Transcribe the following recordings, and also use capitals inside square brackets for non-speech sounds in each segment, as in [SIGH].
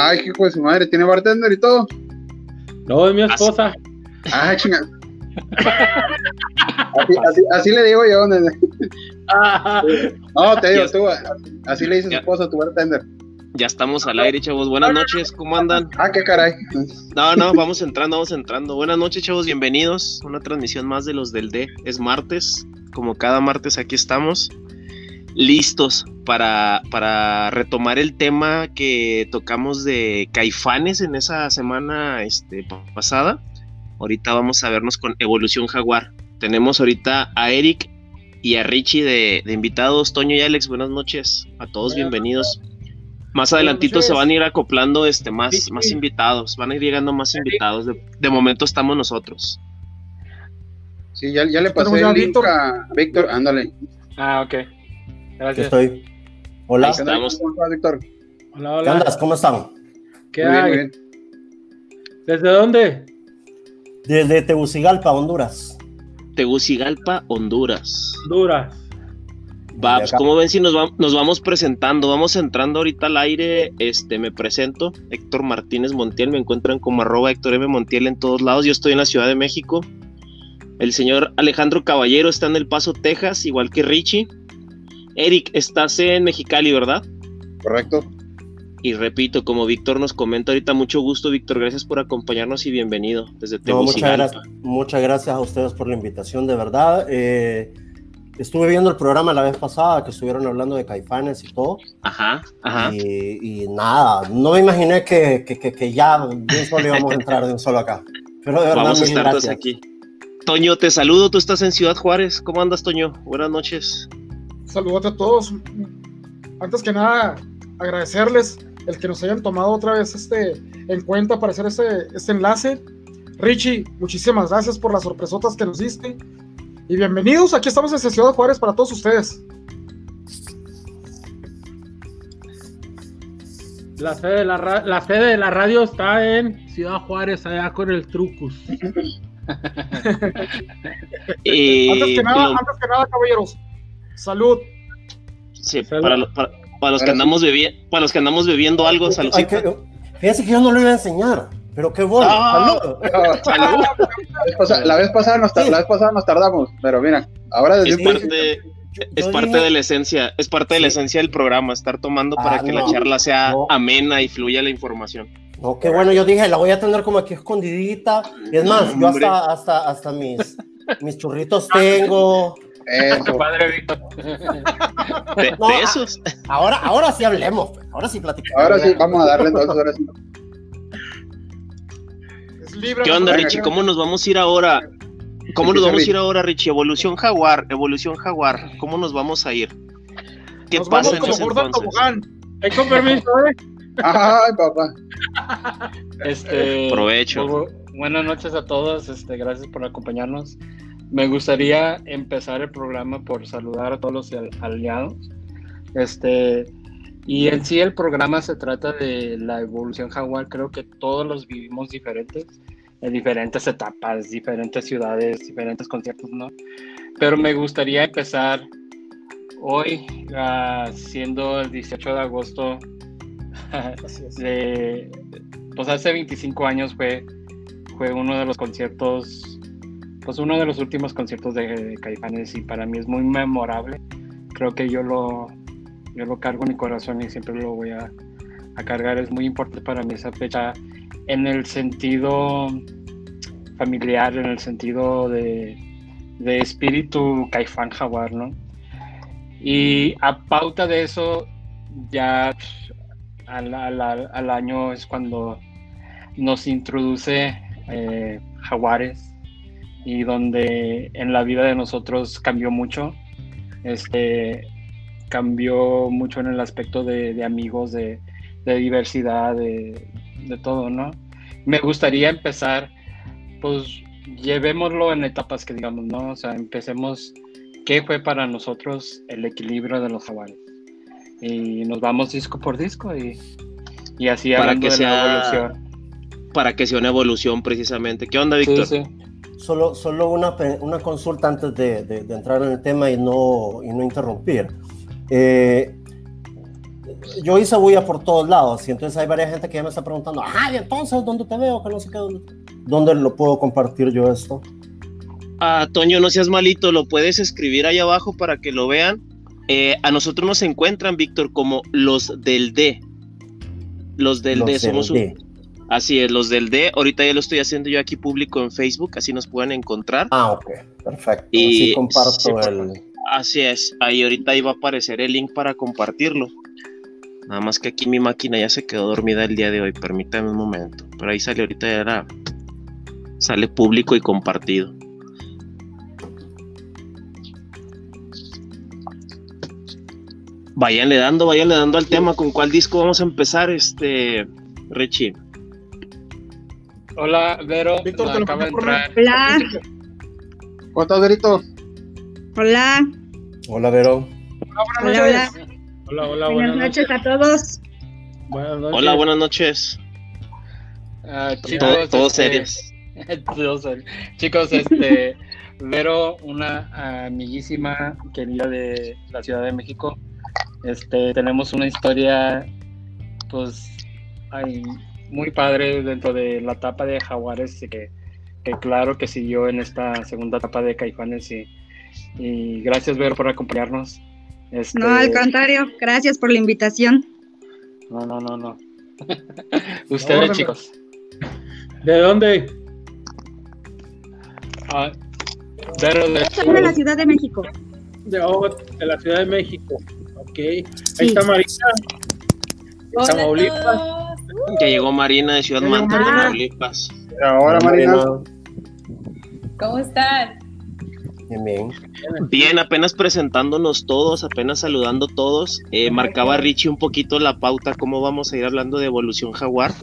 Ay, hijo de su madre, ¿tiene bartender y todo? No, es mi esposa. Ah, chinga. así, así, le digo yo. no, te digo, tú, así le dices a su esposa a tu bartender. Ya estamos al aire, chavos. Buenas noches, ¿cómo andan? Ah, qué caray. No, no, vamos entrando, vamos entrando. Buenas noches, chavos, bienvenidos. Una transmisión más de los del D. Es martes, como cada martes aquí estamos. Listos para, para retomar el tema que tocamos de Caifanes en esa semana este, pasada. Ahorita vamos a vernos con Evolución Jaguar. Tenemos ahorita a Eric y a Richie de, de invitados. Toño y Alex, buenas noches. A todos bienvenidos. Más adelantito se van a ir acoplando este, más, más invitados, van a ir llegando más invitados. De, momento estamos nosotros. Sí, ya, ya le pasé el link a Víctor, ándale. Ah, ok. Gracias. Estoy. Hola. estamos. Hola, Víctor. Hola, hola. ¿Qué andas? ¿Cómo están? ¿Qué hay? ¿Desde dónde? Desde Tegucigalpa, Honduras. Tegucigalpa, Honduras. Honduras. Babs, ¿cómo ven si nos, nos, vamos presentando? Vamos entrando ahorita al aire. Este, me presento, Héctor Martínez Montiel. Me encuentran como arroba Héctor M. Montiel en todos lados. Yo estoy en la Ciudad de México. El señor Alejandro Caballero está en El Paso, Texas, igual que Richie. Eric, estás en Mexicali, ¿verdad? Correcto. Y repito, como Víctor nos comenta ahorita, mucho gusto, Víctor. Gracias por acompañarnos y bienvenido desde Tegucigalpa. muchas, gracias, muchas gracias a ustedes por la invitación, de verdad. Eh, estuve viendo el programa la vez pasada que estuvieron hablando de caifanes y todo. Ajá, ajá. Y, nada, no me imaginé que, que, que, ya de un solo íbamos a entrar de un solo acá. Pero de verdad, Vamos a estar todos aquí. Toño, te saludo, tú estás en Ciudad Juárez. ¿Cómo andas, Toño? Buenas noches. Saludos a todos. Antes que nada, agradecerles el que nos hayan tomado otra vez este en cuenta para hacer este, este enlace. Richie, muchísimas gracias por las sorpresotas que nos diste. Y bienvenidos, aquí estamos en Ciudad Juárez para todos ustedes. La sede, de la, la sede de la radio está en Ciudad Juárez, allá con el Trucus. [LAUGHS] y... antes, que nada, antes que nada, caballeros, salud. Sí, Para, los que andamos bebiendo, para los que andamos bebiendo algo, salud. Fíjense que yo no lo iba a enseñar. Pero qué bueno. [LAUGHS] La, vez pasada nos, la vez pasada nos tardamos, pero mira, ahora desde es parte, es parte de la esencia, es parte de la esencia del programa, estar tomando para ah, que la charla sea amena y fluya la información. No, qué bueno, yo dije, la voy a tener como aquí escondidita. Y es más, yo hasta, hasta, hasta mis, [LAUGHS] mis churritos tengo. Eso. Padre Víctor. De, esos. Ahora, ahora sí hablemos, pues, ahora sí platicamos. Ahora sí, vamos a darle entonces, ahora sí. ¿Qué onda, Richie? ¿Cómo nos vamos a ir ahora? ¿Cómo nos vamos a ir ahora, Richie? Evolución Jaguar, Evolución Jaguar. ¿Cómo nos vamos a ir? ¿Qué pasa en ese entonces? Hay con permiso, ¿eh? Ay, papá. Este, Provecho. Buenas noches a todos, este, gracias por acompañarnos. Me gustaría empezar el programa por saludar a todos los aliados. Este, y en sí el programa se trata de la evolución jaguar, creo que todos los vivimos diferentes, en diferentes etapas, diferentes ciudades, diferentes conciertos, ¿no? Pero me gustaría empezar hoy, uh, siendo el 18 de agosto, [LAUGHS] de, pues hace 25 años fue, fue uno de los conciertos, pues uno de los últimos conciertos de Caifanes y para mí es muy memorable. Creo que yo lo, yo lo cargo en mi corazón y siempre lo voy a, cargar. Es muy importante para mí esa fecha en el sentido familiar, en el sentido de, espíritu caifán jaguar, ¿no? Y a pauta de eso, ya al, al, año es cuando nos introduce eh, jaguares y donde en la vida de nosotros cambió mucho. Este, cambió mucho en el aspecto de, amigos, de, diversidad, de, todo, ¿no? Me gustaría empezar, pues llevémoslo en etapas que digamos, ¿no? O sea, empecemos, ¿qué fue para nosotros el equilibrio de los jaguares? Y nos vamos disco por disco y, y así para que sea, evolución. Para que sea una evolución precisamente. ¿Qué onda, Víctor? Sí, sí. Solo, solo una, una consulta antes de, entrar en el tema y no, y no interrumpir. Eh, yo hice bulla por todos lados y entonces hay varias gente que ya me está preguntando, ah, y entonces, ¿dónde te veo? Que no sé qué, ¿dónde, lo puedo compartir yo esto? Ah, Toño, no seas malito, lo puedes escribir ahí abajo para que lo vean. Eh, a nosotros nos encuentran, Víctor, como los del D. Los del D, somos un... Así es, los del D. Ahorita ya lo estoy haciendo yo aquí público en Facebook, así nos pueden encontrar. Ah, ok, perfecto. Y así comparto el. Así es, ahí ahorita iba a aparecer el link para compartirlo. Nada más que aquí mi máquina ya se quedó dormida el día de hoy, permítame un momento. Pero ahí sale ahorita ya era. Sale público y compartido. Váyanle dando, váyanle dando al tema con cuál disco vamos a empezar, este Richie. Hola, Vero. Víctor, te acaba de entrar. Hola. ¿Cómo estás, Verito? Hola. Hola, Vero. Hola, hola. Hola, hola, hola buenas, noches, a todos. Buenas noches. Hola, buenas noches. Uh, chicos, todos este, serios. [LAUGHS] chicos, este, Vero, una amiguísima querida de la Ciudad de México. Este, tenemos una historia, pues, hay muy padre dentro de la etapa de Jaguares, que, que claro que siguió en esta segunda etapa de Caifanes y, y gracias Vero por acompañarnos. Este... No, al contrario, gracias por la invitación. No, no, no, no. [LAUGHS] Ustedes, chicos. ¿De dónde? Ah, Vero de... Soy de la Ciudad de México. De, oh, de la Ciudad de México. Ok. Ahí está Marina. Tamaulipas. Ya llegó Marina de Ciudad Manta, Tamaulipas. Ahora, Marina. ¿Cómo están? Bien, bien. Bien, apenas presentándonos todos, apenas saludando todos. Eh, marcaba Richie un poquito la pauta, cómo vamos a ir hablando de evolución jaguar.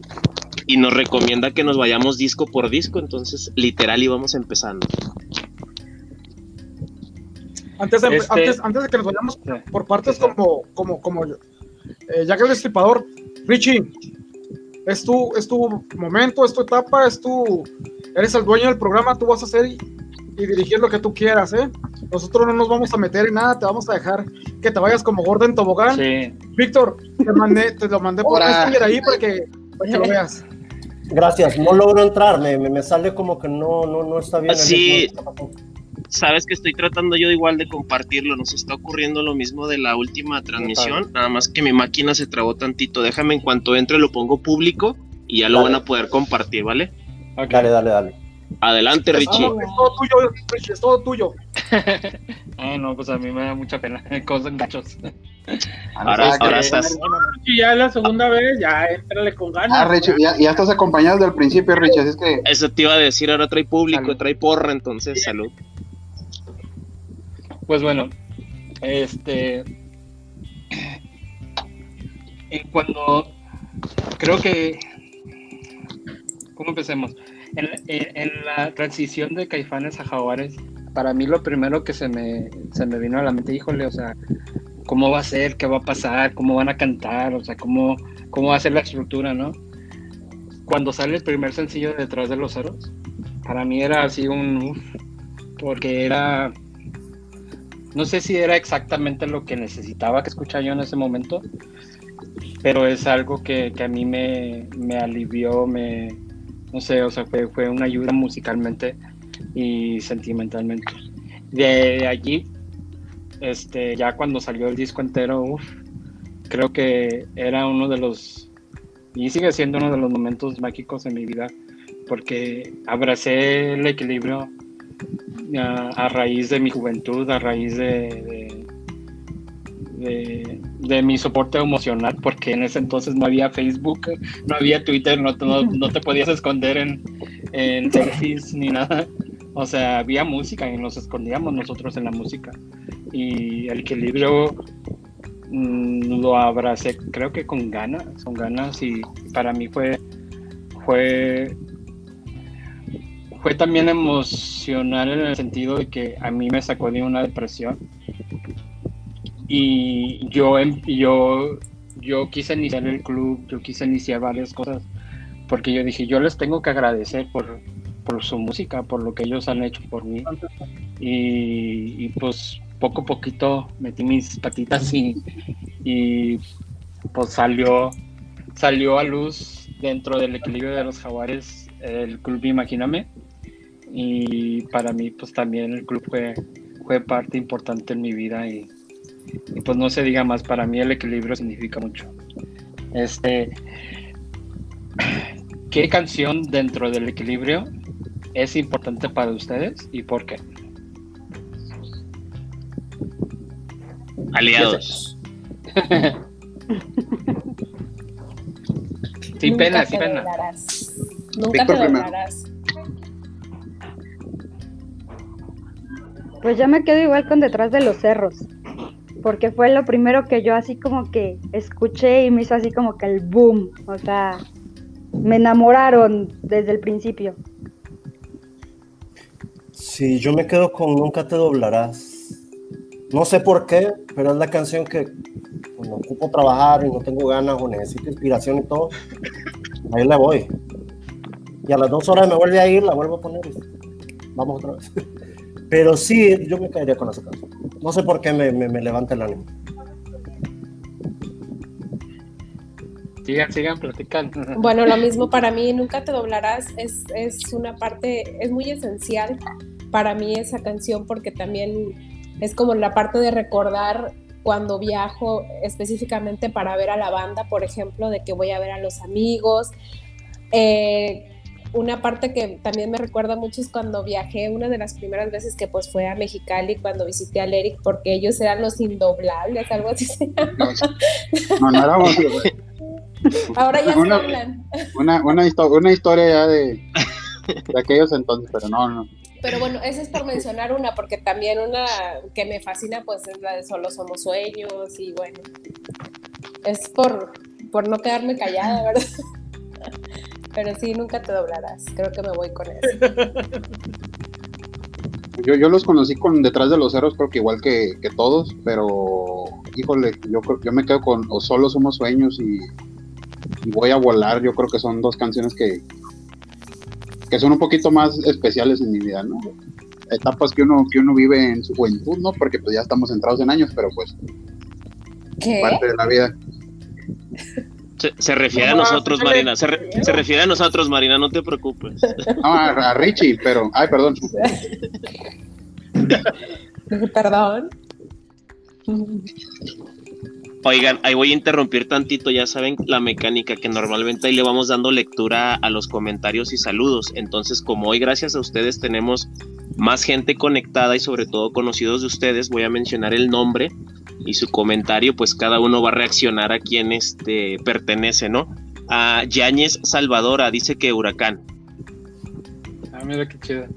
Y nos recomienda que nos vayamos disco por disco, entonces literal íbamos empezando. Antes de, este antes, antes de que nos vayamos por partes como, como, como yo, eh, ya que el destripador, Richie, es tu, es tu momento, es tu etapa, es tu, eres el dueño del programa, tú vas a hacer y, dirigir lo que tú quieras, ¿eh? Nosotros no nos vamos a meter en nada, te vamos a dejar que te vayas como gordo en tobogán. Sí. Víctor, te, mandé, te lo mandé por ahí para que, para que lo veas. Gracias, no logro entrar, me, me, sale como que no, no, no está bien. Sí, sabes que estoy tratando yo igual de compartirlo. Nos está ocurriendo lo mismo de la última transmisión. Nada más que mi máquina se trabó tantito. Déjame en cuanto entre lo pongo público y ya lo van a poder compartir, ¿vale? Dale, dale, dale. Adelante, Richie. es todo tuyo, Richie, es todo tuyo. Ay, [LAUGHS] no, pues a mí me da mucha pena. [LAUGHS] Cosas gachos. Ahora, ahora estás. Ya es la segunda vez, ya entrale con ganas. Ah, Richie, ya, ya, estás acompañado desde el principio, Richie, así es que. Eso te iba a decir, ahora trae público, trae porra, entonces, salud. Pues bueno, este. Cuando. Creo que. ¿Cómo empecemos? En, la transición de Caifanes a Jaguares, para mí lo primero que se me, se me vino a la mente, híjole, o sea, ¿cómo va a ser? ¿Qué va a pasar? ¿Cómo van a cantar? O sea, ¿cómo, cómo va a ser la estructura, no? Cuando sale el primer sencillo de Detrás de los Ceros, para mí era así un. porque era no sé si era exactamente lo que necesitaba que escuchara yo en ese momento, pero es algo que, a mí me, alivió, me, no sé, o sea, fue, fue una ayuda musicalmente y sentimentalmente. De allí, este, ya cuando salió el disco entero, creo que era uno de los, y sigue siendo uno de los momentos mágicos en mi vida, porque abracé el equilibrio a, raíz de mi juventud, a raíz de, de, mi soporte emocional, porque en ese entonces no había Facebook, no había Twitter, no, no, te podías esconder en, en [LAUGHS] selfies ni nada. O sea, había música y nos escondíamos nosotros en la música. Y el equilibrio mm, lo abracé, creo que con ganas, con ganas, y para mí fue, fue fue también emocional en el sentido de que a mí me sacó de una depresión y yo, em, yo, yo quise iniciar el club, yo quise iniciar varias cosas porque yo dije, yo les tengo que agradecer por, su música, por lo que ellos han hecho por mí. Y, pues poco a poquito metí mis patitas y, y pues salió, salió a luz dentro del equilibrio de los jaguares el club Imagíname. Y para mí, pues también el club fue, fue parte importante en mi vida y, y pues no se diga más, para mí el equilibrio significa mucho. Este, [CLEARS THROAT] ¿Qué canción dentro del equilibrio es importante para ustedes y por qué? Aliados. sin Nunca pena, sin pena. Nunca Víctor te doblarás. Pues yo me quedo igual con Detrás de los Cerros, porque fue lo primero que yo así como que escuché y me hizo así como que el boom, o sea, me enamoraron desde el principio. Sí, yo me quedo con Nunca te doblarás. No sé por qué, pero es la canción que cuando ocupo trabajar y no tengo ganas o necesito inspiración y todo, ahí la voy. Y a las dos horas me vuelve a ir, la vuelvo a poner vamos otra vez. [LAUGHS] Pero sí, yo me caería con esa canción. No sé por qué me, me, me levanta el ánimo. Sigan, sigan platicando. [LAUGHS] Bueno, lo mismo para mí, nunca te doblarás, es, es una parte, es muy esencial para mí esa canción porque también es como la parte de recordar cuando viajo específicamente para ver a la banda, por ejemplo, de que voy a ver a los amigos. Eh, una parte que también me recuerda mucho es cuando viajé, una de las primeras veces que pues fue a Mexicali, cuando visité al Eric, porque ellos eran los indoblables, algo así se llama. No, no éramos. [LAUGHS] Ahora ya se hablan. Una, una, histo- una historia ya de, de aquellos entonces, pero no, no. Pero bueno, esa es por mencionar una, porque también una que me fascina, pues es la de Solo Somos Sueños, y bueno, es por, por no quedarme callada, ¿verdad? Pero sí, nunca te doblarás, creo que me voy con eso. [LAUGHS] Yo, yo los conocí con Detrás de los Cerros, creo que igual que, que todos, pero híjole, yo, yo me quedo con O Solo Somos Sueños y, y Voy a Volar. Yo creo que son dos canciones que, que son un poquito más especiales en mi vida, ¿no? Etapas que uno, que uno vive en su juventud, ¿no? Porque pues ya estamos entrados en años, pero pues ¿Qué? parte de la vida. Se, se refiere a No, nosotros. Marina. Se, re- se refiere a nosotros, Marina, no te preocupes. [LAUGHS] No, a, a Richie, pero, ay, perdón. [LAUGHS] Perdón. Oigan, ahí voy a interrumpir tantito, ya saben la mecánica que normalmente ahí le vamos dando lectura a los comentarios y saludos. Entonces, como hoy gracias a ustedes tenemos más gente conectada y sobre todo conocidos de ustedes, voy a mencionar el nombre y su comentario, pues cada uno va a reaccionar a quien este pertenece, ¿no? A Yáñez Salvadora dice que Huracán. Ah, mira qué chido.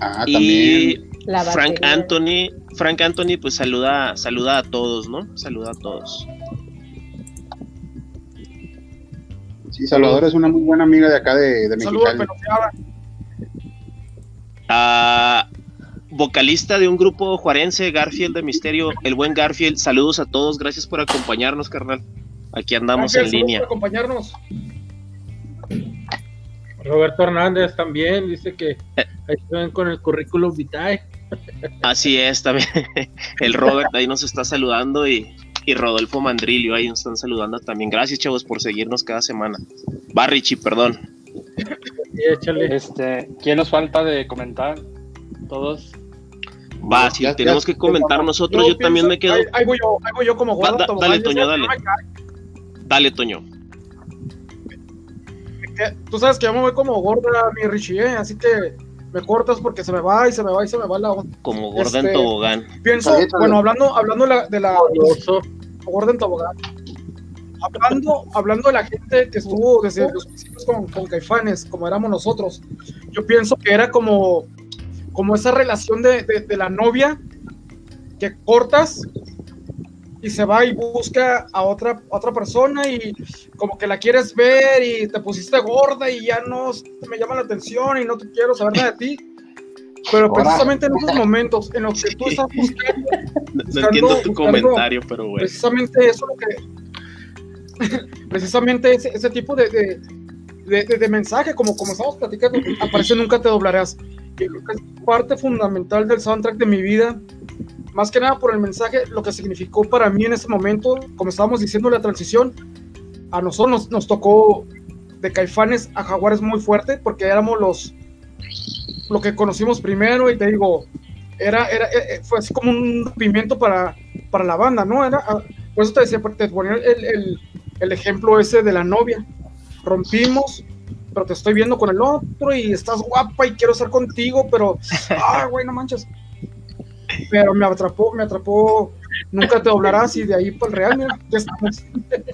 Ah, y también. La Frank. Anthony, Frank Anthony pues saluda, saluda a todos, ¿no? Saluda a todos. Sí, Salvador es una muy buena amiga de acá de, de Saludos, Mexicali. Ah, vocalista de un grupo juarense, Garfield de Misterio, el buen Garfield, saludos a todos, gracias por acompañarnos, carnal. Aquí andamos en línea. por acompañarnos. Roberto Hernández también dice que Eh. ahí se ven con el currículum vitae. Así es, también [LAUGHS] el Robert ahí nos está saludando y, y Rodolfo Mandrillo ahí nos están saludando también. Gracias, chavos, por seguirnos cada semana. Va, Richie, perdón. Échale. Este, ¿quién nos falta de comentar? Todos. Va, si Ya- tenemos ya- que comentar nosotros, yo, también me quedo. Ahí, ahí voy yo, ahí voy yo como da- tobogán, dale, Toño, dale. Dale, Toño. Tú sabes que yo me voy como gorda, mi Richie, ¿eh? así que me cortas porque se me va y se me va y se me va la onda. Como gorda en Este- tobogán. Pienso, bueno, hablando, hablando de la, Odioso. gorda en tobogán. Hablando, hablando de la gente que estuvo desde los principios con, con Caifanes, como éramos nosotros, yo pienso que era como, como esa relación de, de- de la novia que cortas y se va y busca a otra, otra persona y como que la quieres ver y te pusiste gorda y ya no me llama la atención y no te quiero saber nada de ti. Pero Ahora. precisamente en esos [LAUGHS] momentos en los que tú estás buscando No, no Buscando- entiendo tu buscando- comentario, pero bueno. precisamente eso lo que [LAUGHS] precisamente ese, ese tipo de, de, de- de- de mensaje como, como estamos platicando aparece nunca te doblarás y creo que es parte fundamental del soundtrack de mi vida más que nada por el mensaje lo que significó para mí en ese momento como estábamos diciendo la transición a nosotros nos, nos tocó de Caifanes a Jaguares muy fuerte porque éramos los lo que conocimos primero y te digo, era, era, eh, eh, fue así como un rompimiento para, para la banda, ¿no? Era, ah, por eso te decía, te ponía el, el, el ejemplo ese de la novia. Rompimos, pero te estoy viendo con el otro y estás guapa y quiero estar contigo, pero, [LAUGHS] ah, güey, no manches. Pero me atrapó, me atrapó, nunca te doblarás y de ahí para el real, mira, ya estamos.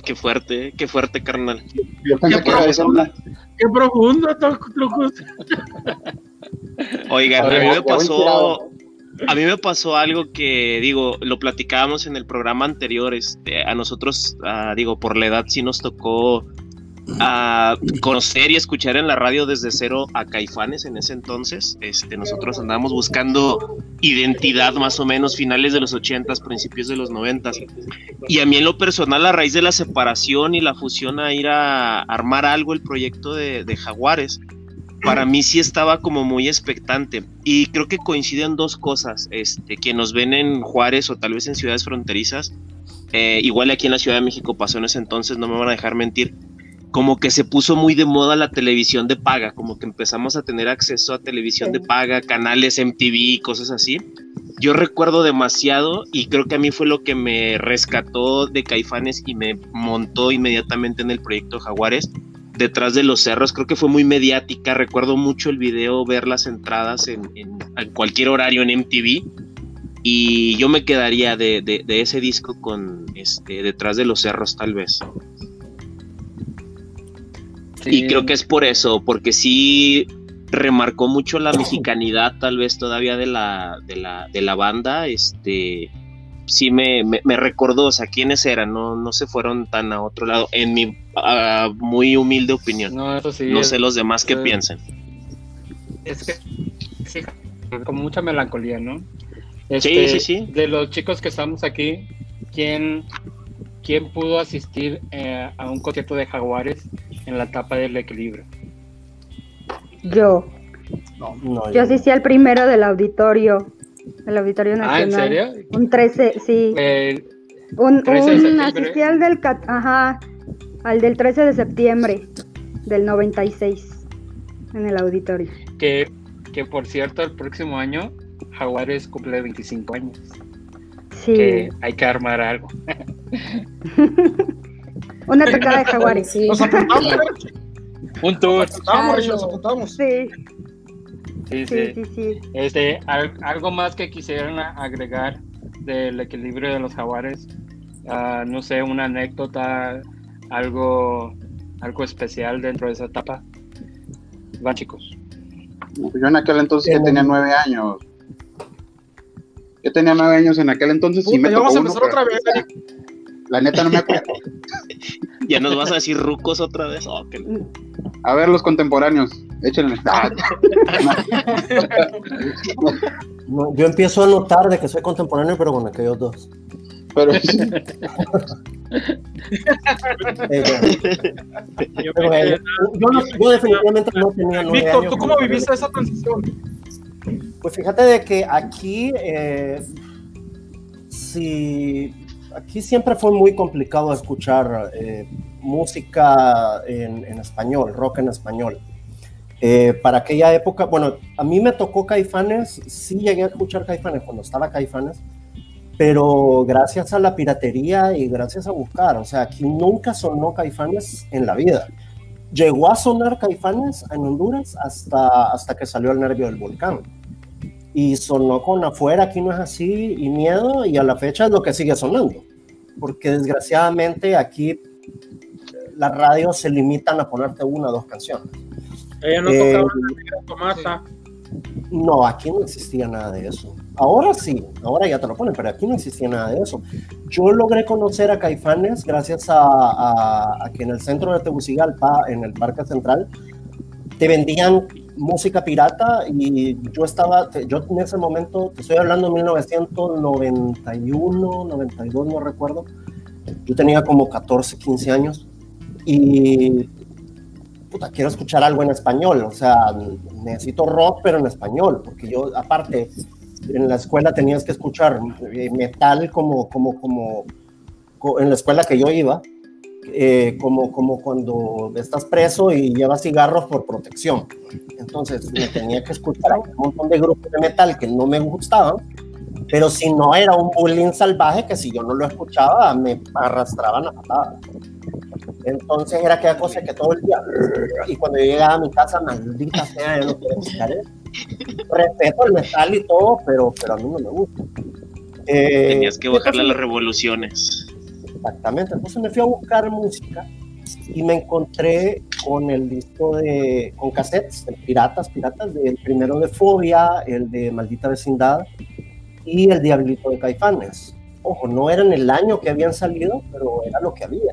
Qué fuerte, qué fuerte, carnal. Yo pensé que era eso. Qué profundo, Lucas. Oigan, a mí me pasó, a mí me pasó algo que, digo, lo platicábamos en el programa anterior, este, a nosotros, ah, digo, por la edad sí nos tocó ah, conocer y escuchar en la radio desde cero a Caifanes en ese entonces. Este, nosotros andábamos buscando identidad más o menos finales de los 80s, principios de los 90s. Y a mí en lo personal, a raíz de la separación y la fusión a ir a armar algo, el proyecto de, de Jaguares, para mí sí estaba como muy expectante. Y creo que coinciden dos cosas, este, que nos ven en Juárez o tal vez en ciudades fronterizas. eh, igual aquí en la Ciudad de México pasó en ese entonces, no me van a dejar mentir. Como que se puso muy de moda la televisión de paga, como que empezamos a tener acceso a televisión de paga, canales MTV, cosas así. Yo recuerdo demasiado y creo que a mí fue lo que me rescató de Caifanes y me montó inmediatamente en el proyecto Jaguares detrás de los cerros, creo que fue muy mediática, recuerdo mucho el video, ver las entradas en, en- en cualquier horario en MTV y yo me quedaría de, de- de ese disco con este detrás de los cerros tal vez. Y creo que es por eso, porque sí remarcó mucho la mexicanidad tal vez todavía de la, de la, de la banda, este sí me, me, me recordó, o sea, quiénes eran, no, no se fueron tan a otro lado, en mi ah, muy humilde opinión. No, eso sí. No es- sé los demás qué eh, piensen. Es que sí, con mucha melancolía, ¿no? Sí, Este, sí, sí. De los chicos que estamos aquí, ¿quién, quién pudo asistir eh, a un concierto de Jaguares en la etapa del equilibrio? Yo. No, Yo asistí al primero del auditorio. El auditorio Ah, ¿en nacional. serio? Un 13, sí. Eh, Un, 13 de un septiembre. asistí al del, ajá, al del 13 de septiembre del 96 en el auditorio. que, que por cierto, el próximo año Jaguares cumple 25 años. Sí. Que hay que armar algo. [LAUGHS] [LAUGHS] Una tocada de jaguares. Sí. Nos apuntamos, Un tour. nos apuntamos, nos apuntamos. Sí, Sí, sí, sí. sí, sí. Este, al- algo más que quisieran agregar del equilibrio de los jaguares, Ah, no sé, una anécdota, algo, algo especial dentro de esa etapa. Va chicos. Yo en aquel entonces que Eh, tenía nueve años. Yo tenía nueve años en aquel entonces y Puta, me tocó vamos a empezar otra vez. La neta no me acuerdo. [LAUGHS] Ya nos vas a decir rucos otra vez. Oh, que- A ver, los contemporáneos, échenle. [LAUGHS] Ah, No, yo empiezo a notar de que soy contemporáneo, pero con aquellos dos. pero [LAUGHS] Eh, Yo pero, eh, yo, no- yo definitivamente no tenía nueve Víctor, años ¿tú cómo viviste esa transición? Pues fíjate de que aquí, eh, sí, aquí siempre fue muy complicado escuchar eh, música en, en español, rock en español. Eh, para aquella época, bueno, a mí me tocó Caifanes, sí llegué a escuchar Caifanes cuando estaba Caifanes, pero gracias a la piratería y gracias a buscar, o sea, aquí nunca sonó Caifanes en la vida. Llegó a sonar Caifanes en Honduras hasta, hasta que salió el nervio del volcán y sonó con afuera, aquí no es así, y miedo, y a la fecha es lo que sigue sonando. Porque desgraciadamente aquí las radios se limitan a ponerte una o dos canciones. Ella no Eh, tocaba. No, aquí no existía nada de eso. Ahora sí, ahora ya te lo ponen, pero aquí no existía nada de eso. Yo logré conocer a Caifanes gracias a, a- a que en el centro de Tegucigalpa, en el Parque Central, te vendían música pirata y yo estaba, yo en ese momento, te estoy hablando de 1991, 92, no recuerdo, yo tenía como 14, 15 años y puta, quiero escuchar algo en español, o sea, necesito rock, pero en español, porque yo, aparte, en la escuela tenías que escuchar metal como, como, como, co- en la escuela que yo iba, eh, como, como cuando estás preso y llevas cigarros por protección. Entonces me tenía que escuchar a un montón de grupos de metal que no me gustaban, pero si no era un bullying salvaje que si yo no lo escuchaba me arrastraban a patadas. Entonces era aquella cosa que todo el día, y cuando yo llegaba a mi casa, maldita sea, yo no quiero escuchar eso. Respeto el metal y todo, pero, pero a mí no me gusta. Eh, Tenías que bajarle entonces- las revoluciones. Exactamente, entonces me fui a buscar música y me encontré con el disco de, con cassettes, de piratas, piratas, del primero de Fobia, el de Maldita Vecindad y el Diablito de Caifanes. Ojo, no era en el año que habían salido, pero era lo que había.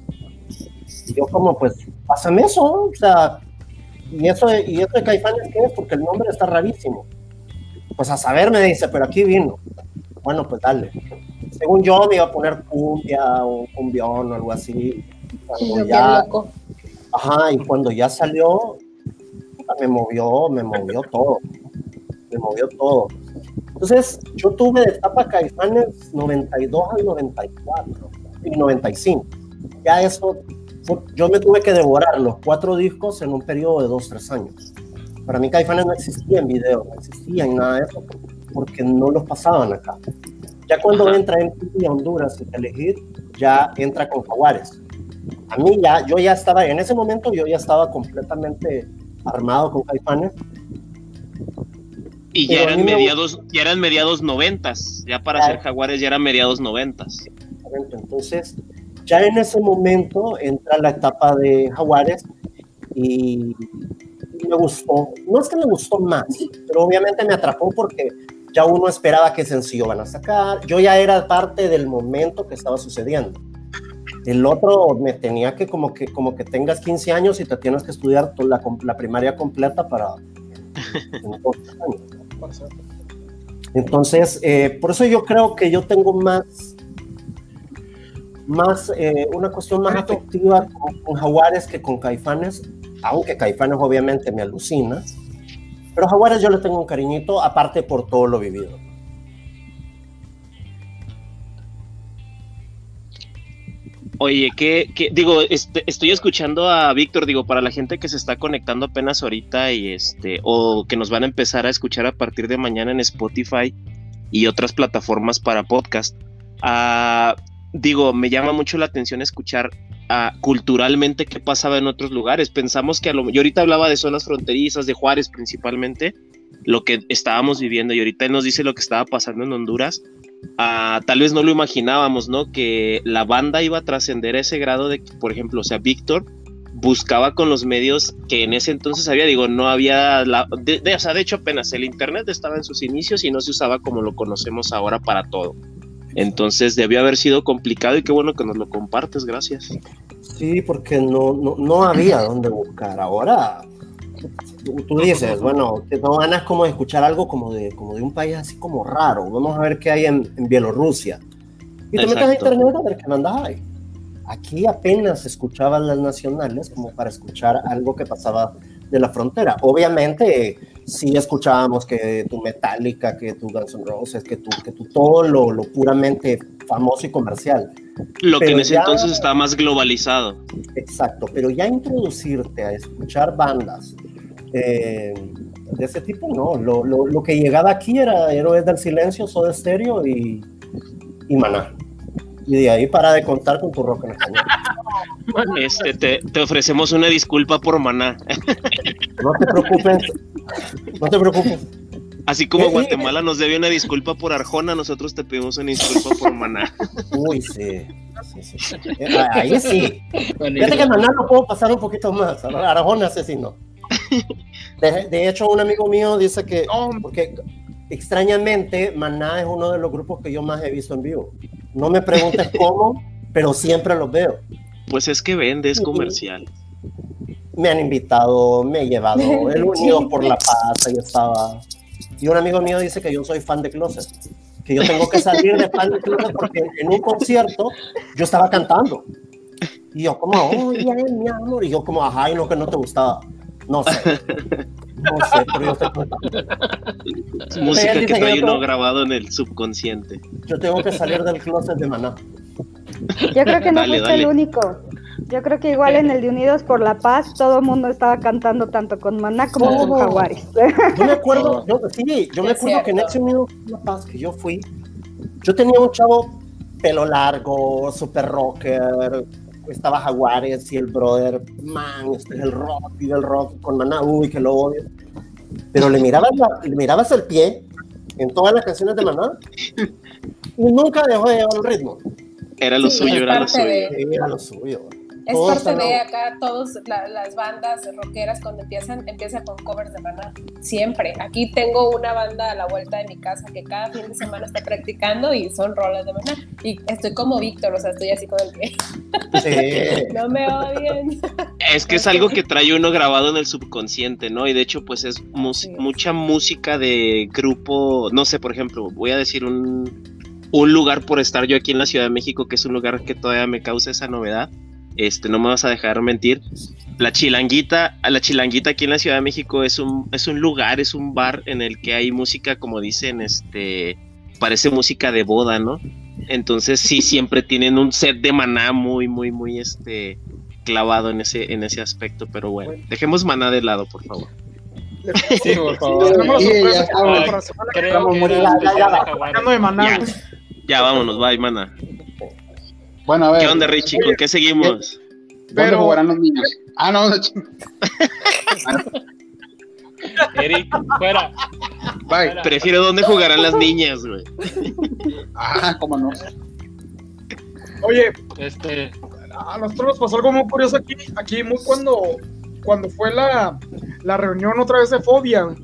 Y yo como, pues, pásame eso, o sea, y eso, de- y eso de Caifanes, ¿qué es? Porque el nombre está rarísimo. Pues a saber me dice, pero aquí vino. Bueno, pues dale según yo me iba a poner cumbia o cumbión o algo así. Cuando ya, ajá, y cuando ya salió, me movió, me movió todo. Me movió todo. Entonces, yo tuve de etapa Caifanes 92 al 94 y 95. Ya eso, yo me tuve que devorar los cuatro discos en un periodo de dos, tres años. Para mí Caifanes no existía en video, no existía en nada de eso, porque no los pasaban acá. Ya cuando Ajá. entra a Honduras y elegir, ya entra con Jaguares. A mí ya, yo ya estaba, en ese momento yo ya estaba completamente armado con Caifanes. Y ya a eran me mediados, ya eran mediados noventas. Ya para Claro. ser jaguares ya eran mediados noventas. Entonces, ya en ese momento entra la etapa de Jaguares y, y me gustó. No es que me gustó más, pero obviamente me atrapó porque ya uno esperaba qué sencillo van a sacar. Yo ya era parte del momento que estaba sucediendo. El otro me tenía que como que como que tengas 15 años y te tienes que estudiar la, la primaria completa para. [LAUGHS] Entonces, eh, por eso yo creo que yo tengo más, más eh, una cuestión más afectiva con, con Jaguares que con Caifanes, aunque Caifanes obviamente me alucina, pero Jaguares yo le tengo un cariñito, aparte por todo lo vivido. Oye, que, digo, estoy escuchando a Víctor, digo, para la gente que se está conectando apenas ahorita y este, o que nos van a empezar a escuchar a partir de mañana en Spotify y otras plataformas para podcast. ah, digo, me llama mucho la atención escuchar culturalmente qué pasaba en otros lugares. Pensamos que a lo yo ahorita hablaba de zonas fronterizas, de Juárez principalmente, lo que estábamos viviendo, y ahorita él nos dice lo que estaba pasando en Honduras. Ah, tal vez no lo imaginábamos, ¿no? Que la banda iba a trascender ese grado de que, por ejemplo, o sea, Víctor buscaba con los medios que en ese entonces había, digo, no había, la, de, o sea, de hecho apenas el Internet estaba en sus inicios y no se usaba como lo conocemos ahora para todo. Entonces debió haber sido complicado y qué bueno que nos lo compartes, gracias. Sí, porque no, no, no había dónde buscar. Ahora tú, dices, bueno, no ganas como de escuchar algo como de, como de un país así como raro. Vamos a ver qué hay en, en Bielorrusia. Y te metes a internet a ver qué mandas hay. Aquí apenas escuchaban las nacionales como para escuchar algo que pasaba de la frontera. Obviamente, sí escuchábamos que tu Metallica, que tu Guns N' Roses, que tu, que tu todo lo, lo puramente famoso y comercial. Lo que en ese ya- entonces estaba más globalizado. Exacto, pero ya introducirte a escuchar bandas eh, de ese tipo, no. Lo, lo, lo que llegaba aquí era Héroes del Silencio, Soda Stereo y, y Maná. Y de ahí para de contar con tu rock en español. [LAUGHS] Este, te, te ofrecemos una disculpa por Maná. No te preocupes, no te preocupes. Así como Eh, eh, Guatemala nos debe una disculpa por Arjona, nosotros te pedimos una disculpa por Maná. Uy, sí. sí, sí, sí. Eh, Ahí sí. Fíjate que Maná lo puedo pasar un poquito más. Arajona ese sí no. De, de hecho, un amigo mío dice que, porque extrañamente, Maná es uno de los grupos que yo más he visto en vivo. No me preguntes [LAUGHS] cómo, pero siempre los veo. Pues es que vende, es comercial. Me han invitado, me he llevado, [LAUGHS] el Unidos por la Paz, ahí estaba. Y un amigo mío dice que yo soy fan de Closet, que yo tengo que salir de fan de Closet porque en un concierto yo estaba cantando. Y yo como, oye, mi amor, y yo como, ajá, y no que no te gustaba. No sé. [LAUGHS] No sé, pero yo. Es música que trae uno tengo- grabado en el subconsciente. Yo tengo que salir del closet de Maná. Yo creo que no Dale, fuiste dale. el único. Yo creo que igual en el de Unidos por la Paz todo el mundo estaba cantando tanto con Maná como con. Jaguares. Yo me acuerdo, yo, sí, yo me acuerdo que en ese Unido por la Paz que yo fui, yo tenía un chavo pelo largo, super rocker, estaba Jaguares y el brother, man, este es el rock y el rock con Maná, uy, que lo odio. Pero le mirabas, la- le mirabas el pie en todas las canciones de Maná y nunca dejó de llevar el ritmo. Era lo Sí, suyo, era lo suyo. de- Sí, Era lo suyo. Es Todos parte de acá, todas las bandas rockeras cuando empiezan, empiezan con covers de Maná. Siempre. Aquí tengo una banda a la vuelta de mi casa que cada fin de semana está practicando y son rolas de Maná. Y estoy como Víctor, o sea, estoy así con el pie. Sí. [LAUGHS] No me odien. Es que es algo que trae uno grabado en el subconsciente, ¿no? Y de hecho, pues es es. mucha música de grupo, no sé, por ejemplo, voy a decir un, un lugar por estar yo aquí en la Ciudad de México, que es un lugar que todavía me causa esa novedad. Este, no me vas a dejar mentir. La chilanguita, a la chilanguita aquí en la Ciudad de México es un, es un lugar, es un bar en el que hay música, como dicen, este, parece música de boda, ¿no? Entonces sí, siempre tienen un set de maná muy, muy, muy, este, clavado en ese, en ese aspecto, pero bueno, dejemos maná de lado, por favor. Sí, por favor. Ya vámonos, bye, maná. Bueno, a ver. ¿Qué onda, Richie? ¿Con qué seguimos? ¿Dónde Pero- jugarán los niños? Ah, no, [LAUGHS] Eric, fuera. bye. fuera. Prefiero dónde jugarán las niñas, güey. Ah, cómo no. Oye, Este, a nosotros nos pasó algo muy curioso aquí, aquí muy cuando, cuando fue la, la reunión otra vez de Fobia. güey.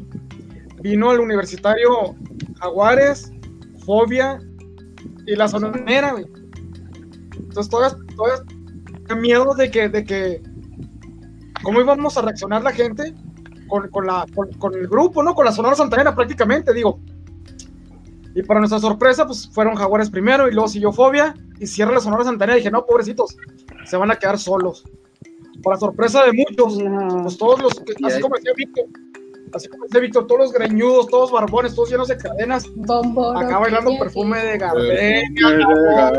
Vino el universitario Jaguares, Fobia y la sonora, güey. Entonces todas, todas tenía miedo de que, de que cómo íbamos a reaccionar la gente con, con la, con, con el grupo, ¿no? Con la Sonora Santanera prácticamente, digo. Y para nuestra sorpresa, pues fueron Jaguares primero y luego siguió Fobia y cierra la Sonora Santanera. Y dije, no, pobrecitos, se van a quedar solos. Para sorpresa de muchos, pues todos los, que- así como decía Víctor, así como decía Víctor, todos los greñudos, todos barbones, todos llenos de cadenas, Bombo. acá bailando perfume de gardenia.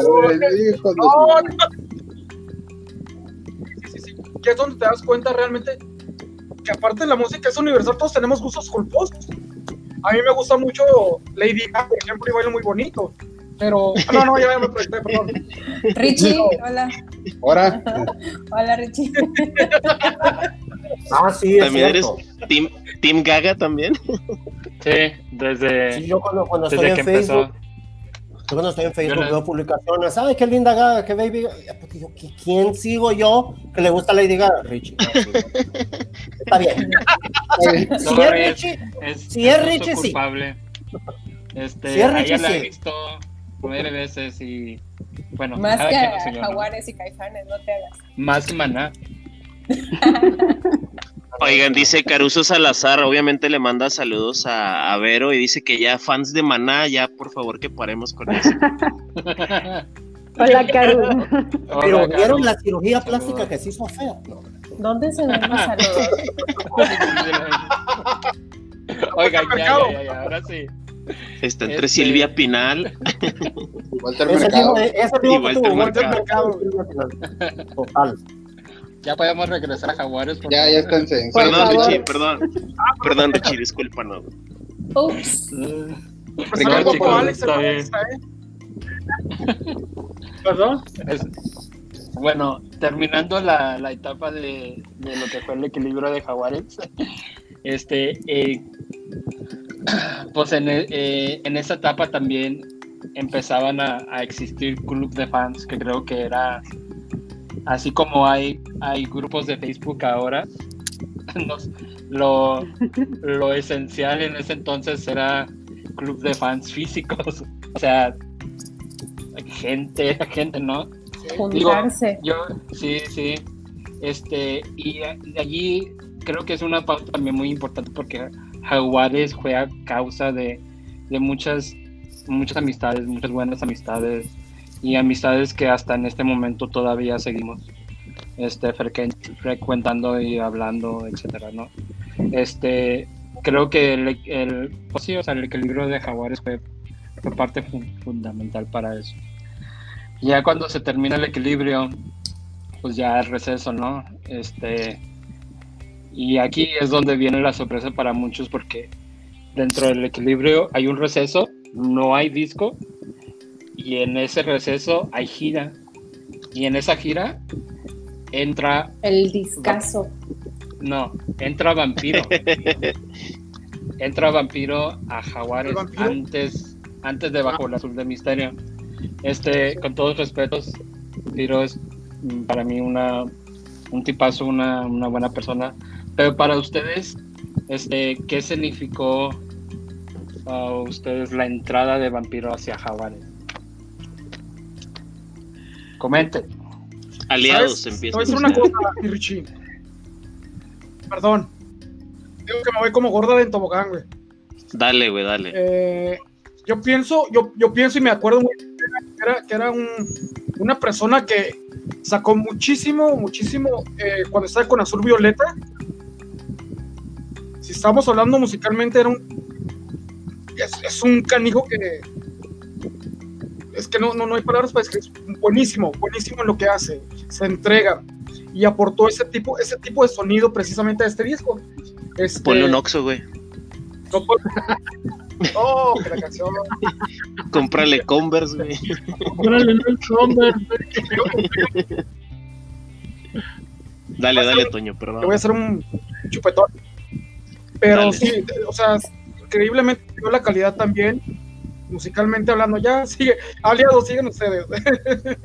Que es donde te das cuenta realmente que aparte de la música es universal, todos tenemos gustos culposos. A mí me gusta mucho Lady Gaga, por ejemplo, y baila muy bonito. Pero, ah, no, no, ya me proyecté, perdón. Richie, hola. Ahora, [LAUGHS] Hola, Richie. Ah, sí, es También eres cierto. Team, team Gaga también. sí, desde, Sí, yo cuando, cuando estoy desde en que empezó. Facebook, yo cuando estoy en Facebook no- veo publicaciones, ¿sabes qué linda Gaga, qué baby? Pues, digo, ¿qui- ¿Quién sigo yo que le gusta Lady Gaga? Richie. no, sí. Está bien. [LAUGHS] está bien. Si No, es es- Richie, Es, Si es gusto Richie, sí. culpable. Este, Si es Richie, ella la he sí. visto nueve veces y bueno, Más que. Jaguares y Caifanes, no te hagas. Más que maná. [LAUGHS] Oigan, dice Caruso Salazar, obviamente le manda saludos a, a Vero y dice que ya fans de Maná, ya por favor que paremos con eso. [LAUGHS] Hola, Caru. pero Hola, ¿vieron la cirugía plástica que se hizo fea? ¿Dónde se ven los saludos? [LAUGHS] Oigan, ya, ya, ya, ya, ahora sí. Está entre Este- Silvia [LAUGHS] Pinal. Walter Ese Mercado. ese Walter. Mercado. Total. Ya podemos regresar a Jaguares. por Ya, favor. ya esténse. en Perdón. Richie, perdón. Perdón, Richie, disculpa, no. Ups. Pues Ricardo, algo chicos, como Alex está bien. ¿eh? Perdón. Es- bueno, terminando la, la etapa de, de lo que fue el equilibrio de Jaguares, [LAUGHS] este, eh, pues en, eh, en esa etapa también empezaban a, a existir club de fans, que creo que era así como hay, hay grupos de Facebook ahora, [LAUGHS] nos- lo, lo esencial en ese entonces era club de fans físicos, [LAUGHS] o sea, gente, gente, ¿no? Juntarse. Yo, sí, sí. Este, y de allí creo que es una pauta también muy importante porque Jaguares juega causa de, de muchas, muchas amistades, muchas buenas amistades y amistades que hasta en este momento todavía seguimos este, frecuentando y hablando, etcétera, ¿no? Este, creo que el, pues sí, o sea, el equilibrio de Jaguares fue, fue parte fu- fundamental para eso. Ya cuando se termina el equilibrio, pues ya el receso, ¿no? Este, y aquí es donde viene la sorpresa para muchos porque dentro del equilibrio hay un receso, no hay disco y en ese receso hay gira y en esa gira entra, El discazo. no, entra Vampiro. [LAUGHS] entra Vampiro a Jaguares antes, antes de Bajo el Azul de Misterio. Este, con todos respetos, Vampiro es mm, para mí una, un tipazo, una, una buena persona. Pero para ustedes, este, ¿qué significó a ustedes la entrada de Vampiro hacia Jaguares? Comenten. Aliados ¿Sabes? empieza. Te voy a decir una cosa, Richie. Perdón. Digo que me voy como gorda de tobogán, güey. Dale, güey, dale. Eh, yo pienso, yo, yo pienso y me acuerdo muy bien que era, que era un- una persona que sacó muchísimo, muchísimo eh, cuando estaba con Azul Violeta. Si estamos hablando musicalmente, era un. Es, es un canijo que. Es que no, no, no hay palabras para describir. Es buenísimo, buenísimo en lo que hace. Se entrega. Y aportó ese tipo, ese tipo de sonido precisamente a este disco. Este, Ponle un Oxxo, güey. no Oh, [LAUGHS] que la canción. Cómprale Converse, güey. El Somber. Dale, dale, Toño, perdón. voy a hacer un chupetón. Pero Dale. sí, o sea, increíblemente dio la calidad también, musicalmente hablando. Ya sigue, aliados, siguen ustedes. [LAUGHS]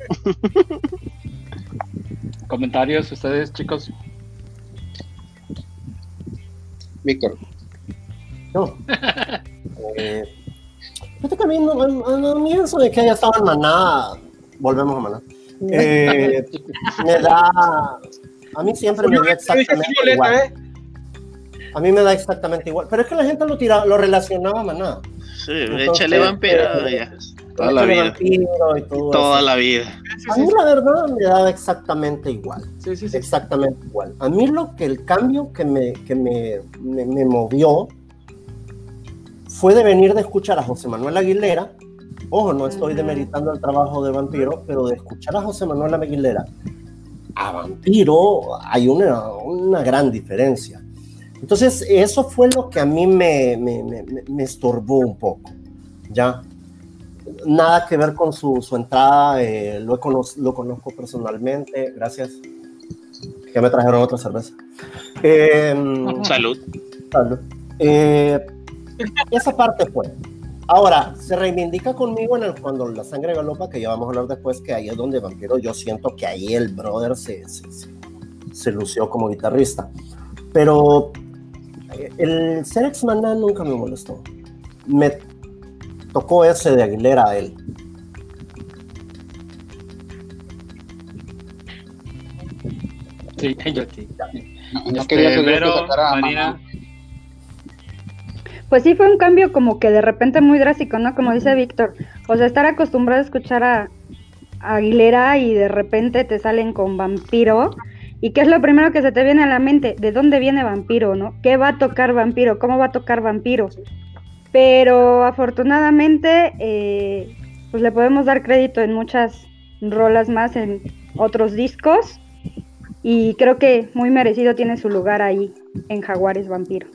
Comentarios, ustedes, chicos. Víctor. No. [LAUGHS] Eh, fíjate que a mí, no, eso de que haya estado en Maná, volvemos a Maná, [LAUGHS] eh, me da, a mí siempre me da Yo exactamente Violeta, igual. A mí me da exactamente igual. Pero es que la gente lo tira, lo relacionaba a Maná. Sí, Entonces, échale vampiro, eh, ya. Toda la vida. vampiro y todo Toda eso. la vida. A mí la verdad me daba exactamente igual. sí, sí, sí. Exactamente igual. A mí lo que el cambio que me, que me, me, me movió fue de venir de escuchar a José Manuel Aguilera. Ojo, no estoy demeritando el trabajo de Vampiro, pero de escuchar a José Manuel Aguilera a Vampiro hay una, una gran diferencia. Entonces, eso fue lo que a mí me, me, me, me- estorbó un poco. Ya. Nada que ver con su, su entrada, eh, lo, he cono- lo conozco personalmente, gracias. Que me trajeron otra cerveza. Eh, Salud. Salud. Eh, esa parte fue. Ahora, se reivindica conmigo en el, cuando la sangre galopa, que ya vamos a hablar después, que ahí es donde Vampiro, yo siento que ahí el brother se, se, se- se lució como guitarrista. Pero el ser ex Maná nunca me molestó. Me tocó ese de Aguilera a él. Sí, [LAUGHS] yo sí. No, no Este, quería ser yo que sacara a Marina. Pues sí, fue un cambio como que de repente muy drástico, ¿no? Como dice Víctor. O sea, estar acostumbrado a escuchar a, a Aguilera y de repente te salen con Vampiro. ¿Y qué es lo primero que se te viene a la mente? ¿De dónde viene Vampiro, no? ¿Qué va a tocar Vampiro? ¿Cómo va a tocar Vampiro? Pero afortunadamente, eh, pues le podemos dar crédito en muchas rolas más, en otros discos. Y creo que muy merecido tiene su lugar ahí, en Jaguares Vampiro.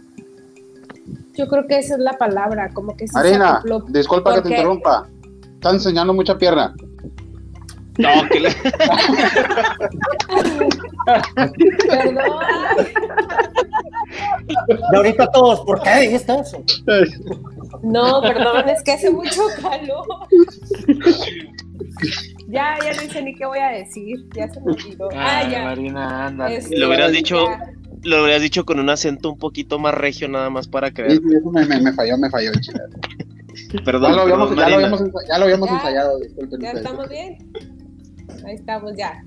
Yo creo que esa es la palabra, como que sí se Marina, acopló, disculpa que te interrumpa. Está enseñando mucha pierna. No, que la- [LAUGHS] Perdón, Y ahorita todos, ¿por qué dijiste eso? no, perdón, es que hace mucho calor. Ya, ya no sé ni qué voy a decir, ya se me olvidó. Ah, Ah, ya. Marina, anda. Este, Lo hubieras dicho- ya. lo habrías dicho con un acento un poquito más regio, nada más para creer. sí, eso me, me, me falló, me falló. chile. Perdón, Ya lo habíamos, ya lo habíamos, ya lo habíamos Ya. ensayado. disculpen ¿Ya ustedes. estamos bien? Ahí estamos, ya.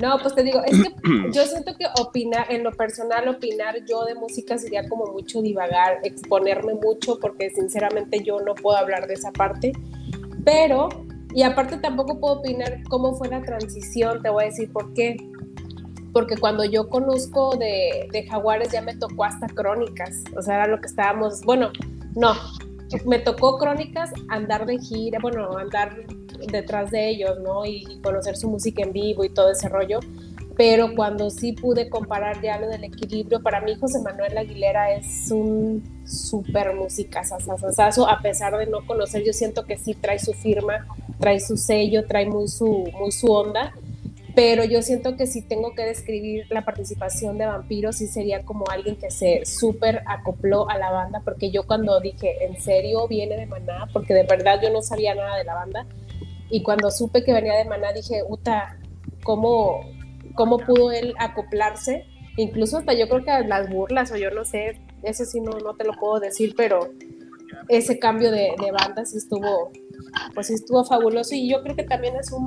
No, pues te digo, es que [CLEARS THROAT] yo siento que opinar, en lo personal, opinar yo de música sería como mucho divagar, exponerme mucho, porque sinceramente yo no puedo hablar de esa parte. Pero, y aparte tampoco puedo opinar cómo fue la transición, te voy a decir por qué. Porque cuando yo conozco de, de Jaguares ya me tocó hasta crónicas, o sea, era lo que estábamos, bueno, no, me tocó crónicas andar de gira, bueno, andar detrás de ellos, ¿no? Y, y conocer su música en vivo y todo ese rollo. pero cuando sí pude comparar ya lo del equilibrio, para mí José Manuel Aguilera es un súper música, a pesar de no conocer, yo siento que sí trae su firma, trae su sello, trae muy su, muy su onda, pero yo siento que si tengo que describir la participación de Vampiro, sí sería como alguien que se súper acopló a la banda, porque yo cuando dije, ¿en serio viene de Maná? Porque de verdad yo no sabía nada de la banda, y cuando supe que venía de Maná dije, Uta, ¿cómo, cómo pudo él acoplarse? Incluso hasta yo creo que las burlas, o yo no sé, eso sí no, no te lo puedo decir, pero ese cambio de, de banda sí estuvo, pues sí estuvo fabuloso, y yo creo que también es un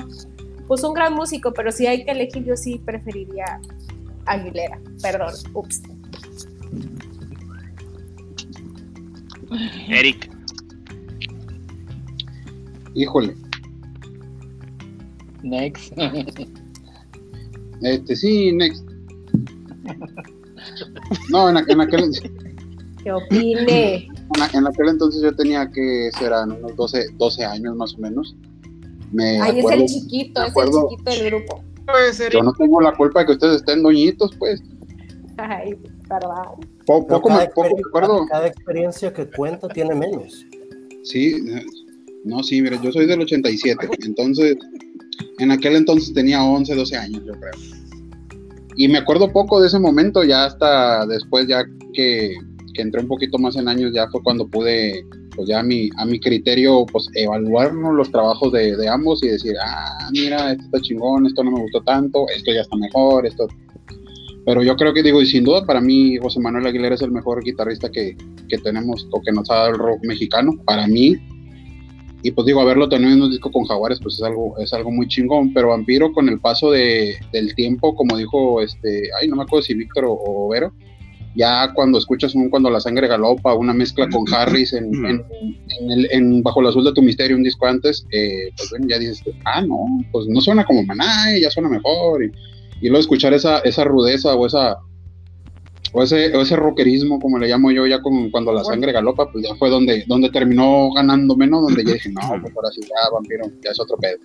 pues un gran músico, pero si hay que elegir, yo sí preferiría Aguilera. Perdón, ups. Eric. Híjole. Next. Este, sí, next. No, en, aquel, ¿Qué opine? En, aquel entonces yo tenía que ser unos 12, 12 años más o menos. Ahí es el chiquito, es el chiquito del grupo. Yo no tengo la culpa de que ustedes estén doñitos, pues. Ay, perdón. poco, me, acuerdo. Cada, experiencia que cuenta tiene menos. Sí, no, sí, mira, yo soy del 87, entonces, en aquel entonces tenía 11, 12 años, yo creo. Y me acuerdo poco de ese momento, ya hasta después, ya que, que entré un poquito más en años, ya fue cuando pude pues ya a mi, a mi criterio, pues evaluarnos los trabajos de, de, ambos y decir, ah, mira, esto está chingón, esto no me gustó tanto, esto ya está mejor, esto... Pero yo creo que digo, y sin duda para mí José Manuel Aguilera es el mejor guitarrista que, que tenemos o que nos ha dado el rock mexicano, para mí. Y pues digo, haberlo tenido en un disco con Jaguares, pues es algo, es algo muy chingón, pero Vampiro con el paso de, del tiempo, como dijo este, ay, no me acuerdo si Víctor o, o Vero, ya cuando escuchas un Cuando la sangre galopa, una mezcla con [LAUGHS] Harris en, en, Bajo el azul de tu misterio, un disco antes, eh, pues bueno, ya dices, ah, no, pues no suena como Maná, ya suena mejor. Y, y luego escuchar esa, esa rudeza o esa o ese, o ese rockerismo, como le llamo yo, ya con, cuando la sangre galopa, pues ya fue donde, donde terminó ganando menos, donde ya dije, no, [CLEARS THROAT] pues ahora sí, ya, vampiro, ya es otro pedo.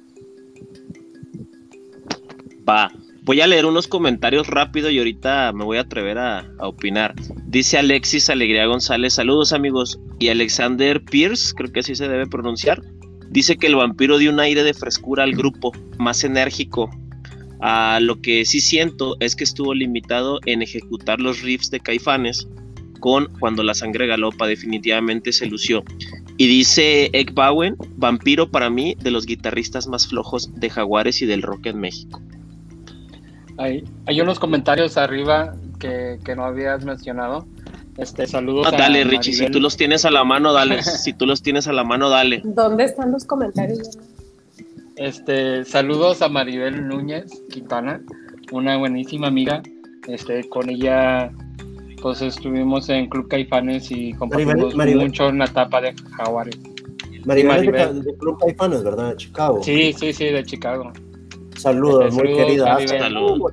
Va, Voy a leer unos comentarios rápido y ahorita me voy a atrever a, opinar. Dice Alexis Alegría González, saludos amigos. Y Alexander Pierce, creo que así se debe pronunciar, dice que el vampiro dio un aire de frescura al grupo, más enérgico. A lo que sí siento es que estuvo limitado en ejecutar los riffs de Caifanes con Cuando la sangre galopa definitivamente se lució. Y dice Egg Bowen, vampiro para mí de los guitarristas más flojos de Jaguares y del rock en México. Hay, hay unos comentarios arriba que, no habías mencionado. Este, saludos. Ah, dale, Richie, si tú los tienes a la mano, dale. [LAUGHS] si tú los tienes a la mano, dale. ¿Dónde están los comentarios? Este, saludos a Maribel Núñez Quintana, una buenísima amiga. Este, con ella, pues estuvimos en Club Caifanes y compartimos mucho en la etapa de Jaguares. Maribel, De, de, Club Caifanes, ¿verdad? De Chicago. Sí, sí, sí, de Chicago. Saludos, muy querida. Saludos.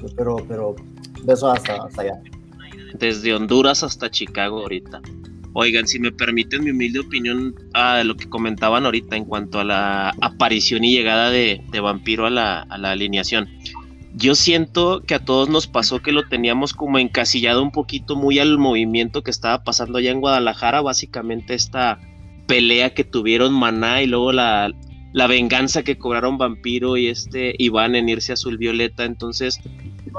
Pues, pero, pero besos hasta, hasta allá. Desde Honduras hasta Chicago ahorita. Oigan, si me permiten mi humilde opinión a lo que comentaban ahorita en cuanto a la aparición y llegada de, Vampiro a la, a la, alineación. Yo siento que a todos nos pasó que lo teníamos como encasillado un poquito muy al movimiento que estaba pasando allá en Guadalajara, básicamente esta pelea que tuvieron Maná y luego la, la venganza que cobraron Vampiro y este Iván en irse azul violeta. Entonces,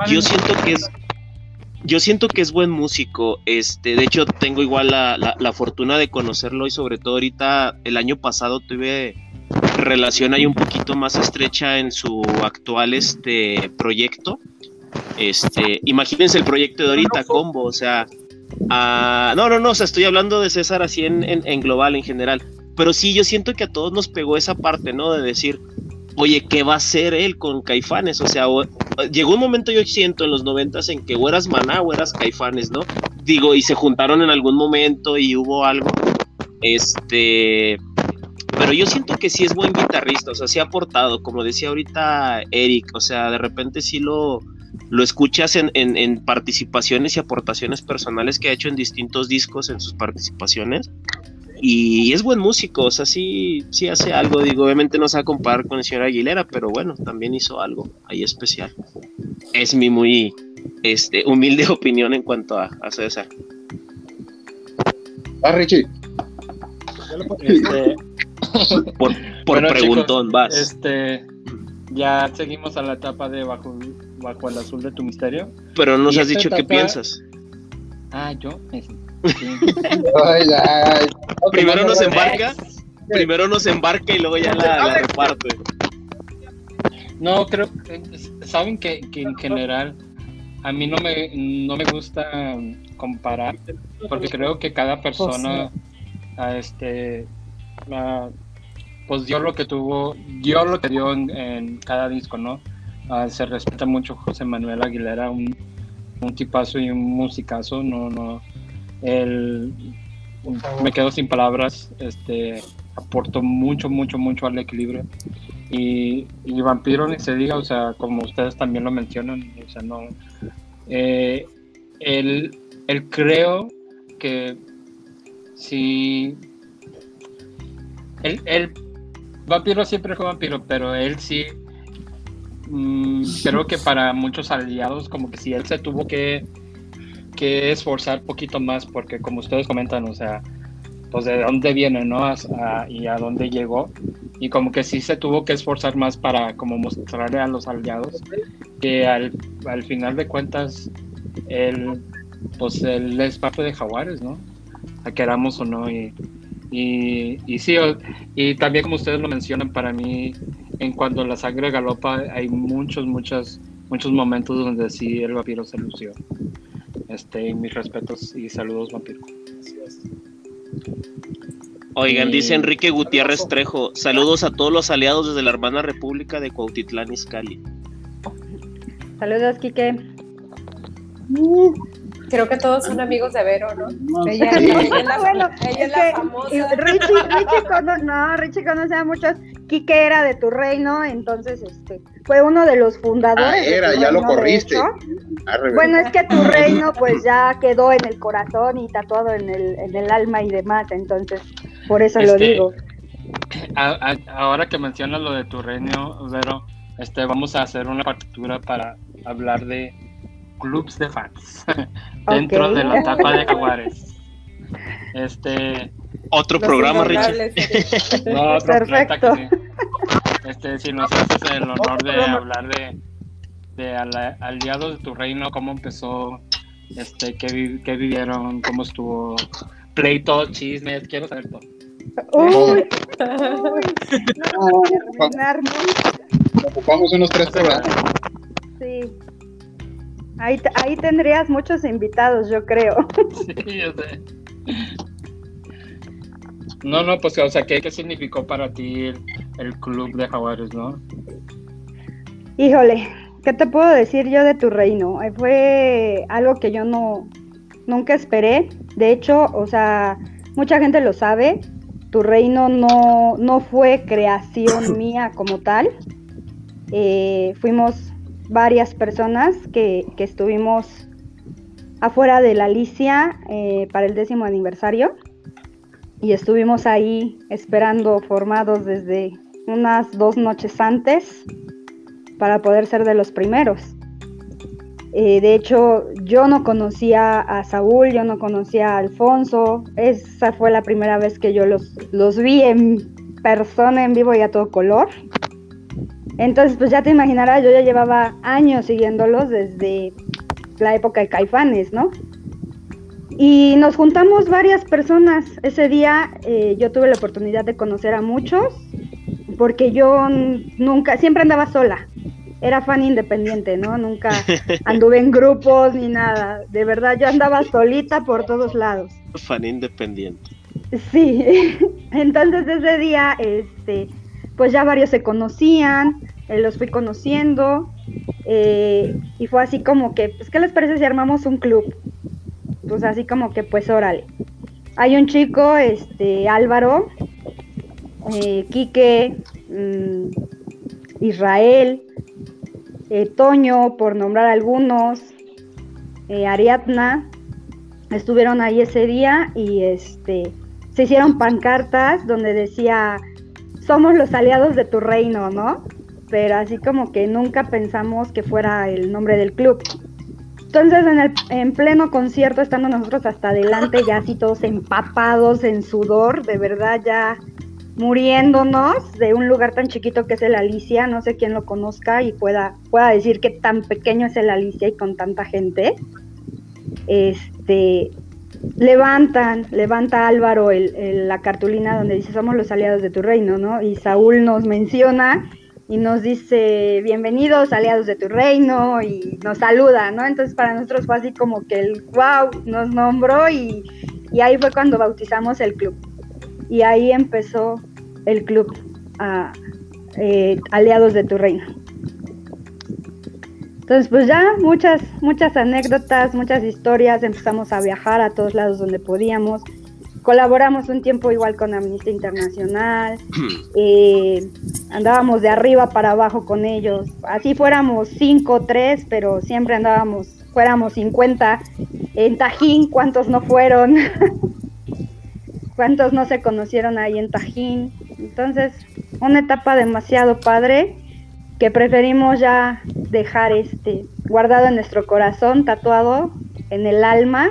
yo siento que es. Yo siento que es buen músico. Este, de hecho, tengo igual la, fortuna de conocerlo y sobre todo ahorita el año pasado tuve relación ahí un poquito más estrecha en su actual este proyecto. Este, imagínense el proyecto de ahorita, combo, o sea, ah, no, no, no, o sea, estoy hablando de César así en, en global, en general. Pero sí, yo siento que a todos nos pegó esa parte, ¿no? De decir, oye, ¿qué va a hacer él con Caifanes? O sea, llegó un momento, yo siento, en los noventas en que o eras Maná o eras Caifanes, ¿no? Digo, y se juntaron en algún momento y hubo algo. Este. Pero yo siento que sí es buen guitarrista, o sea, sí ha aportado, como decía ahorita Eric, o sea, de repente sí lo, lo escuchas en, en participaciones y aportaciones personales que ha hecho en distintos discos en sus participaciones y es buen músico, o sea, sí, sí hace algo, digo, obviamente no se va a comparar con el señor Aguilera, pero bueno, también hizo algo ahí especial. Es mi muy este, humilde [LAUGHS] opinión en cuanto a, a César. Ah, Richie. Este, [LAUGHS] Por, por Bueno, preguntón, chicos, vas. Este, ya seguimos a la etapa de bajo, bajo el azul de tu misterio. Pero no nos has dicho qué etapa- piensas. Ah, yo. es- sí. Ay, ay. [LAUGHS] Primero nos no, embarca, primero nos embarca y luego ya la, la reparte. No, creo saben que, que en general a mí no me, no me gusta comparar porque creo que cada persona a este a- pues dio lo que tuvo, dio lo que dio en, en cada disco, ¿no? Ah, se respeta mucho José Manuel Aguilera, un, un tipazo y un musicazo, no, no, él me quedo sin palabras, este aportó mucho, mucho, mucho al equilibrio y, y Vampiro ni se diga, o sea, como ustedes también lo mencionan, o sea, no. Eh, él, él creo que si. Él, él- Vampiro siempre fue vampiro, pero él sí. mm, creo que para muchos aliados, como que si él se tuvo que, que esforzar poquito más, porque como ustedes comentan, o sea, pues de dónde viene, ¿no? As- a- y a dónde llegó y como que sí se tuvo que esforzar más para como mostrarle a los aliados que al, al final de cuentas él pues él es parte de Jaguares, ¿no? A queramos o no y, y, y sí, y también como ustedes lo mencionan, para mí en cuanto la sangre galopa hay muchos, muchos, muchos momentos donde sí el vampiro se lució. Este, mis respetos y saludos vampiro. Oigan, dice Enrique Gutiérrez Trejo, saludos a todos los aliados desde la hermana República de Cuautitlán Izcalli. Saludos, Quique. Creo que todos son amigos de Vero, ¿no? Ella, Sí. ella es la, Bueno, ella es es la que famosa. Richie, Richie, cono- no, Richie conoce a muchos. Quique era de tu reino, entonces este fue uno de los fundadores. Ah, era, ya lo corriste. hecho. Bueno, es que tu reino pues ya quedó en el corazón y tatuado en el, en el alma y demás, entonces por eso lo Este, digo. A- a- ahora que mencionas lo de tu reino, Vero, este, vamos a hacer una partitura para hablar de clubs de fans [LAUGHS] dentro de la etapa de [LAUGHS] Jaguares. Este, Otro Los programa, Richie. no, otro Perfecto. que sí. Este, si nos haces el honor de hablar de, de ala- aliados de tu reino, cómo empezó, este, qué, vi- qué vivieron, cómo estuvo, pleito, chismes, quiero saber todo. Uy. Ocupamos unos tres programas. Sí. Ahí, ahí tendrías muchos invitados, yo creo. [LAUGHS] Sí, yo sé. No, no, pues, o sea, ¿qué, qué significó para ti el, el club de Jaguares, no? Híjole, ¿qué te puedo decir yo de tu reino? Eh, Fue algo que yo no nunca esperé. De hecho, o sea, mucha gente lo sabe. Tu reino no, no fue creación [LAUGHS] mía como tal. Eh, fuimos varias personas que, que estuvimos afuera de la Alicia eh, para el décimo aniversario. Y estuvimos ahí esperando formados desde unas dos noches antes para poder ser de los primeros. Eh, de hecho, yo no conocía a Saúl, yo no conocía a Alfonso. Esa fue la primera vez que yo los, los vi en persona, en vivo y a todo color. Entonces, pues ya te imaginarás, yo ya llevaba años siguiéndolos desde la época de Caifanes, ¿no? Y nos juntamos varias personas. Ese día eh, yo tuve la oportunidad de conocer a muchos, porque yo nunca, siempre andaba sola. Era fan independiente, ¿no? Nunca [LAUGHS] anduve en grupos ni nada. De verdad, yo andaba solita por todos lados. Fan independiente. Sí, [LAUGHS] entonces ese día, este, pues ya varios se conocían, eh, los fui conociendo, eh, y fue así como que, pues, ¿qué les parece si armamos un club? Pues así como que, pues, órale. Hay un chico, este, Álvaro, eh, Quique, mm, Israel, eh, Toño, por nombrar algunos, eh, Ariadna, estuvieron ahí ese día y este se hicieron pancartas donde decía, somos los aliados de tu reino, ¿no? Pero así como que nunca pensamos que fuera el nombre del club. Entonces en, el, en pleno concierto, estando nosotros hasta adelante, ya así todos empapados en sudor, de verdad ya muriéndonos de un lugar tan chiquito que es el Alicia, no sé quién lo conozca y pueda, pueda decir que tan pequeño es el Alicia y con tanta gente. Este, levantan, levanta Álvaro el, la cartulina donde dice somos los aliados de tu reino, ¿no? Y Saúl nos menciona y nos dice bienvenidos aliados de tu reino y nos saluda, ¿no? Entonces para nosotros fue así como que el wow nos nombró y, y ahí fue cuando bautizamos el club. Y ahí empezó el club a, eh, aliados de tu reino. Entonces, pues ya muchas, muchas anécdotas, muchas historias, empezamos a viajar a todos lados donde podíamos. Colaboramos un tiempo igual con Amnistía Internacional, [CLEARS THROAT] eh, andábamos de arriba para abajo con ellos, así fuéramos 5, 3, pero siempre andábamos, fuéramos 50 en Tajín, ¿cuántos no fueron? [LAUGHS] ¿Cuántos no se conocieron ahí en Tajín? Entonces, una etapa demasiado padre que preferimos ya dejar este guardado en nuestro corazón, tatuado en el alma.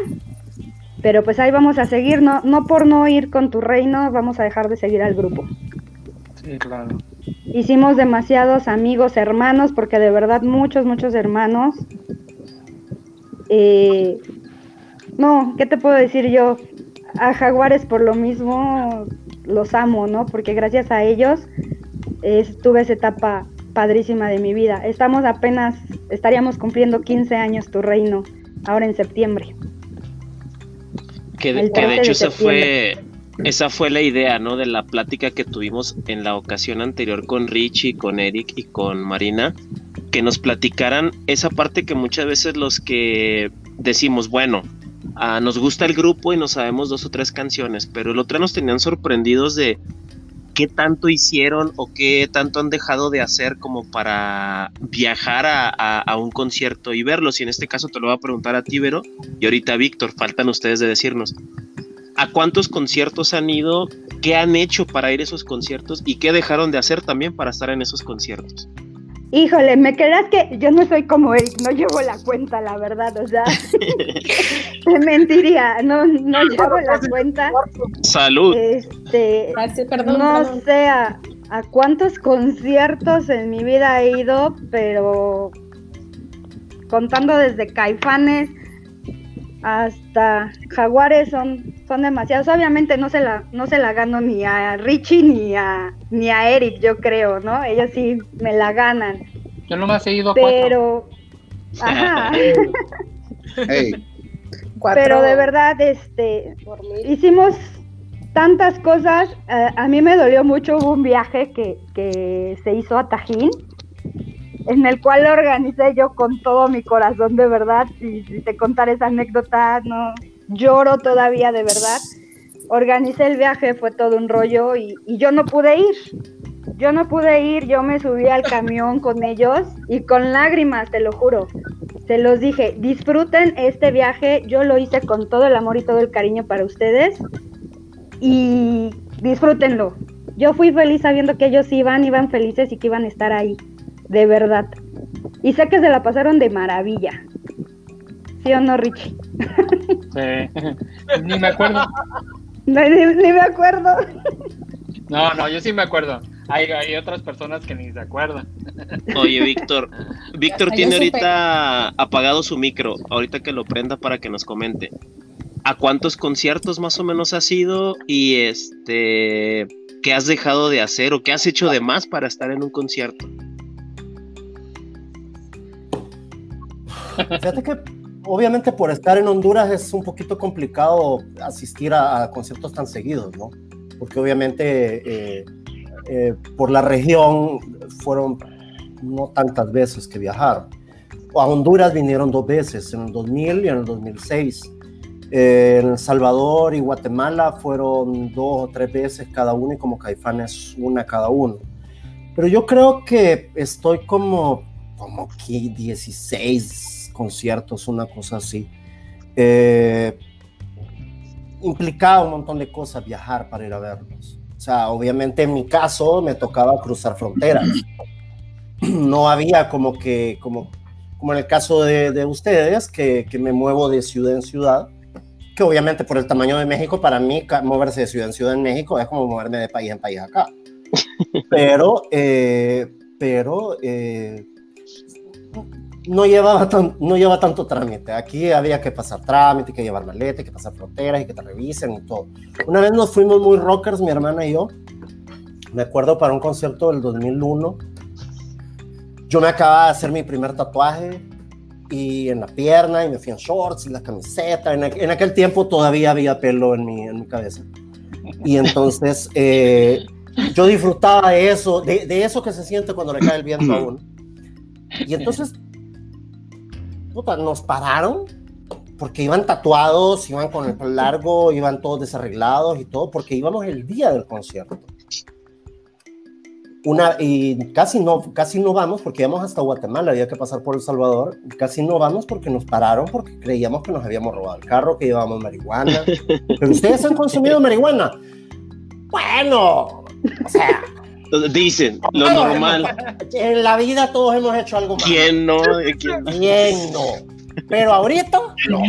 Pero pues ahí vamos a seguir, no, no por no ir con tu reino, vamos a dejar de seguir al grupo. Sí, claro. Hicimos demasiados amigos, hermanos, porque de verdad muchos, muchos hermanos. Eh, no, ¿qué te puedo decir yo? A Jaguares por lo mismo los amo, ¿no? Porque gracias a ellos tuve esa etapa padrísima de mi vida. Estamos apenas, estaríamos cumpliendo 15 años tu reino, ahora en septiembre. Que de, hecho esa fue, esa fue la idea, ¿no? De la plática que tuvimos en la ocasión anterior con Richie, con Eric y con Marina, que nos platicaran esa parte que muchas veces los que decimos, bueno, ah, nos gusta el grupo y no sabemos dos o tres canciones, pero el otro nos tenían sorprendidos de qué tanto hicieron o qué tanto han dejado de hacer como para viajar a, un concierto y verlos. Y en este caso te lo voy a preguntar a ti, Vero, y ahorita Víctor, faltan ustedes de decirnos. ¿A cuántos conciertos han ido? ¿Qué han hecho para ir a esos conciertos? ¿Y qué dejaron de hacer también para estar en esos conciertos? Híjole, me creas que yo no soy como él, no llevo la cuenta, la verdad, o sea, [LAUGHS] te mentiría, no, no llevo la cuenta. Salud. Este, no sé a, a, cuántos conciertos en mi vida he ido, pero contando desde Caifanes hasta Jaguares son, son demasiados. Obviamente no se la, no se la gano ni a Richie ni a ni a Eric, yo creo, ¿no? Ellos sí me la ganan. Yo no me he ido a Pero, [LAUGHS] ajá. Pero de verdad, este, hicimos tantas cosas. Eh, a mí me dolió mucho. Hubo un viaje que, que se hizo a Tajín en el cual lo organicé yo con todo mi corazón, de verdad. Y si te contar esa anécdota, no lloro todavía, de verdad. Organicé el viaje, fue todo un rollo y, yo no pude ir. Yo no pude ir, yo me subí al camión con ellos y con lágrimas, te lo juro. Se los dije, disfruten este viaje, yo lo hice con todo el amor y todo el cariño para ustedes y disfrútenlo. Yo fui feliz sabiendo que ellos iban, iban felices y que iban a estar ahí de verdad. Y sé que se la pasaron de maravilla. ¿Sí o no, Richie? Sí, [LAUGHS] ni me acuerdo. ni, me acuerdo. No, no, yo sí me acuerdo. Hay, hay otras personas que ni se acuerdan. Oye, Víctor. Víctor tiene ahorita apagado su micro. Ahorita que lo prenda para que nos comente. ¿A cuántos conciertos más o menos has ido? Y este. ¿Qué has dejado de hacer o qué has hecho de más para estar en un concierto? Fíjate que obviamente por estar en Honduras es un poquito complicado asistir a, conciertos tan seguidos, ¿no? Porque obviamente eh, eh, por la región fueron no tantas veces que viajar. A Honduras vinieron dos veces, en el 2000 y en el 2006. Eh, en El Salvador y Guatemala fueron dos o tres veces cada uno y como Caifanes una cada uno. Pero yo creo que estoy como, como aquí 16 conciertos, una cosa así. Eh, implicaba un montón de cosas viajar para ir a verlos. O sea, obviamente en mi caso me tocaba cruzar fronteras. [CLEARS THROAT] No había como que, como, como en el caso de, de ustedes, que, que, me muevo de ciudad en ciudad, que obviamente por el tamaño de México, para mí moverse de ciudad en ciudad en México es como moverme de país en país acá. [LAUGHS] Pero, eh, pero eh, no llevaba tan, no lleva tanto trámite. Aquí había que pasar trámite, que llevar maleta, que pasar fronteras y que te revisen y todo. Una vez nos fuimos muy rockers, mi hermana y yo. Me acuerdo para un concierto del 2001. Yo me acababa de hacer mi primer tatuaje y en la pierna y me fui en shorts y la camiseta. En, en aquel tiempo todavía había pelo en mi, en mi cabeza. Y entonces [LAUGHS] eh, yo disfrutaba de eso, de, de, eso que se siente cuando le cae el viento a uno. Y entonces puta, nos pararon porque iban tatuados, iban con el pelo largo, iban todos desarreglados y todo, porque íbamos el día del concierto. Una, y casi no, casi no vamos porque íbamos hasta Guatemala, había que pasar por El Salvador, y casi no vamos porque nos pararon porque creíamos que nos habíamos robado el carro, que llevábamos marihuana. [LAUGHS] Pero ustedes han consumido marihuana. Bueno, o sea, Dicen, lo normal. En la vida todos hemos hecho algo malo. ¿Quién no? ¿Quién? ¿Quién no? Pero ahorita no.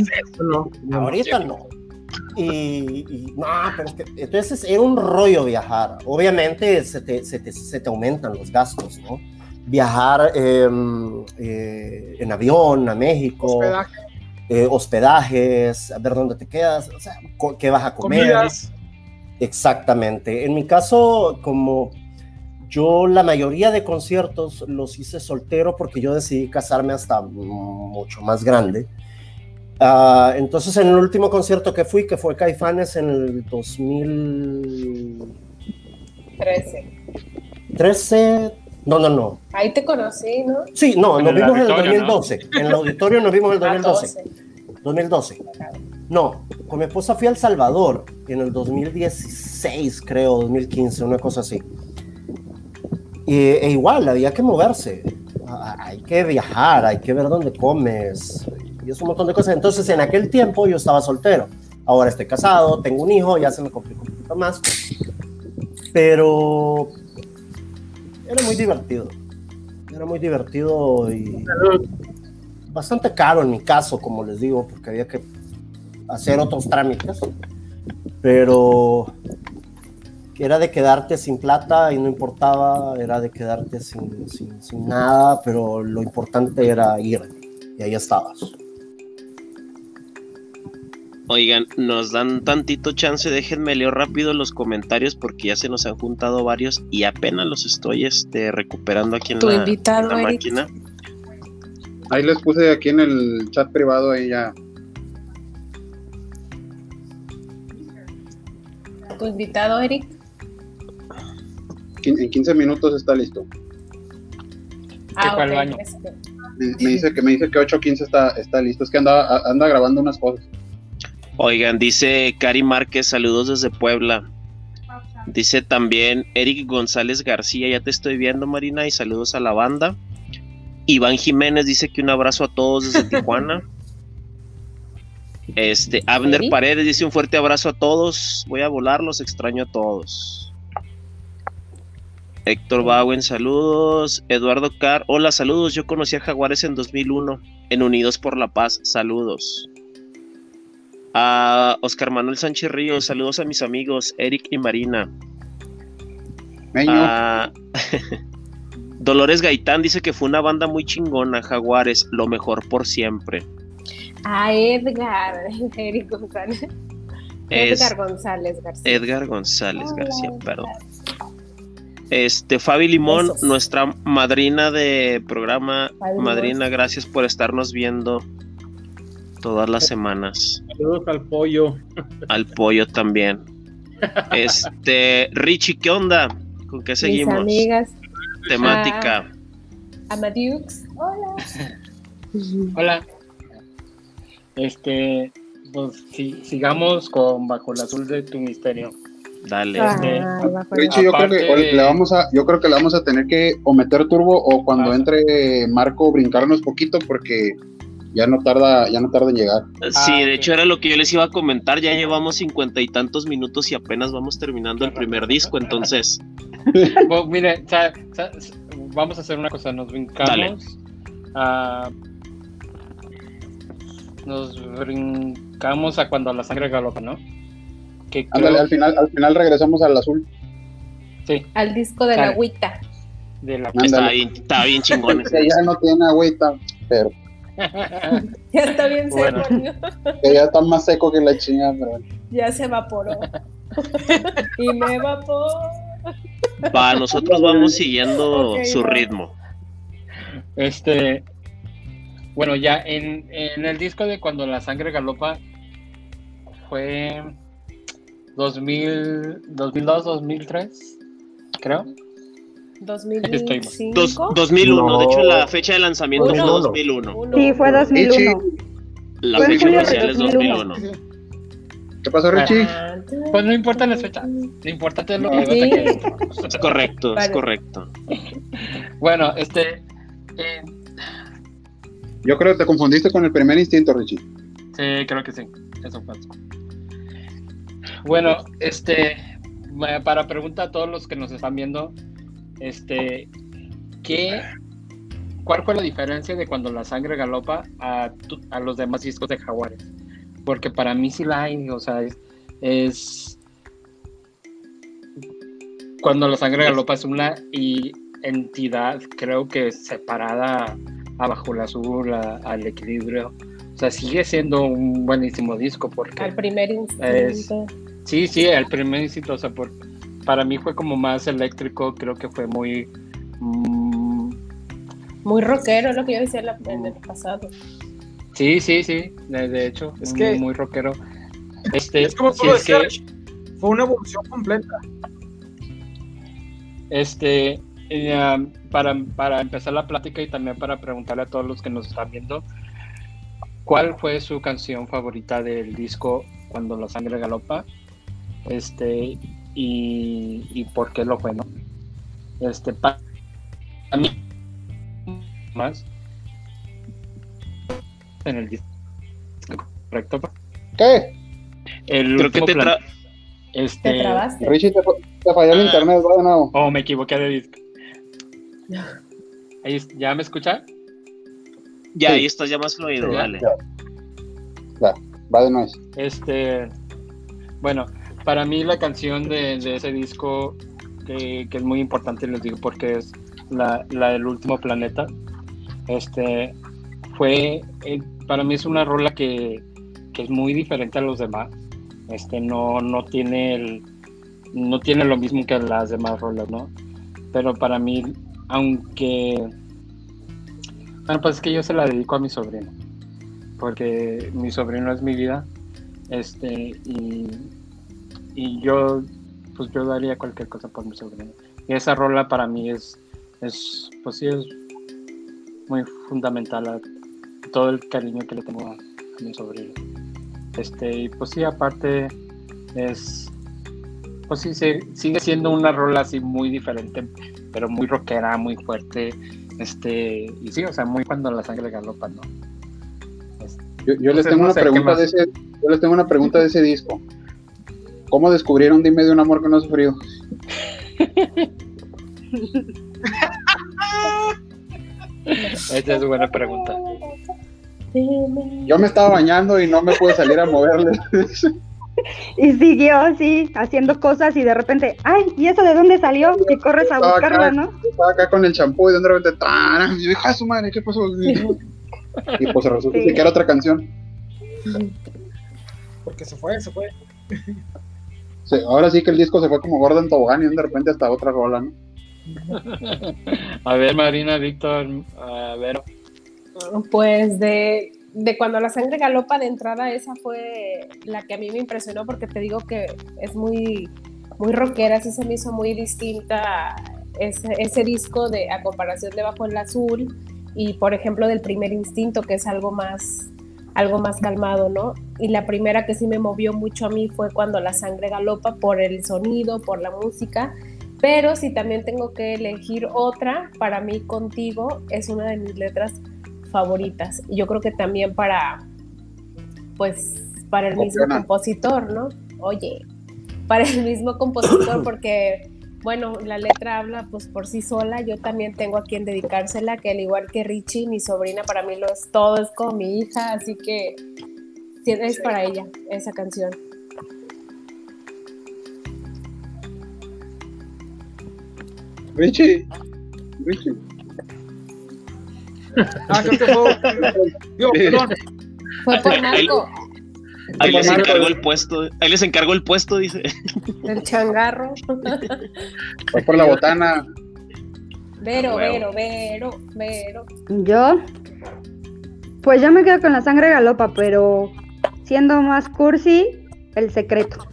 no. Ahorita no. Y, y, no, pero es que, entonces era un rollo viajar. Obviamente se te, se te, se te aumentan los gastos, ¿no? Viajar eh, eh, en avión a México, Hospedaje. eh, hospedajes, a ver dónde te quedas, o sea, qué vas a comer. Comidas. Exactamente. En mi caso, como yo la mayoría de conciertos los hice soltero porque yo decidí casarme hasta mucho más grande. Uh, entonces en el último concierto que fui, que fue Caifanes en el 2013. 13. No, no, no. Ahí te conocí, ¿no? Sí, no, En nos el vimos en el auditorio, 2012. En el auditorio nos vimos en el Ah, 2012. 12. 2012. No, con mi esposa fui a El Salvador en el 2016, creo, 2015, una cosa así. E igual, había que moverse. Ah, Hay que viajar, hay que ver dónde comes. Y es un montón de cosas. Entonces, en aquel tiempo yo estaba soltero. Ahora estoy casado, tengo un hijo, ya se me complicó un poquito más. Pero era muy divertido. Era muy divertido y bastante caro en mi caso, como les digo, porque había que hacer otros trámites. Pero era de quedarte sin plata y no importaba, era de quedarte sin, sin, sin nada, pero lo importante era ir. Y ahí estabas. Oigan, nos dan tantito chance, déjenme leo rápido los comentarios porque ya se nos han juntado varios y apenas los estoy este, recuperando aquí en Tu la, invitado, en la Eric. máquina. Ahí les puse aquí en el chat privado ahí ya. Tu invitado, Eric. En 15 minutos está listo. Ah, al baño. este. Me, me dice que me dice que 8.15 está, está listo. Es que anda, anda grabando unas cosas. Oigan, dice Cari Márquez, saludos desde Puebla. Dice también Eric González García, ya te estoy viendo Marina, y saludos a la banda. Iván Jiménez dice que un abrazo a todos desde [LAUGHS] Tijuana. Este, Abner Sí. Paredes dice un fuerte abrazo a todos. Voy a volar, los extraño a todos. Héctor Bowen, saludos. Eduardo Carr, hola, saludos. Yo conocí a Jaguares en 2001 en Unidos por la Paz. Saludos. A Oscar Manuel Sánchez Ríos, saludos a mis amigos Eric y Marina. Meño, Ah, [LAUGHS] Dolores Gaitán dice que fue una banda muy chingona, Jaguares, lo mejor por siempre. Ah, Edgar. [LAUGHS] Eric González. Es Edgar González García. Edgar González Hola, García, Edgar. Este, Fabi Limón, Besos. nuestra madrina de programa. Fabi Limón. madrina, gracias por estarnos viendo todas las semanas. Saludos al pollo. Al pollo también. [LAUGHS] Este, Richie, ¿qué onda? ¿Con qué Mis seguimos? amigas. Temática. Amadux. Hola. [LAUGHS] Hola. Este, pues sí, sigamos con Bajo el Azul de tu Misterio. Dale. Ah, Este, bajo el- Richie, yo creo que de- le vamos a, yo creo que le vamos a tener que o meter turbo o cuando Ah. entre Marco brincarnos poquito porque Ya no tarda, ya no tarda en llegar. Sí, Ah, de hecho era lo que yo les iba a comentar. Ya llevamos cincuenta y tantos minutos y apenas vamos terminando el primer disco. Entonces, [LAUGHS] mire, vamos a hacer una cosa, nos brincamos Dale. a- nos brincamos a cuando la sangre galopa, ¿no? Que creo- Ándale, al final, al final regresamos al azul. sí, Al disco de la agüita. de la estaba bien, estaba bien chingón. [LAUGHS] ese ya no tiene agüita, pero [LAUGHS] Ya está bien Bueno. seco, que ya está más seco que la chingada. pero bueno. ya se evaporó. [LAUGHS] y me evaporó. Va, nosotros vamos siguiendo su va. ritmo. Este, bueno, ya en, en el disco de Cuando la sangre galopa fue 2000, 2002, 2003, creo. 2005. Dos- 2001, No. de hecho la fecha de lanzamiento fue Uno. 2001. Uno. Sí, fue 2001. La Fue fecha oficial es 2001. 2001. ¿Qué pasó, Richie? Ah, Pues no importa las fechas, lo importante es lo que Sí. Es correcto, es correcto. Bueno, este, eh, Yo creo que te confundiste con el primer instinto, Richie. Sí, creo que sí. Eso pasó. Bueno, este, para pregunta a todos los que nos están viendo, este, ¿qué, ¿cuál fue la diferencia de cuando la sangre galopa a, tu- a los demás discos de Jaguares? Porque para mí sí la hay, o sea, es, es- cuando la sangre galopa es una y entidad, creo que separada a Bajo el Azul, al equilibrio. O sea, sigue siendo un buenísimo disco porque... Al primer instinto. Es- Sí, sí, el primer instinto, o sea, por, para mí fue como más eléctrico, creo que fue muy... mm, Muy rockero, es lo que yo decía en, la- en el pasado. sí, sí, sí, de, hecho, Es muy, que- muy rockero. Este, Es como lo es que, fue una evolución completa. este, eh, um, para, para empezar la plática y también para preguntarle a todos los que nos están viendo, ¿cuál fue su canción favorita del disco Cuando la sangre galopa? Este, y, y por qué lo fue, ¿no? Este, pa- a mí, más en el disco, ¿correcto? ¿Qué? El Creo que último te tra este, Te trabaste. Richie, te, fa- te falló el internet, va de nuevo. Oh, me equivoqué de disco. [LAUGHS] ¿Ya me escucha? Ya, Sí. ahí estás ya más fluido, Ya. dale. Va de nuevo. Este, bueno, para mí la canción de, de ese disco que, que es muy importante, les digo, porque es la, la del último planeta. Este, fue, eh, para mí es una rola que, que es muy diferente a los demás. Este, no, no tiene el, no tiene lo mismo que las demás rolas, ¿no? Pero para mí, aunque, bueno, pues es que yo se la dedico a mi sobrino porque mi sobrino es mi vida, este, y, y yo, pues yo daría cualquier cosa por mi sobrino. Y esa rola para mí es, es pues sí, es muy fundamental a todo el cariño que le tengo a, a mi sobrino. Este, y pues sí, aparte es, pues sí, sigue siendo una rola así muy diferente, pero muy rockera, muy fuerte, este, y sí, o sea, muy cuando la sangre galopa, ¿no? Yo, yo les tengo no una sé, ¿qué pregunta de ese, yo les tengo una pregunta de ese disco. ¿Cómo descubrieron Dime de un amor que no ha sufrido? [LAUGHS] Esa es buena pregunta. Yo me estaba bañando y no me pude salir a moverle. [LAUGHS] Y siguió así, haciendo cosas y de repente, ay, ¿y eso de dónde salió? Y corres a buscarla, acá. ¿no? Estaba acá con el champú y de repente. Y yo, su madre, ¿qué pasó? [LAUGHS] Y pues resulta Sí. que era otra canción. Porque se fue, se fue. Sí, ahora sí que el disco se fue como Gordon Tobogán y de repente hasta otra rola, ¿no? A ver, Marina, Víctor, a ver. Pues de, de cuando la sangre galopa de entrada, esa fue la que a mí me impresionó porque te digo que es muy, muy rockera, sí se me hizo muy distinta ese, ese disco de, a comparación de Bajo el Azul y por ejemplo del primer instinto que es algo más algo más calmado, ¿no? Y la primera que sí me movió mucho a mí fue cuando la sangre galopa por el sonido, por la música, pero si también tengo que elegir otra, para mí contigo es una de mis letras favoritas. Yo creo que también para, pues, para el mismo compositor, ¿no? Oye, para el mismo compositor, [COUGHS] porque, bueno, la letra habla pues por sí sola. Yo también tengo a quien dedicársela, que al igual que Richie, mi sobrina, para mí lo es todo, es como mi hija, así que es para ella esa canción. Richie. Richie. Ah, creo que fue. Digo, perdón. Fue por Marco, Ahí les encargó el puesto. Ahí les encargó el puesto, dice. el changarro. Fue por la botana. Vero, Huevo. Vero, Vero, Vero. Yo, pues yo me quedo con la sangre galopa, pero siendo más cursi, el secreto.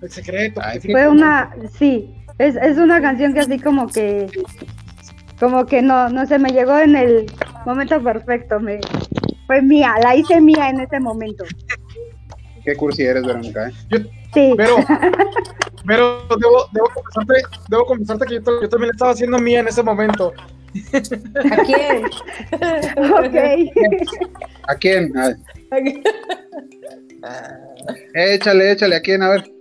El secreto. Ay, Fue una, sí, es, es una canción que así como que, como que no, no sé, me llegó en el momento perfecto, me, fue mía, la hice mía en ese momento. Qué cursi eres, Verónica. ¿eh? Sí, Pero, [LAUGHS] pero debo, debo, confesarte, debo confesarte que yo, ta- yo también le estaba haciendo mía en ese momento. ¿A quién? [LAUGHS] ok. ¿A quién? A ver. Échale, échale. ¿A quién? A ver.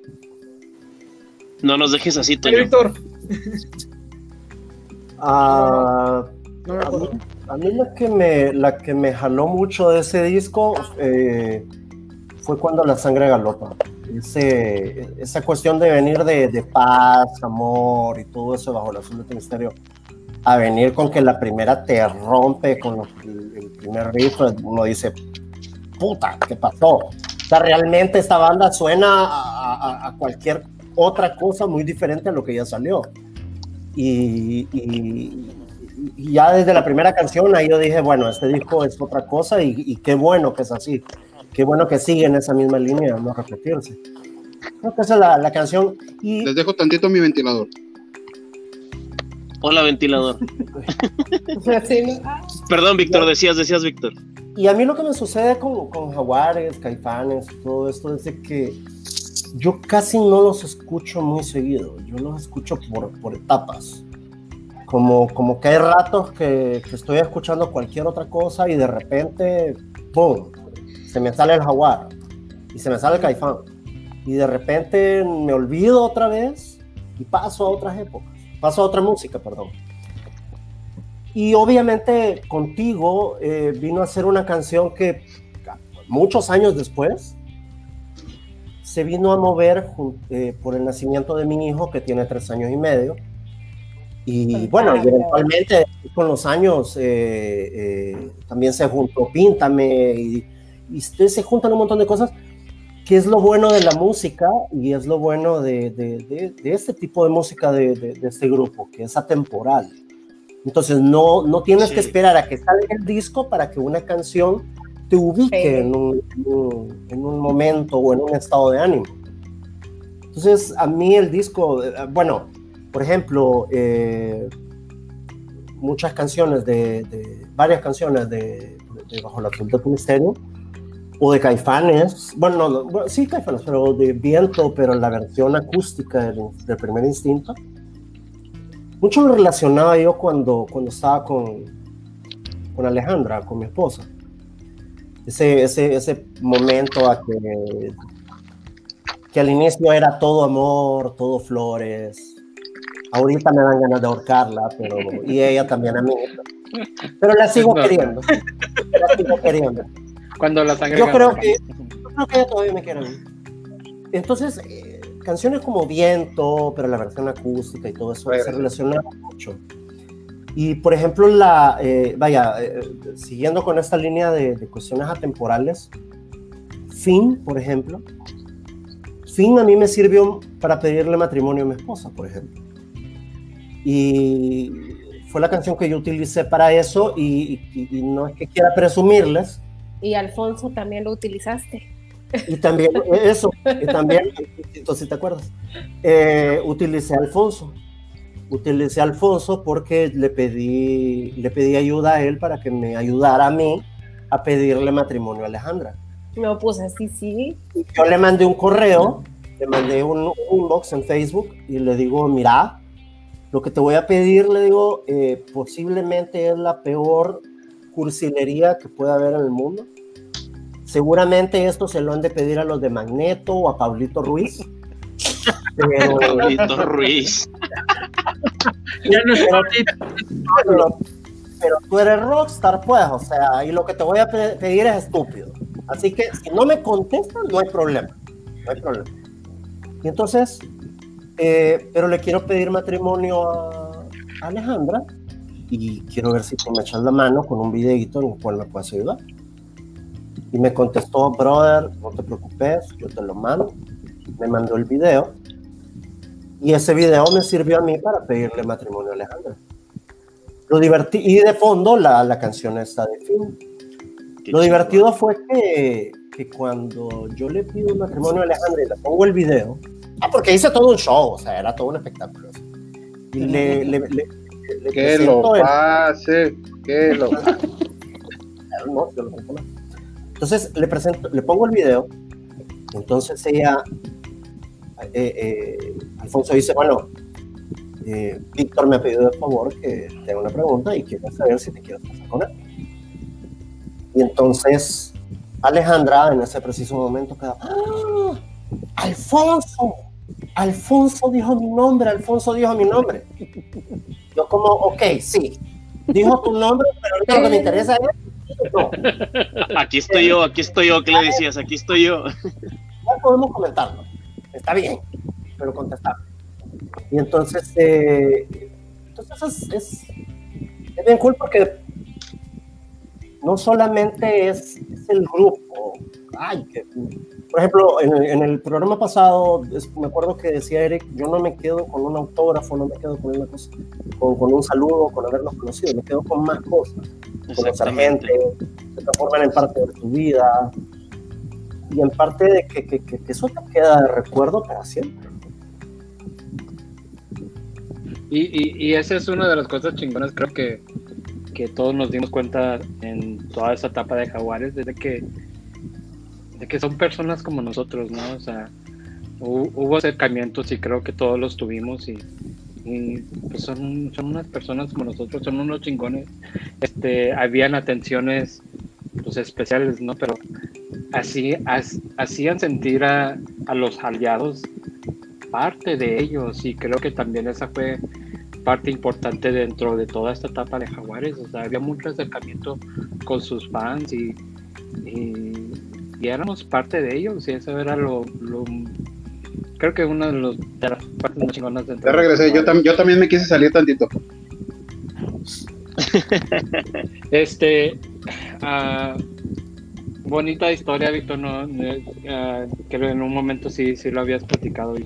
No nos dejes así, Toño. Víctor, Ah, no me a, mí, acuerdo. a mí la que me la que me jaló mucho de ese disco eh, fue cuando la sangre galopa. Ese, esa cuestión de venir de, de paz, amor y todo eso bajo el azul de tu misterio, a venir con que la primera te rompe con el, el primer riff, uno dice, puta, ¿qué pasó? O sea, realmente esta banda suena a, a- a cualquier otra cosa muy diferente a lo que ya salió. Y, y- y ya desde la primera canción ahí yo dije, bueno, este disco es otra cosa y, y qué bueno que es así. Qué bueno que sigue en esa misma línea, no repetirse. Creo que esa es la, la canción. Y Les dejo tantito mi ventilador. Hola, ventilador. [LAUGHS] Perdón, Víctor, decías, decías, Víctor. Y a mí lo que me sucede con, con Jaguares, Caifanes, todo esto es de que yo casi no los escucho muy seguido, yo los escucho por, por etapas. Como, como que hay ratos que, estoy escuchando cualquier otra cosa y de repente, ¡pum! Se me sale el Jaguar y se me sale el Caifán. Y de repente me olvido otra vez y paso a otras épocas, paso a otra música, perdón. Y obviamente contigo eh, vino a ser una canción que muchos años después se vino a mover eh, por el nacimiento de mi hijo que tiene tres años y medio. Y Fantástico. bueno, y eventualmente con los años eh, eh, también se juntó Píntame y, y se se juntan un montón de cosas que es lo bueno de la música y es lo bueno de, de- de- de este tipo de música de, de- de este grupo, que es atemporal. Entonces no, no tienes Sí. que esperar a que salga el disco para que una canción te ubique Pegue. en un, en un- en un momento o en un estado de ánimo. Entonces a mí el disco, eh, bueno, por ejemplo, eh, muchas canciones de, de- varias canciones de, de Bajo la Azul de tu Misterio, o de Caifanes, bueno, no, no, bueno, sí Caifanes, pero de Viento, pero la versión acústica del, del primer instinto. Mucho lo relacionaba yo cuando, cuando estaba con, con Alejandra, con mi esposa. Ese, ese, ese momento a que, que al inicio era todo amor, todo flores. Ahorita me dan ganas de ahorcarla, pero, y ella también a mí. Pero la sigo No. queriendo. La sigo queriendo. Cuando la sangre Yo creo que, yo creo que ella todavía me quiere. Entonces, eh, canciones como Viento, pero la versión acústica y todo eso se relaciona mucho. Y por ejemplo, la, eh, vaya, eh, siguiendo con esta línea de, de cuestiones atemporales, Fin, por ejemplo, Fin a mí me sirvió para pedirle matrimonio a mi esposa, por ejemplo. Y fue la canción que yo utilicé para eso y, y- y no es que quiera presumirles, Y Alfonso también lo utilizaste. y también eso, y también, [LAUGHS] entonces te acuerdas, Eh, utilicé a Alfonso. Utilicé a Alfonso porque le pedí, le pedí ayuda a él para que me ayudara a mí a pedirle matrimonio a Alejandra. No, pues así sí. Yo le mandé un correo, le mandé un, inbox en Facebook y le digo, mira, Lo que te voy a pedir, le digo, eh, posiblemente es la peor cursilería que pueda haber en el mundo. Seguramente esto se lo han de pedir a los de Magneto o a Pablito Ruiz. Pero, Pablito Ruiz. Ya no es pero, pero tú eres rockstar, pues, o sea, y lo que te voy a pe- pedir es estúpido. Así que si no me contestan, no hay problema. No hay problema. Y entonces, eh, pero le quiero pedir matrimonio a a Alejandra y quiero ver si tú me echas la mano con un videito en el cual me puedes ayudar. Y me contestó, brother, no te preocupes, yo te lo mando. Me mandó el video. Y ese video me sirvió a mí para pedirle matrimonio a Alejandra. Lo divertí, y de fondo la, la canción está de. Qué Lo divertido fue que, que cuando yo le pido matrimonio a Alejandra y le pongo el video, ah, porque hice todo un show, o sea, era todo un espectáculo. Y le, le, le, le Que lo presento el- pase, que lo [LAUGHS] no, yo lo pongo. Entonces le presento, le pongo el video. Entonces ella, eh, eh, Alfonso dice, bueno, eh, Víctor me ha pedido de favor que te haga una pregunta y quiero saber si te quieres casar con él. Y entonces Alejandra en ese preciso momento queda, ¡Ah! Alfonso, Alfonso dijo mi nombre, Alfonso dijo mi nombre. Yo como, ok, sí, dijo tu nombre, pero lo que me interesa es, Aquí estoy yo, aquí estoy yo. ¿Qué le decías? Aquí estoy yo. Podemos comentarlo. Está bien, pero contestar. Y entonces, eh, entonces es, es, es bien cool porque no solamente es, es el grupo. Ay, que, por ejemplo, en, el- en el programa pasado, me acuerdo que decía Eric, yo no me quedo con un autógrafo, no me quedo con una cosa, con, con un saludo, con haberlos conocido, me quedo con más cosas conocer gente, se transforman en parte de tu vida y en parte de que, que, que- eso te queda de recuerdo para siempre. Y, y, y esa es una de las cosas chingonas, creo que, que todos nos dimos cuenta en toda esa etapa de Jaguares, desde que, de que son personas como nosotros, ¿no? O sea, hu- hubo acercamientos y creo que todos los tuvimos y, y, pues son, son unas personas como nosotros, son unos chingones. Este, habían atenciones pues, especiales, ¿no? Pero así, as- hacían sentir a, a los aliados parte de ellos y creo que también esa fue parte importante dentro de toda esta etapa de Jaguares, o sea, había mucho acercamiento con sus fans y, y, y éramos parte de ellos y eso era lo, lo- creo que una de, los, de las partes más chingonas dentro Ya de yo, tam- yo también me quise salir tantito. [LAUGHS] Este, ah, bonita historia, Víctor, no, creo en un momento sí, sí lo habías platicado y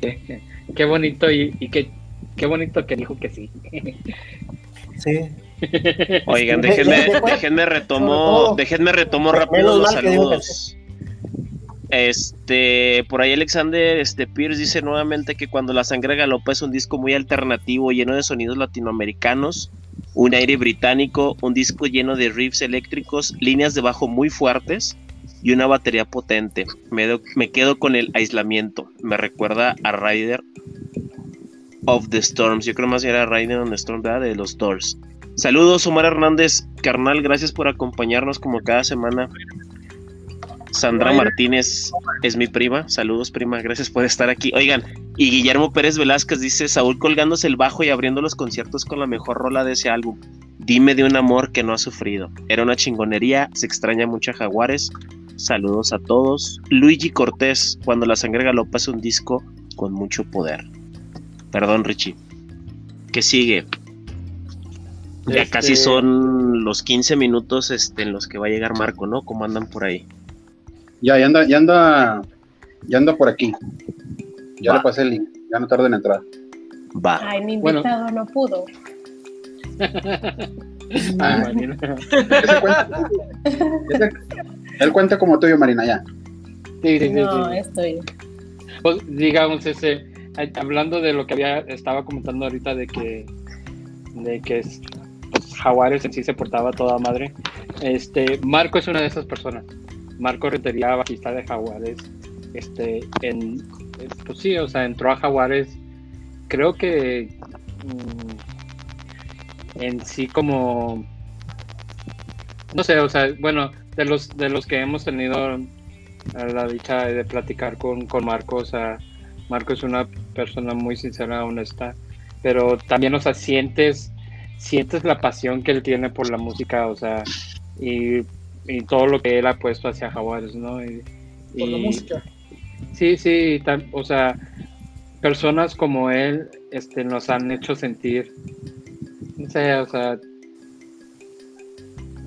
qué, qué bonito y, y qué, qué bonito que dijo que sí. Sí. [LAUGHS] Oigan, déjenme, déjenme retomo, déjenme retomo rápido los saludos. Este, por ahí Alexander este, Pierce dice nuevamente que cuando la sangre galopa es un disco muy alternativo, lleno de sonidos latinoamericanos, un aire británico, un disco lleno de riffs eléctricos, líneas de bajo muy fuertes y una batería potente. Me, do- me quedo con el aislamiento. Me recuerda a Rider of the Storms. Yo creo más era Rider on the Storm ¿verdad? de los Doors. Saludos, Omar Hernández, carnal, gracias por acompañarnos como cada semana. Sandra Martínez es mi prima. Saludos, prima. Gracias por estar aquí. Oigan, y Guillermo Pérez Velázquez dice: Saúl colgándose el bajo y abriendo los conciertos con la mejor rola de ese álbum. Dime de un amor que no ha sufrido. Era una chingonería. Se extraña mucho a Jaguares. Saludos a todos. Luigi Cortés, cuando la sangre galopa es un disco con mucho poder. Perdón, Richie. ¿Qué sigue? Ya Este- casi son los 15 minutos este, en los que va a llegar Marco, ¿no? ¿Cómo andan por ahí? Ya, ya anda, ya anda, ya anda por aquí. Ya Va. le pasé el link, ya no tarda en entrar. Va. Ay, mi Bueno. invitado no pudo. [LAUGHS] Ah, Marina. Ese cuenta, ese- él cuenta como tuyo, Marina, ya. Sí, sí, sí, No, sí. estoy. Pues, digamos ese hablando de lo que había estaba comentando ahorita de que de que es- pues, Jaguares en sí se portaba toda madre este Marco es una de esas personas Marco Rentería bajista de Jaguares este en eh, pues sí o sea entró a Jaguares creo que mm, en sí como no sé, o sea, bueno, de los de los que hemos tenido la dicha de platicar con, con Marco, o sea, Marco es una persona muy sincera, honesta, pero también, o sea, sientes, sientes la pasión que él tiene por la música, o sea, y, y todo lo que él ha puesto hacia Jaguares, ¿no? Y, Por la música. Sí, sí, tam- o sea, personas como él este, nos han hecho sentir, no sé, o sea,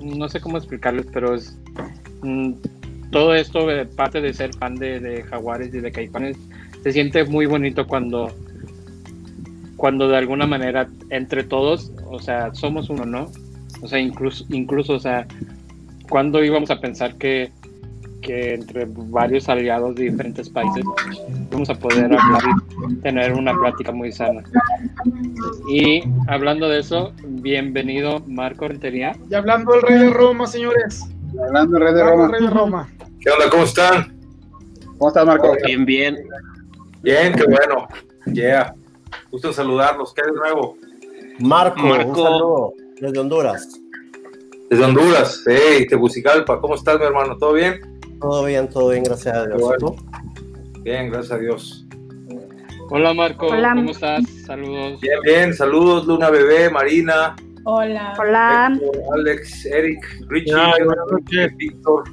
no sé cómo explicarles, pero es mm, todo esto parte de ser fan de, de Jaguares y de Caifanes, se siente muy bonito cuando, cuando de alguna manera entre todos, o sea, somos uno, ¿no? O sea, incluso, incluso, o sea, cuando íbamos a pensar que que entre varios aliados de diferentes países vamos a poder hablar y tener una plática muy sana. Y hablando de eso, bienvenido Marco Rentería. Y hablando del rey de Roma, señores. Hablando del Rey de Roma. rey de Roma. ¿Qué onda? ¿Cómo están? ¿Cómo estás, Marco? Bien, bien. Bien, qué bueno. Yeah. Gusto saludarlos. ¿Qué hay de nuevo? Marco, Marco. un saludo desde Honduras. Desde Honduras. Hey, Tegucigalpa. ¿Cómo estás, mi hermano? ¿Todo bien? Todo bien, todo bien, gracias a Dios. Bien, gracias a Dios. Hola Marco, Hola. ¿cómo estás? Saludos. Bien, bien. Saludos, Luna Bebé, Marina, Hola. Hola. Héctor, Alex, Eric, Richie, noches. Víctor,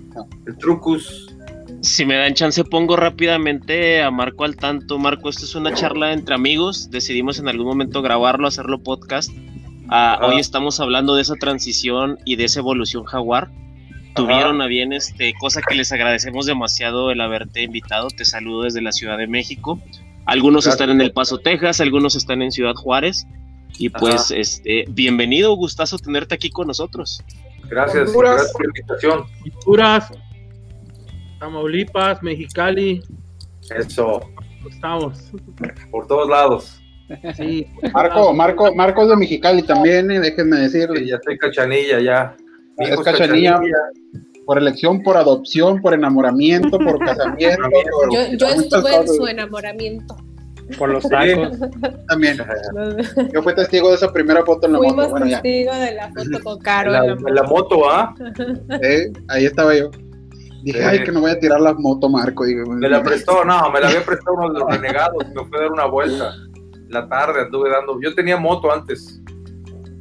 el Trucus. Si me dan chance, pongo rápidamente a Marco al tanto. Marco, esto es una charla entre amigos. Decidimos en algún momento grabarlo, hacerlo podcast. Ah, hoy estamos hablando de esa transición y de esa evolución jaguar. Tuvieron a bien, este, cosa que les agradecemos demasiado el haberte invitado. Te saludo desde la Ciudad de México. Algunos Gracias. están en El Paso, Texas, algunos están en Ciudad Juárez. Y pues, este, bienvenido, gustazo tenerte aquí con nosotros. Gracias, Honduras. gracias por la invitación. Honduras, Tamaulipas, Mexicali, Eso, estamos. por todos lados. Sí. Marco, Marco, Marco es de Mexicali también, eh, déjenme Sí, decirle. ya estoy cachanilla, ya. Mi Es cachanilla. Por elección, por adopción, por enamoramiento, por [LAUGHS] casamiento. por- Yo, yo estuve en cosas. su enamoramiento. Por los tacos. [LAUGHS] También. Yo fui testigo de esa primera foto en la Fuimos moto. Bueno, ya. testigos de la foto con Caro. La, en la la moto, ¿ah? Eh, ahí estaba yo. Dije, Sí. ay, que no voy a tirar la moto, Marco. Me la prestó, no, me la había prestado uno de los renegados. Me fue a dar una vuelta. La tarde anduve dando. Yo tenía moto antes.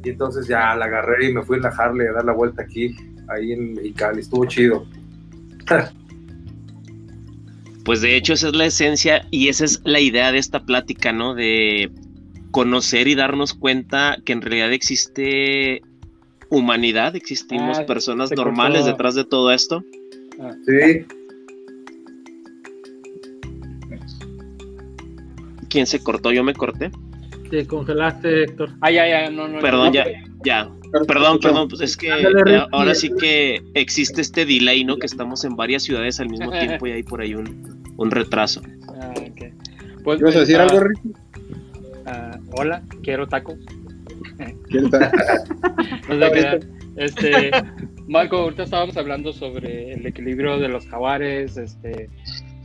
Y entonces ya la agarré y me fui en la Harley a dar la vuelta aquí, ahí en Mexicali. Estuvo chido. Pues de hecho esa es la esencia y esa es la idea de esta plática, ¿no? De conocer y darnos cuenta que en realidad existe humanidad, existimos Ah, personas normales cortó. detrás de todo esto. Sí, ¿Quién se cortó? Yo me corté. Te congelaste, Héctor. Ah, ya, ya, no, no. Perdón, no, ya, ya. Perdón, perdón, pues es que eh, ahora sí que existe este delay, ¿no? Que estamos en varias ciudades al mismo tiempo y hay por ahí un, un retraso. Ah, ok. Pues, ¿Ibas a decir ah, algo, Ricky? ah, hola, quiero tacos. [LAUGHS] Este, Marco, ahorita estábamos hablando sobre el equilibrio de los jaguares, este,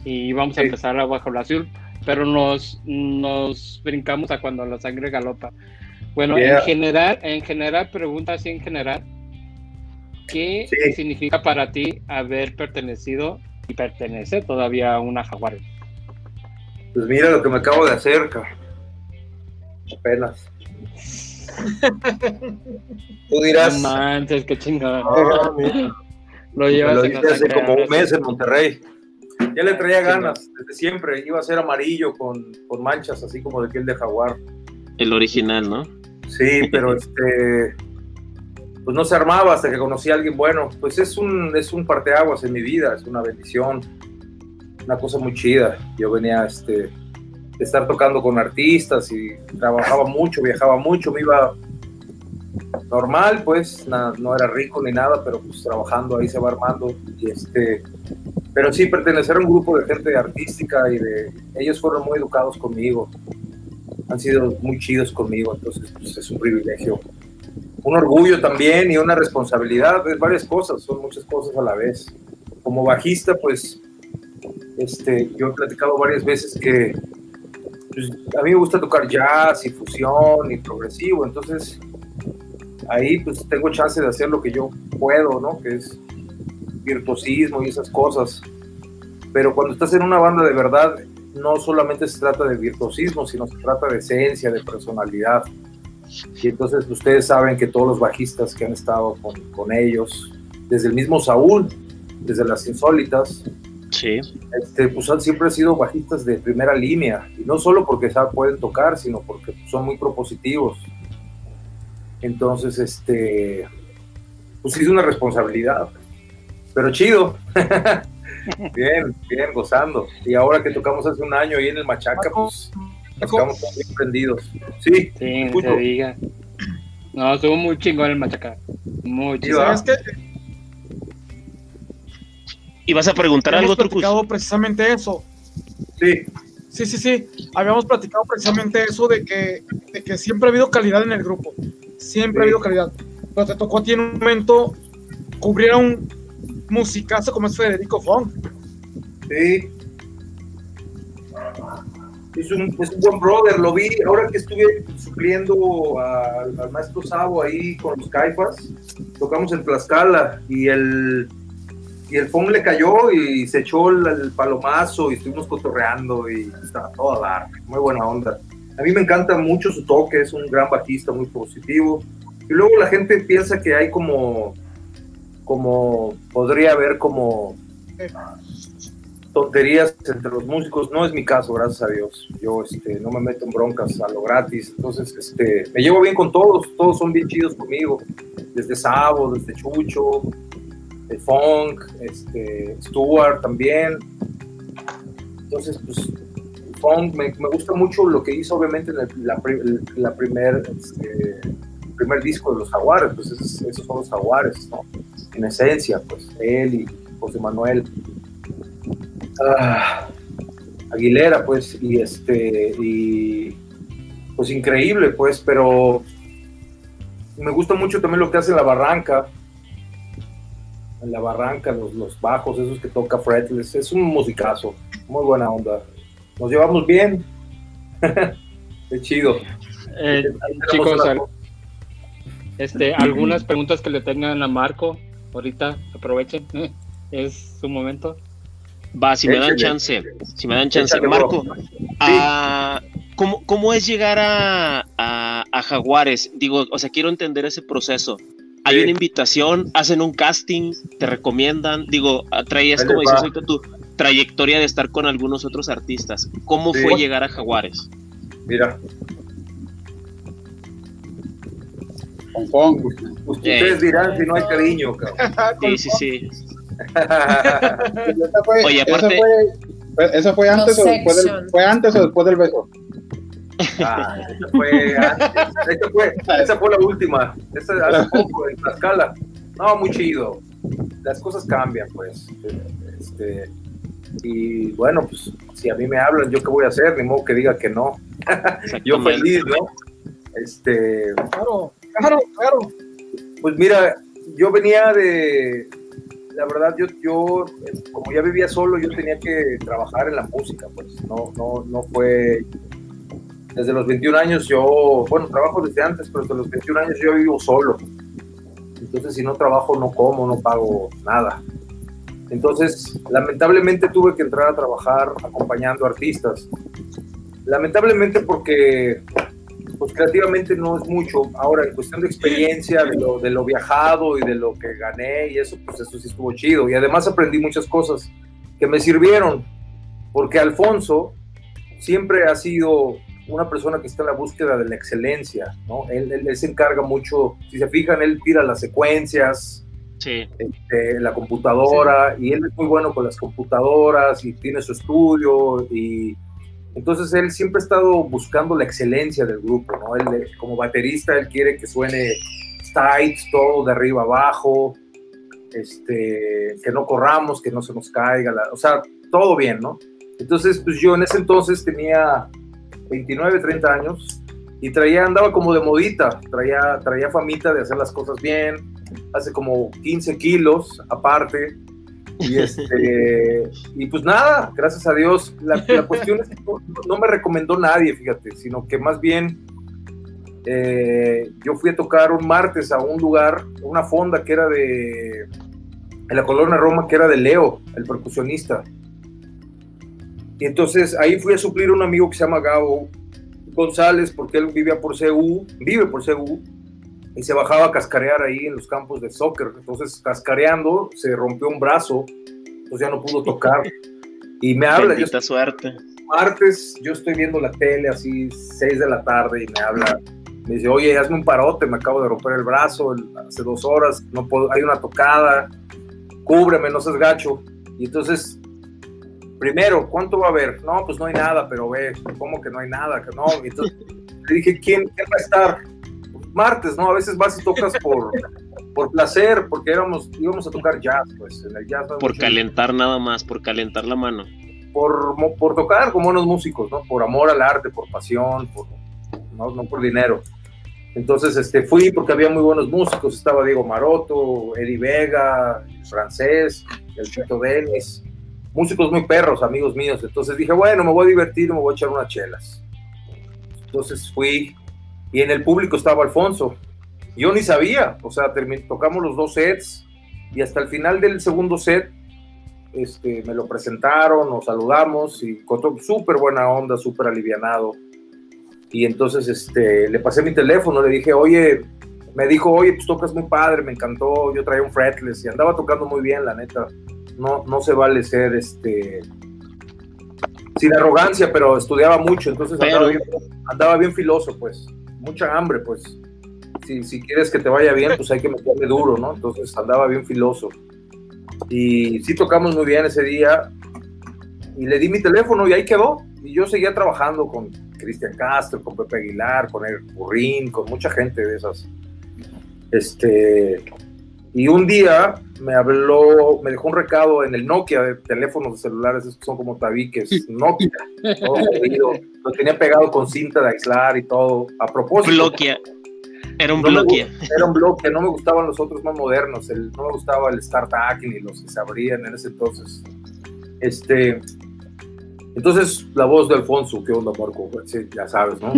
y vamos a empezar a bajo el azul, pero nos, nos brincamos a cuando la sangre galopa. Bueno, Yeah. en general, en general, pregunta así en general, ¿qué Sí. significa para ti haber pertenecido y pertenecer todavía a una jaguar? pues mira lo que me acabo de hacer. Apenas. Tú No dirás, manches, qué chingada. Ah. Lo me llevas lo en hace como un mes en Monterrey. Ya le traía ganas desde siempre. Iba a ser amarillo con, con manchas, así como de piel de jaguar. El original, ¿no? Sí, pero [LAUGHS] este pues no se armaba hasta que conocí a alguien bueno. Pues es un es un parteaguas en mi vida, es una bendición, una cosa muy chida. Yo venía este de estar tocando con artistas y trabajaba mucho, viajaba mucho, me iba normal, pues na- no era rico ni nada, pero pues trabajando ahí se va armando y este pero sí pertenecer a un grupo de gente artística y de ellos fueron muy educados conmigo han sido muy chidos conmigo, entonces pues, es un privilegio. Un orgullo también y una responsabilidad, es varias cosas, son muchas cosas a la vez. Como bajista, pues, este, yo he platicado varias veces que pues, a mí me gusta tocar jazz y fusión y progresivo, entonces ahí pues tengo chance de hacer lo que yo puedo, ¿no? Que es virtuosismo y esas cosas. Pero cuando estás en una banda de verdad, no solamente se trata de virtuosismo, sino se trata de esencia, de personalidad. Y entonces ustedes saben que todos los bajistas que han estado con, con ellos, desde el mismo Saúl, desde las insólitas, Sí. este, pues han siempre sido bajistas de primera línea. Y no solo porque saben- pueden tocar, sino porque son muy propositivos. Entonces, este, pues es una responsabilidad. Pero chido. [LAUGHS] bien, bien, gozando. Y ahora que tocamos hace un año ahí en el Machaca, pues nos quedamos bien prendidos. Sí, Sí, escucho. se diga. No, estuvo muy chingón el machaca. Muy. ¿verdad? ¿Sabes qué? ¿Y vas a preguntar algo, Habíamos Trucus? platicado precisamente eso. sí, Sí, sí, sí. Habíamos platicado precisamente eso de que, de que siempre ha habido calidad en el grupo. Siempre ha habido calidad. Pero te tocó a ti en un momento cubrir a un musicazo como es Federico Fong. Sí. Es un, es un buen brother, lo vi ahora que estuve supliendo al, maestro Sabo ahí con los Caifas, tocamos en Tlaxcala y el, y el Fong le cayó y se echó el, el palomazo y estuvimos cotorreando y estaba todo a dar, muy buena onda. A mí me encanta mucho su toque, es un gran bajista, muy positivo. Y luego la gente piensa que hay como, como, podría haber como tonterías entre los músicos. No es mi caso, gracias a Dios. Yo este, no me meto en broncas a lo gratis. Entonces, este, me llevo bien con todos. Todos son bien chidos conmigo. Desde Sabo, desde Chucho, de Funk, este, Stuart también. Entonces, pues, Funk, me, me gusta mucho lo que hizo, obviamente, en el- la, el- la primer, este, el primer disco de los Jaguares. Pues esos, esos son los Jaguares, ¿no? En esencia, pues, él y José Manuel. Ah, Aguilera, pues, y este, y pues increíble, pues, pero me gusta mucho también lo que hace la barranca, en la barranca, los, los bajos, esos que toca Fretless, es un musicazo, muy buena onda, nos llevamos bien, [LAUGHS] qué chido. Eh, chicos, este, [CLEARS THROAT] algunas preguntas que le tengan a Marco, ahorita aprovechen, eh, es su momento. Va, si me dan chance, si me dan chance. Marco, ah, ¿cómo, cómo es llegar a, a- a Jaguares? Digo, o sea, quiero entender ese proceso. Hay Sí. una invitación, hacen un casting, te recomiendan. Digo, ah, traías, como dices ahorita, tu trayectoria de estar con algunos otros artistas. ¿Cómo Sí. fue llegar a Jaguares? Mira, Ustedes dirán si no hay cariño, cabrón. [LAUGHS] Sí, sí, sí. [LAUGHS] Fue, Oye, esa aparte- fue, esa fue antes o después del, section. fue antes o después del beso. [LAUGHS] Ah, esa fue antes. Esa fue, esa fue la última. Esa hace poco en Tlaxcala. No, muy chido. Las cosas cambian, pues. Este, y bueno, pues si a mí me hablan, ¿yo qué voy a hacer? Ni modo que diga que no. Yo feliz, ¿no? Este, Claro, claro, claro. pues mira, yo venía de, la verdad, yo, yo, como ya vivía solo, yo tenía que trabajar en la música, pues no, no, no fue, desde los 21 años yo, bueno, trabajo desde antes, pero desde los 21 años yo vivo solo. Entonces, si no trabajo, no como, no pago nada. Entonces, lamentablemente tuve que entrar a trabajar acompañando artistas. Lamentablemente porque pues creativamente no es mucho. Ahora, en cuestión de experiencia, de lo, de lo viajado y de lo que gané y eso, pues eso sí estuvo chido. Y además aprendí muchas cosas que me sirvieron, porque Alfonso siempre ha sido una persona que está en la búsqueda de la excelencia, ¿no? Él, él- él se encarga mucho, si se fijan, él tira las secuencias, Sí. este, la computadora y él es muy bueno con las computadoras y tiene su estudio y entonces él siempre ha estado buscando la excelencia del grupo, ¿no? Eh, como baterista él quiere que suene tight, todo de arriba abajo, este, que no corramos, que no se nos caiga, la- o sea, todo bien, ¿no? Entonces, pues yo en ese entonces tenía 29, 30 años y traía, andaba como de modita, traía, traía famita de hacer las cosas bien, hace como 15 kilos aparte, Y, este, [LAUGHS] y pues nada, gracias a Dios. La, la [LAUGHS] cuestión es que no, no me recomendó nadie, fíjate, sino que más bien eh, yo fui a tocar un martes a un lugar, una fonda que era de, en la colonia Roma, que era de Leo, el percusionista. Y entonces ahí fui a suplir a un amigo que se llama Gabo González, porque él vivía por CU, vive por CU, y se bajaba a cascarear ahí en los campos de soccer. Entonces, cascareando, se rompió un brazo, entonces ya no pudo tocar. Y me habla, yo Bendita suerte. martes, yo estoy viendo la tele así, 6 de la tarde, y me habla, me dice, oye, hazme un parote, me acabo de romper el brazo el- hace dos horas, no puedo, hay una tocada, cúbreme, no seas gacho. Y entonces, primero, ¿cuánto va a haber? No, pues no hay nada, pero ve, ¿cómo que no hay nada? Que no, y entonces le dije, ¿quién, quién va a estar? Martes, ¿no? A veces vas y tocas por, por placer, porque éramos, íbamos a tocar jazz, pues, en el jazz. no Por calentar nada más, por calentar la mano. por, por tocar como buenos músicos, ¿no? Por amor al arte, por pasión, por, no, no por dinero. Entonces este, fui porque había muy buenos músicos, estaba Diego Maroto, Eddie Vega, el francés, el Chito Denis, músicos muy perros, amigos míos. Entonces dije, bueno, me voy a divertir, me voy a echar unas chelas. Entonces fui y en el público estaba Alfonso. Yo ni sabía, o sea, tocamos los dos sets y hasta el final del segundo set este, me lo presentaron, nos saludamos y con to- súper buena onda, súper alivianado. Y entonces este, le pasé mi teléfono, le dije, oye, me dijo, oye, pues tocas muy padre, me encantó, yo traía un fretless y andaba tocando muy bien, la neta. No, no se vale ser este sin arrogancia, pero estudiaba mucho, entonces andaba, bien, andaba bien filoso, pues, mucha hambre, pues. Si, si quieres que te vaya bien, pues hay que meterle duro, ¿no? Entonces andaba bien filoso. Y sí tocamos muy bien ese día. Y le di mi teléfono y ahí quedó. Y yo seguía trabajando con Cristian Castro, con Pepe Aguilar, con Eric Burrín, con mucha gente de esas. Este, y un día me habló, me dejó un recado en el Nokia de teléfonos de celulares, esos que son como tabiques, [LAUGHS] Nokia, todo jodido. Lo tenía pegado con cinta de aislar y todo. A propósito. Bloquea. Era un No bloquea. era un bloque, no me gustaban los otros más modernos, el, no me gustaba el StarTAC ni los que se abrían en ese entonces. Este, entonces la voz de Alfonso, ¿qué onda, Marco? Sí, ya sabes, [LAUGHS] ¿no?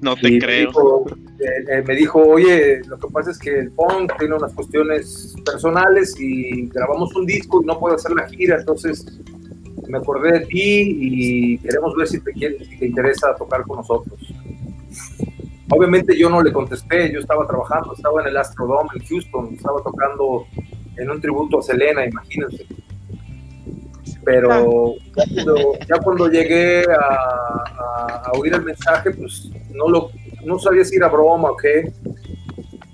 No te Y me creo. dijo, eh, eh, me dijo, oye, lo que pasa es que el punk tiene unas cuestiones personales y grabamos un disco y no puedo hacer la gira, entonces me acordé de ti y queremos ver si te, si te interesa tocar con nosotros. Obviamente yo no le contesté, yo estaba trabajando, estaba en el Astrodome en Houston, estaba tocando en un tributo a Selena, imagínense. Pero ya cuando, ya cuando llegué a, a- a oír el mensaje, pues no, lo, no sabía si era broma o qué.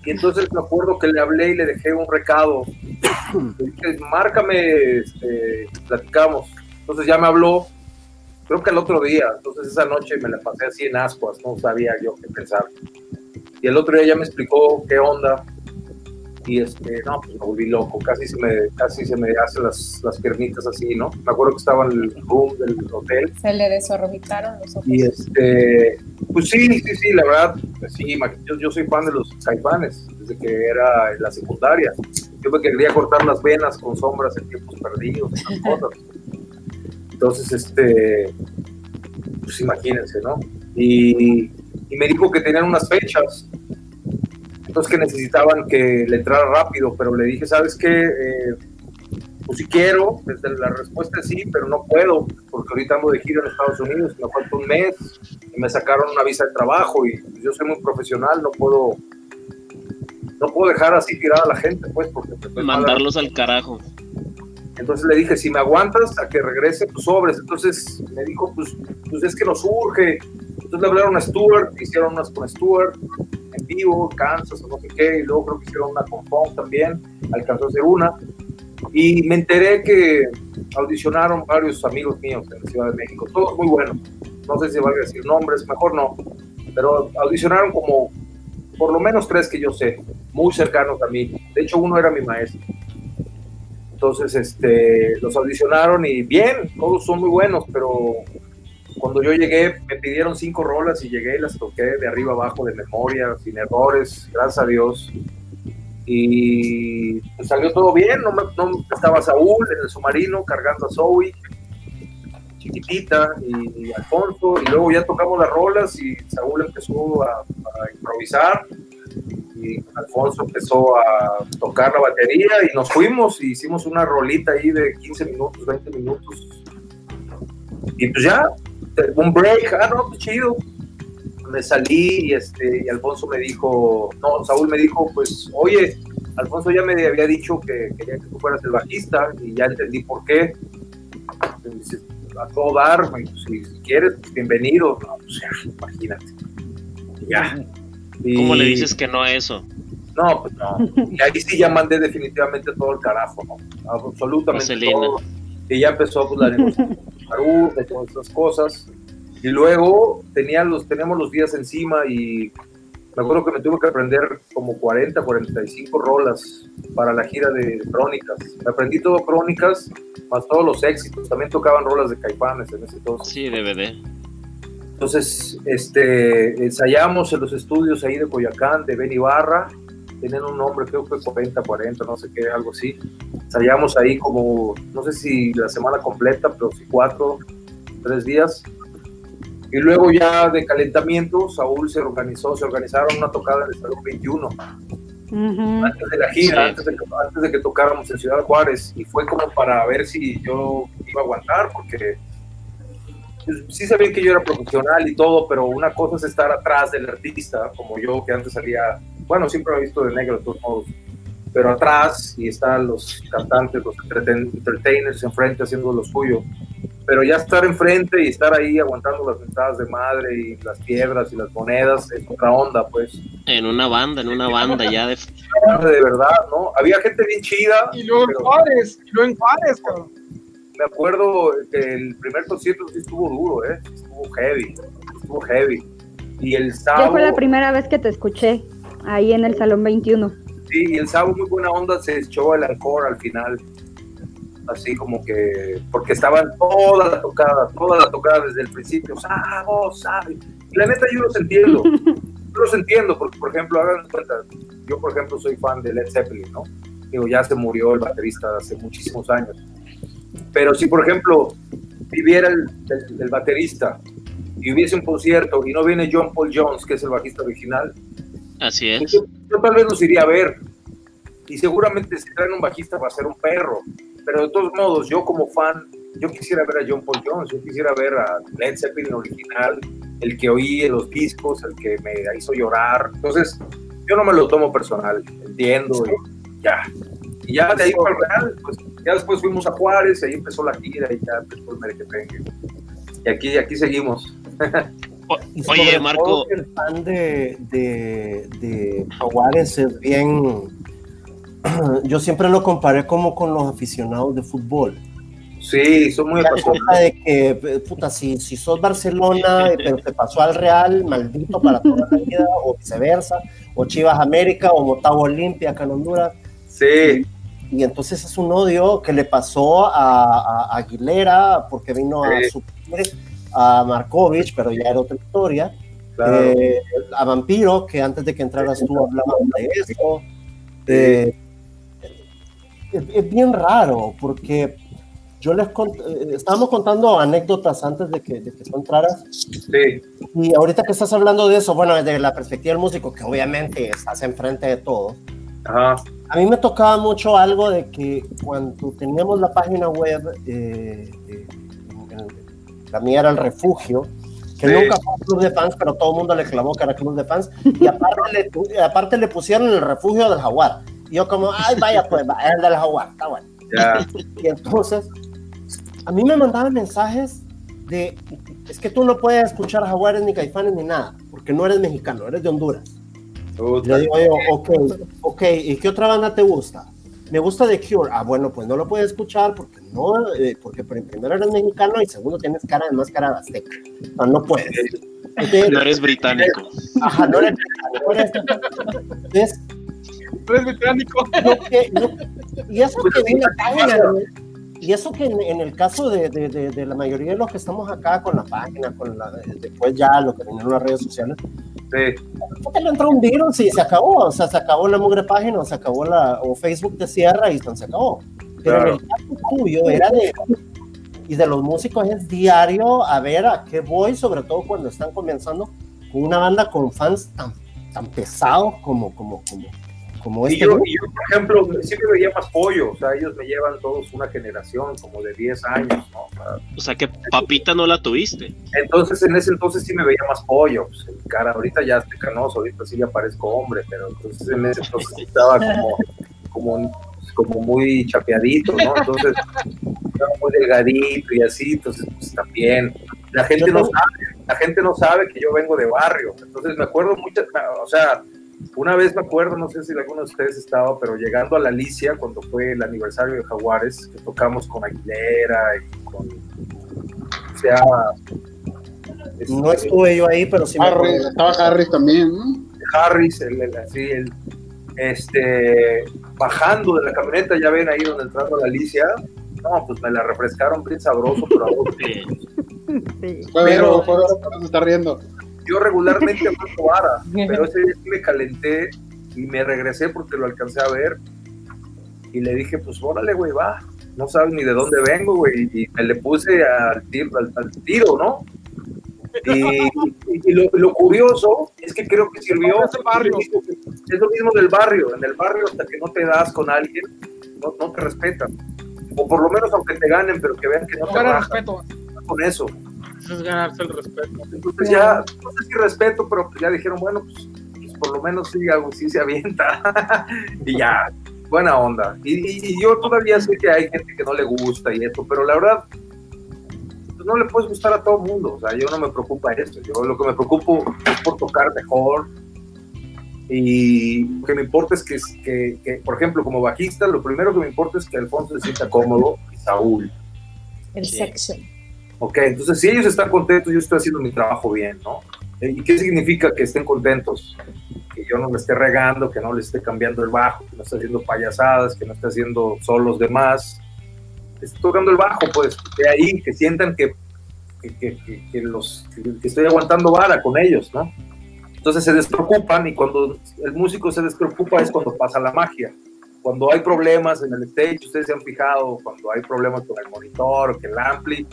Y entonces me acuerdo que le hablé y le dejé un recado. [COUGHS] Le dije, márcame, este, platicamos. Entonces ya me habló, creo que el otro día. Entonces esa noche me la pasé así en ascuas, no sabía yo qué pensar. Y el otro día ya me explicó qué onda. Y este, no, pues me volví loco, casi se me, casi se me hacen las, las piernitas así, ¿no? Me acuerdo que estaba en el room del hotel Se le desorbitaron los ojos. y este, pues sí, sí, sí, la verdad, pues sí, yo, yo soy fan de los caifanes desde que era en la secundaria. Yo me quería cortar las venas con sombras en tiempos perdidos, esas [LAUGHS] cosas. Entonces, este, pues imagínense, ¿no? Y, y me dijo que tenían unas fechas, entonces que necesitaban que le entrara rápido, pero le dije, ¿sabes qué? Eh, pues si quiero, desde la respuesta es sí, pero no puedo, porque ahorita ando de gira en Estados Unidos, me falta un mes y me sacaron una visa de trabajo y yo soy muy profesional, no puedo no puedo dejar así tirada a la gente, pues, porque Mandarlos al carajo. entonces le dije, si me aguantas a que regrese, pues sobres. Entonces me dijo, pues, pues es que nos urge. Entonces le hablaron a Stuart, hicieron unas con Stuart en vivo, Kansas o no sé qué, y luego creo que hicieron una con también, alcanzó a hacer una. Y me enteré que audicionaron varios amigos míos en la Ciudad de México, todos muy buenos. No sé si valga decir nombres, mejor no. Pero audicionaron como por lo menos tres que yo sé, muy cercanos a mí. De hecho, uno era mi maestro. Entonces, este, los audicionaron y bien, todos son muy buenos, pero cuando yo llegué me pidieron cinco rolas y llegué y las toqué de arriba abajo de memoria, sin errores, gracias a Dios. Y pues, salió todo bien, no, me, no estaba Saúl en el submarino cargando a Zoe, chiquitita, y, y Alfonso, y luego ya tocamos las rolas y Saúl empezó a, a improvisar y Alfonso empezó a tocar la batería y nos fuimos y hicimos una rolita ahí de 15 minutos, 20 minutos. Y pues ya, un break, ah, no, pues chido. Me salí y, este, y Alfonso me dijo, no, Saúl me dijo, pues, oye, Alfonso ya me había dicho que quería que tú fueras el bajista y ya entendí por qué. Entonces, a todo dar, pues, si, si, quieres, pues, bienvenido. No, pues ya, imagínate. Ya. Y... ¿Cómo le dices que no a eso? No, pues no. Y ahí sí ya mandé definitivamente todo el carajo, ¿no? Absolutamente todo. Y ya empezó pues, la negociación de todas esas cosas. Y luego tenía los, teníamos los días encima y me acuerdo que me tuve que aprender como 40, 45 rolas para la gira de Crónicas. Me aprendí todo Crónicas, más todos los éxitos. También tocaban rolas de Caifanes en ese entonces. Sí, DVD. Entonces, este, ensayamos en los estudios ahí de Coyacán, de Ben Ibarra, tenían un nombre, creo que 40, 40, no sé qué, algo así. Ensayamos ahí como, no sé si la semana completa, pero sí cuatro, tres días. Y luego ya de calentamiento, Saúl se organizó, se organizaron una tocada en el Salón 21. Uh -huh. Antes de la gira, sí. antes, de, antes de que tocáramos en Ciudad Juárez, y fue como para ver si yo iba a aguantar, porque sí sabía que yo era profesional y todo, pero una cosa es estar atrás del artista, como yo que antes salía, bueno, siempre me he visto de negro de todos modos, pero atrás y están los cantantes, los entertainers enfrente haciendo lo suyo. Pero ya estar enfrente y estar ahí aguantando las ventadas de madre y las piedras y las monedas es otra onda, pues. En una banda, en una banda ya de... [LAUGHS] De verdad, ¿no? Había gente bien chida. Y luego en Juárez, y luego en Juárez, cabrón me acuerdo que el primer concierto sí estuvo duro, ¿eh? Estuvo heavy, estuvo heavy. Y el sábado... Ya fue la primera vez que te escuché, ahí en el Salón 21. Sí, y el sábado muy buena onda se echó el encore al final. Así como que, porque estaban toda la tocada, toda la tocada desde el principio, Sabo, sabe. Y la neta yo los entiendo, yo los entiendo, porque por ejemplo, hagan cuenta, yo por ejemplo soy fan de Led Zeppelin, ¿no? Digo, ya se murió el baterista hace muchísimos años pero si, por ejemplo, viviera el, el, el, baterista y hubiese un concierto y no viene John Paul Jones, que es el bajista original, así es. Yo, tal vez los iría a ver. Y seguramente si traen un bajista va a ser un perro. Pero de todos modos, yo como fan, yo quisiera ver a John Paul Jones, yo quisiera ver a Led Zeppelin original, el que oí en los discos, el que me hizo llorar. Entonces, yo no me lo tomo personal, entiendo, y ya. Y ya de ahí para el Real, pues ya después fuimos a Juárez, ahí empezó la gira y ya después me que Y aquí, aquí seguimos. [LAUGHS] Oye, Marco. El fan de, de, de Juárez es bien. [CLEARS THROAT] Yo siempre lo comparé como con los aficionados de fútbol. Sí, son muy apasionados. de que, puta, si, si sos Barcelona, pero te pasó al Real, maldito para toda la vida, o viceversa, o Chivas América, o Motagua Olimpia acá en Honduras. Sí y entonces es un odio que le pasó a, a Aguilera porque vino sí. a suplir a Markovich, pero ya era otra historia. Claro. Eh, a Vampiro, que antes de que entraras tú hablaban de eso. Eh, es, es, bien raro porque yo les cont eh, estábamos contando anécdotas antes de que, de que tú entraras. Sí. Y ahorita que estás hablando de eso, bueno, desde la perspectiva del músico, que obviamente estás enfrente de todo. Ajá. A mí me tocaba mucho algo de que cuando teníamos la página web, eh, eh, la mía era el refugio, que sí. nunca fue un club de fans, pero todo el mundo le clamó que era club de fans, y aparte le, aparte le pusieron el refugio del jaguar. Y yo como, ay, vaya pues, es el del jaguar, está bueno. Yeah. Y entonces, a mí me mandaban mensajes de, es que tú no puedes escuchar jaguares ni caifanes ni nada, porque no eres mexicano, eres de Honduras. Le digo yo, ok, ok, ¿y qué otra banda te gusta? Me gusta The Cure. Ah, bueno, pues no lo puedes escuchar porque no, eh, porque primero eres mexicano y segundo tienes cara de máscara de azteca. No, no puedes. Entonces, no eres británico. Ajá, no eres británico. Entonces, no eres británico. No, que, no, y eso que viene página, y eso que en, en el caso de, de, de, de, la mayoría de los que estamos acá con la página, con la, después ya lo que vinieron las redes sociales, Sí. Te le entró un virus y se acabó, o sea, se acabó la mugre página, o se acabó la, o Facebook te cierra y se acabó. Pero Claro. en el caso tuyo era de, y de los músicos es diario a ver a qué voy, sobre todo cuando están comenzando con una banda con fans tan, tan pesados como, como, como, como Y este yo, y yo, por ejemplo, sí me veía más pollo, o sea, ellos me llevan todos una generación, como de 10 años, ¿no? O sea, O sea que papita no la tuviste. Entonces, en ese entonces sí me veía más pollo, pues, cara, ahorita ya estoy canoso, ahorita sí ya parezco hombre, pero entonces en ese entonces sí estaba como, como, como muy chapeadito, ¿no? Entonces, estaba muy delgadito y así, entonces, pues también, la gente no sabe, la gente no sabe que yo vengo de barrio, entonces me acuerdo mucho, o sea, una vez me acuerdo, no sé si alguno de ustedes estaba, pero llegando a la Alicia, cuando fue el aniversario de Jaguares, que tocamos con Aguilera y con, o sea, este, No estuve yo ahí, pero sí me Harry, acuerdo. estaba Harry también, ¿no? Harris, el, el- así, el, este, bajando de la camioneta, ya ven ahí donde entrando a la Alicia, no, pues me la refrescaron bien sabroso, pero a [LAUGHS] vos. Sí. Fue Pero- fue Vero que se está riendo. Yo regularmente [LAUGHS] juego vara, pero ese día sí me calenté y me regresé porque lo alcancé a ver y le dije, pues órale, güey, va, no sabes ni de dónde vengo, güey, y me le puse al tiro, al, al tiro ¿no? Y, y- y lo, lo curioso es que creo que sirvió. Es del barrio. Es lo mismo del barrio. En el barrio, hasta que no te das con alguien, no, no te respetan. O por lo menos, aunque te ganen, pero que vean que no No te respeto. con eso. Es ganarse el respeto. Entonces, ya, no sé si respeto, pero pues ya dijeron, bueno, pues, pues, por lo menos sí, algo sí se avienta. [LAUGHS] y ya, buena onda. Y, y- y yo todavía sé que hay gente que no le gusta y esto, pero la verdad, pues, no le puedes gustar a todo el mundo. O sea, yo no me preocupa eso. Yo lo que me preocupo es por tocar mejor. Y lo que me importa es que, que, que, por ejemplo, como bajista, lo primero que me importa es que Alfonso se sienta cómodo y Saúl. El Sí. Ok, entonces si ellos están contentos, yo estoy haciendo mi trabajo bien, ¿no? Eh, ¿Y qué significa que estén contentos? Que yo no me esté regando, que no les esté cambiando el bajo, que no esté haciendo payasadas, que no esté haciendo solos de más. Esté tocando el bajo, pues, de ahí, que sientan que, que, que- que- los, que estoy aguantando vara con ellos, ¿no? Entonces se despreocupan y cuando el músico se despreocupa es cuando pasa la magia. Cuando hay problemas en el stage, ustedes se han fijado, cuando hay problemas con el monitor, que el ampli,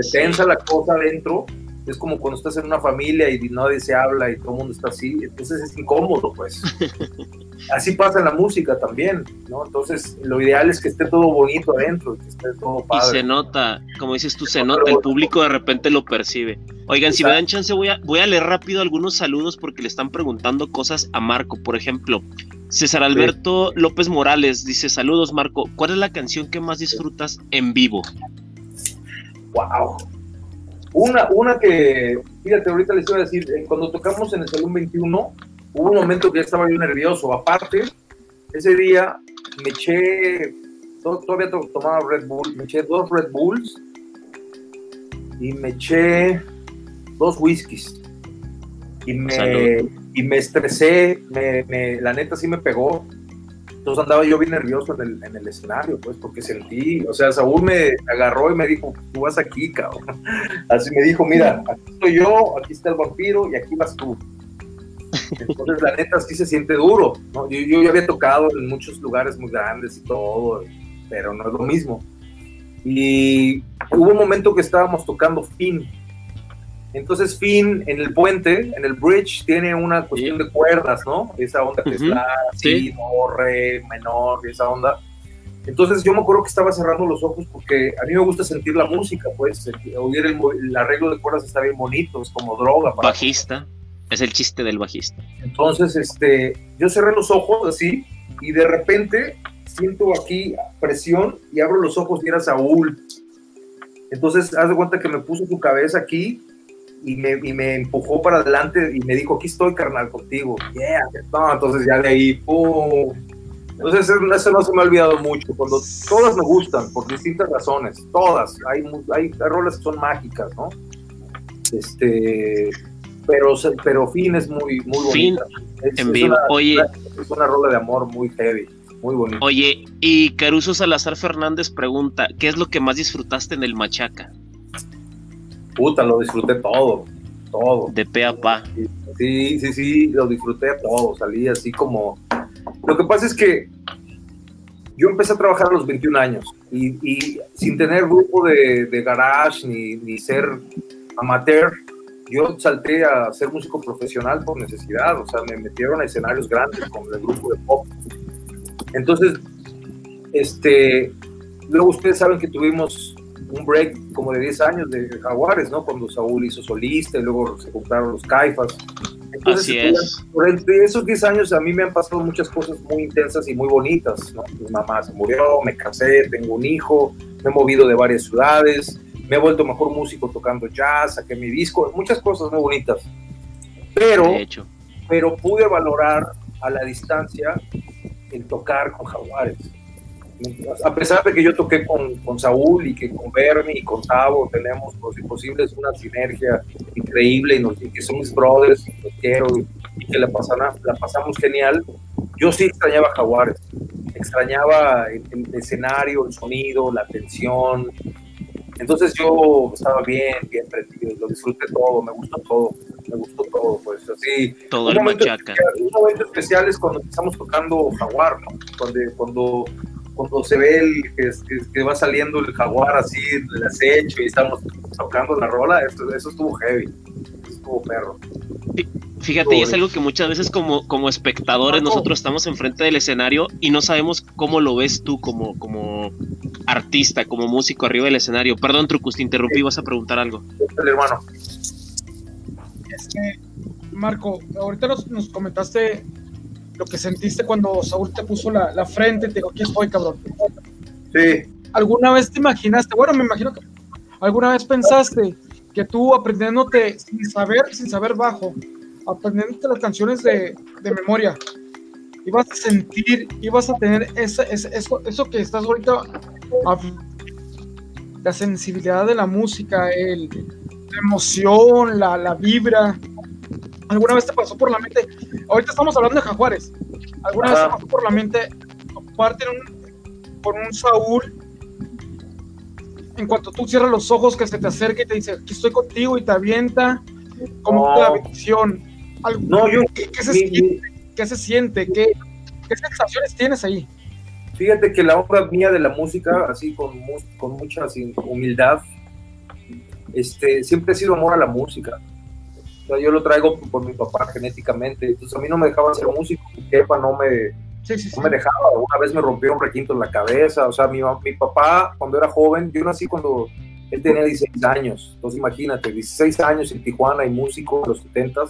se tensa la cosa adentro, es como cuando estás en una familia y nadie se habla y todo el mundo está así, entonces es incómodo, pues. [LAUGHS] Así pasa en la música también, ¿no? Entonces, lo ideal es que esté todo bonito adentro, que esté todo y padre. se nota, como dices tú, se nota, el público de repente lo percibe. Oigan, si me dan chance, voy a, voy a leer rápido algunos saludos porque le están preguntando cosas a Marco. Por ejemplo, César Alberto López Morales dice: Saludos, Marco. ¿Cuál es la canción que más disfrutas en vivo? Wow. Una, una que, fíjate, ahorita les iba a decir, eh, cuando tocamos en el Salón 21, hubo un momento que ya estaba yo nervioso. Aparte, ese día me eché, to- todavía to- tomaba Red Bull, me eché dos Red Bulls y me eché dos whiskies. Y me, Salud. Y me estresé, me, me- la neta sí me pegó. Entonces andaba yo bien nervioso en el, en el escenario, pues, porque sentí, o sea, Saúl me agarró y me dijo, tú vas aquí, cabrón. [LAUGHS] Así me dijo, mira, aquí estoy yo, aquí está el vampiro y aquí vas tú. Entonces, la neta sí se siente duro, ¿no? Yo, yo ya había tocado en muchos lugares muy grandes y todo, pero no es lo mismo. Y hubo un momento que estábamos tocando Finn. Entonces Finn en el puente, en el bridge, tiene una cuestión de cuerdas, ¿no? Esa onda que es Ujú. la, Sí. si, do, re, menor, esa onda. Entonces yo me acuerdo que estaba cerrando los ojos porque a mí me gusta sentir la música, pues, oír el arreglo de cuerdas está bien bonito, es como droga. para- Bajista. Es el chiste del bajista. entonces, este, yo cerré los ojos así y de repente siento aquí presión y abro los ojos y era Saúl. Entonces, haz de cuenta que me puso su cabeza aquí y me, y me empujó para adelante y me dijo, aquí estoy, carnal, contigo. Yeah. No, entonces ya de ahí, ¡pum! Entonces, eso eso no se me ha olvidado mucho. Cuando todas me gustan, por distintas razones, todas. Hay, hay, hay rolas que son mágicas, ¿no? Este, pero, pero Fin es muy, muy Fin bonita. Es- en es vivo. una- Oye, es una rola de amor muy heavy, muy bonita. oye, y Caruso Salazar Fernández pregunta: ¿Qué es lo que más disfrutaste en el Machaca? Puta, lo disfruté todo, todo. De pe a pa. Sí, sí, sí, lo disfruté todo, salí así como... Lo que pasa es que yo empecé a trabajar a los 21 años y, y sin tener grupo de, de garage ni, ni, ser amateur, yo salté a ser músico profesional por necesidad, o sea, me metieron a escenarios grandes con el grupo de pop. Entonces, este, luego ustedes saben que tuvimos un break como de 10 años de Jaguares, ¿no? Cuando Saúl hizo solista y luego se juntaron los Caifas. Entonces, Así es. Por entre esos 10 años a mí me han pasado muchas cosas muy intensas y muy bonitas, ¿no? Mi mamá se murió, me casé, tengo un hijo, me he movido de varias ciudades, me he vuelto mejor músico tocando jazz, saqué mi disco, muchas cosas muy bonitas. Pero, hecho. pero pude valorar a la distancia el tocar con Jaguares. A pesar de que yo toqué con, con Saúl y que con Bernie y con Tavo tenemos los imposibles una sinergia increíble y, nos, y que son mis brothers, y los quiero y, que la, pasan, la pasamos genial, yo sí extrañaba Jaguares. Extrañaba el, el escenario, el sonido, la tensión, entonces yo estaba bien, bien prendido, lo disfruté todo, me gustó todo, me gustó todo, pues así. Todo el momento machaca. especial- Un momento especial es cuando estamos tocando Jaguar, ¿no? Cuando, cuando se ve el, que, que- que va saliendo el Jaguar así, el acecho y estamos tocando la rola, eso, eso estuvo heavy, eso estuvo perro. Fíjate, y es algo que muchas veces como, como espectadores nosotros estamos enfrente del escenario y no sabemos cómo lo ves tú como, como artista, como músico arriba del escenario. Perdón, Trucus, te interrumpí, vas a preguntar algo. El hermano. Este, Marco, ahorita nos, nos comentaste lo que sentiste cuando Saúl te puso la, la frente, te dijo, aquí estoy, cabrón. Sí. ¿Alguna vez te imaginaste, bueno, me imagino que alguna vez pensaste que tú aprendiéndote sin saber, sin saber bajo, aprendiéndote las canciones de, de memoria, ibas a sentir, ibas a tener ese, ese- eso, eso que estás ahorita, la sensibilidad de la música, el, la emoción, la, la vibra. ¿Alguna vez te pasó por la mente? Ahorita estamos hablando de Jaguares. ¿Alguna vez te pasó por la mente toparte en un- con un Saúl en cuanto tú cierras los ojos, que se te acerque y te dice, aquí estoy contigo y te avienta como No. la bendición. No, yo, ¿Qué, qué se mi- siente? ¿Qué se siente? ¿Qué, qué sensaciones tienes ahí? Fíjate que la onda mía de la música, así con, con mucha así, humildad, este, siempre ha sido amor a la música. O sea, yo lo traigo por mi papá genéticamente. Entonces a mí no me dejaba ser músico. Mi jefa no me, Sí, sí, no me dejaba. Una vez me rompió un requinto en la cabeza. O sea, mi, mi papá, cuando era joven, yo nací cuando él tenía 16 años. Entonces imagínate, 16 años en Tijuana y músico en los 70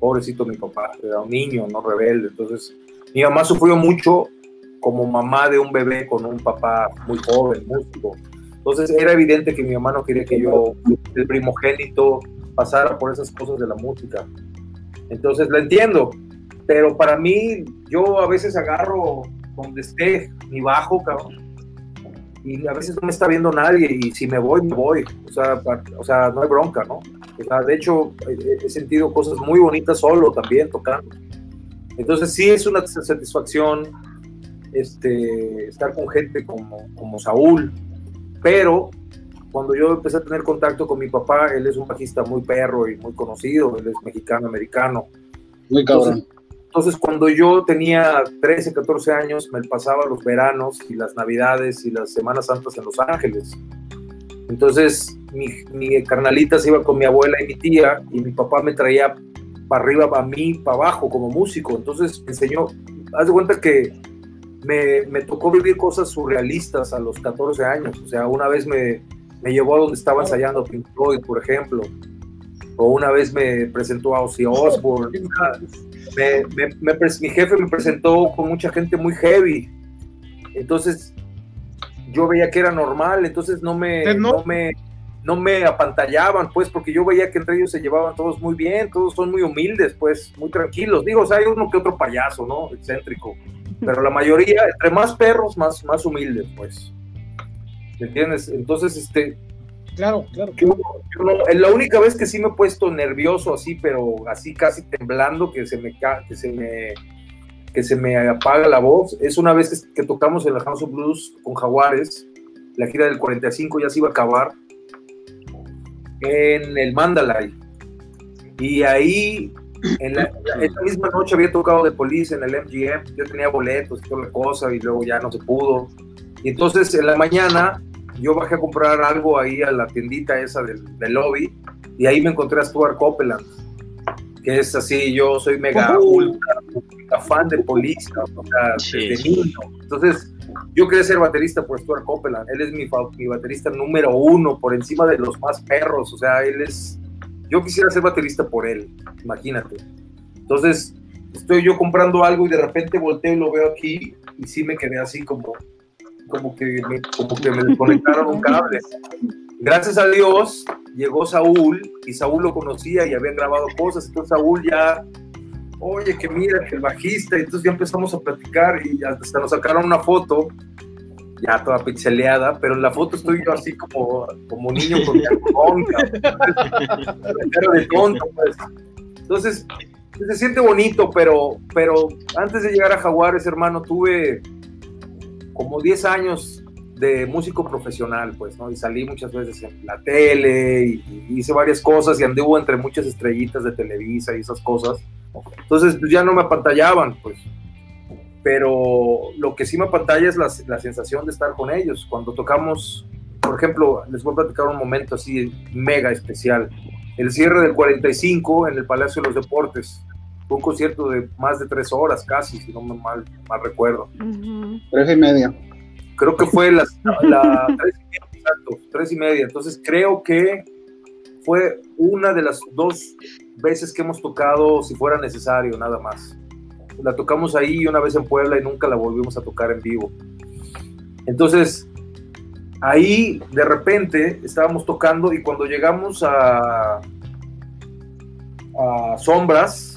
Pobrecito mi papá, era un niño, no rebelde. Entonces mi mamá sufrió mucho como mamá de un bebé con un papá muy joven, músico. Entonces era evidente que mi mamá no quería que yo, el primogénito, pasara por esas cosas de la música. Entonces la entiendo, pero para mí yo a veces agarro donde esté mi bajo, cabrón, y a veces no me está viendo nadie y si me voy, me voy. O sea, pa- o sea no hay bronca, ¿no? O sea, de hecho, he, he sentido cosas muy bonitas solo también tocando. Entonces sí es una satisfacción este, estar con gente como, como Saúl, pero cuando yo empecé a tener contacto con mi papá, él es un bajista muy perro y muy conocido, él es mexicano-americano. Muy cabrón. Entonces, entonces, cuando yo tenía 13, 14 años, me pasaba los veranos y las navidades y las Semanas Santas en Los Ángeles. Entonces, mi, mi carnalita se iba con mi abuela y mi tía y mi papá me traía para arriba, para mí, para abajo como músico. Entonces, me enseñó, haz de cuenta que me, me tocó vivir cosas surrealistas a los 14 años. O sea, una vez me, me llevó a donde estaba ensayando Pink Floyd, por ejemplo. O una vez me presentó a Ozzy Osbourne. Me- me- me mi jefe me presentó con mucha gente muy heavy. Entonces, yo veía que era normal, entonces no me, ¿Usted no? no me, no me apantallaban, pues, porque yo veía que entre ellos se llevaban todos muy bien, todos son muy humildes, pues, muy tranquilos. Digo, o sea, hay uno que otro payaso, ¿no? Excéntrico. Pero la mayoría, entre más perros, más, más humildes, pues. ¿Me entiendes? Entonces, este, Claro, claro. yo, yo no- la única vez que sí me he puesto nervioso así, pero así casi temblando, que se me, que se me, que se me apaga la voz, es una vez que, tocamos en la House of Blues con Jaguares, la gira del 45 ya se iba a acabar, en el Mandalay. Y ahí en la, esa misma noche había tocado de Police en el MGM, yo tenía boletos y toda la cosa, y luego ya no se pudo. Y entonces en la mañana yo bajé a comprar algo ahí a la tiendita esa del, del lobby, y ahí me encontré a Stuart Copeland, que es así, yo soy mega ultra, ultra fan de Police, o sea, Sí, desde sí. niño. Entonces, yo quería ser baterista por Stuart Copeland. Él es mi, mi baterista número uno, por encima de los más perros. O sea, él es. Yo quisiera ser baterista por él, imagínate. Entonces, estoy yo comprando algo y de repente volteo y lo veo aquí y sí me quedé así como, como, que, me, como que me desconectaron un cable. Gracias a Dios llegó Saúl y Saúl lo conocía y habían grabado cosas. Entonces, Saúl ya oye, que mira, que el bajista, y entonces ya empezamos a platicar y hasta nos sacaron una foto, ya toda pixeleada, pero en la foto estoy yo así como, como niño con mi cara [LAUGHS] de tonto, pues. Entonces, se siente bonito, pero, pero antes de llegar a Jaguares, hermano, tuve como 10 años de músico profesional, pues, ¿no? Y salí muchas veces en la tele y, hice varias cosas y anduvo entre muchas estrellitas de Televisa y esas cosas. Entonces, pues ya no me apantallaban, pues. Pero lo que sí me apantalla es la, la sensación de estar con ellos. Cuando tocamos, por ejemplo, les voy a platicar un momento así mega especial. El cierre del 45 en el Palacio de los Deportes. Fue un concierto de más de tres horas casi, si no me mal, mal recuerdo. Tres y media. Creo que fue las, la, tres, y media, exacto, tres y media. Entonces creo que fue una de las dos veces que hemos tocado si fuera necesario, nada más. La tocamos ahí una vez en Puebla y nunca la volvimos a tocar en vivo. Entonces, ahí de repente estábamos tocando y cuando llegamos a, a Sombras,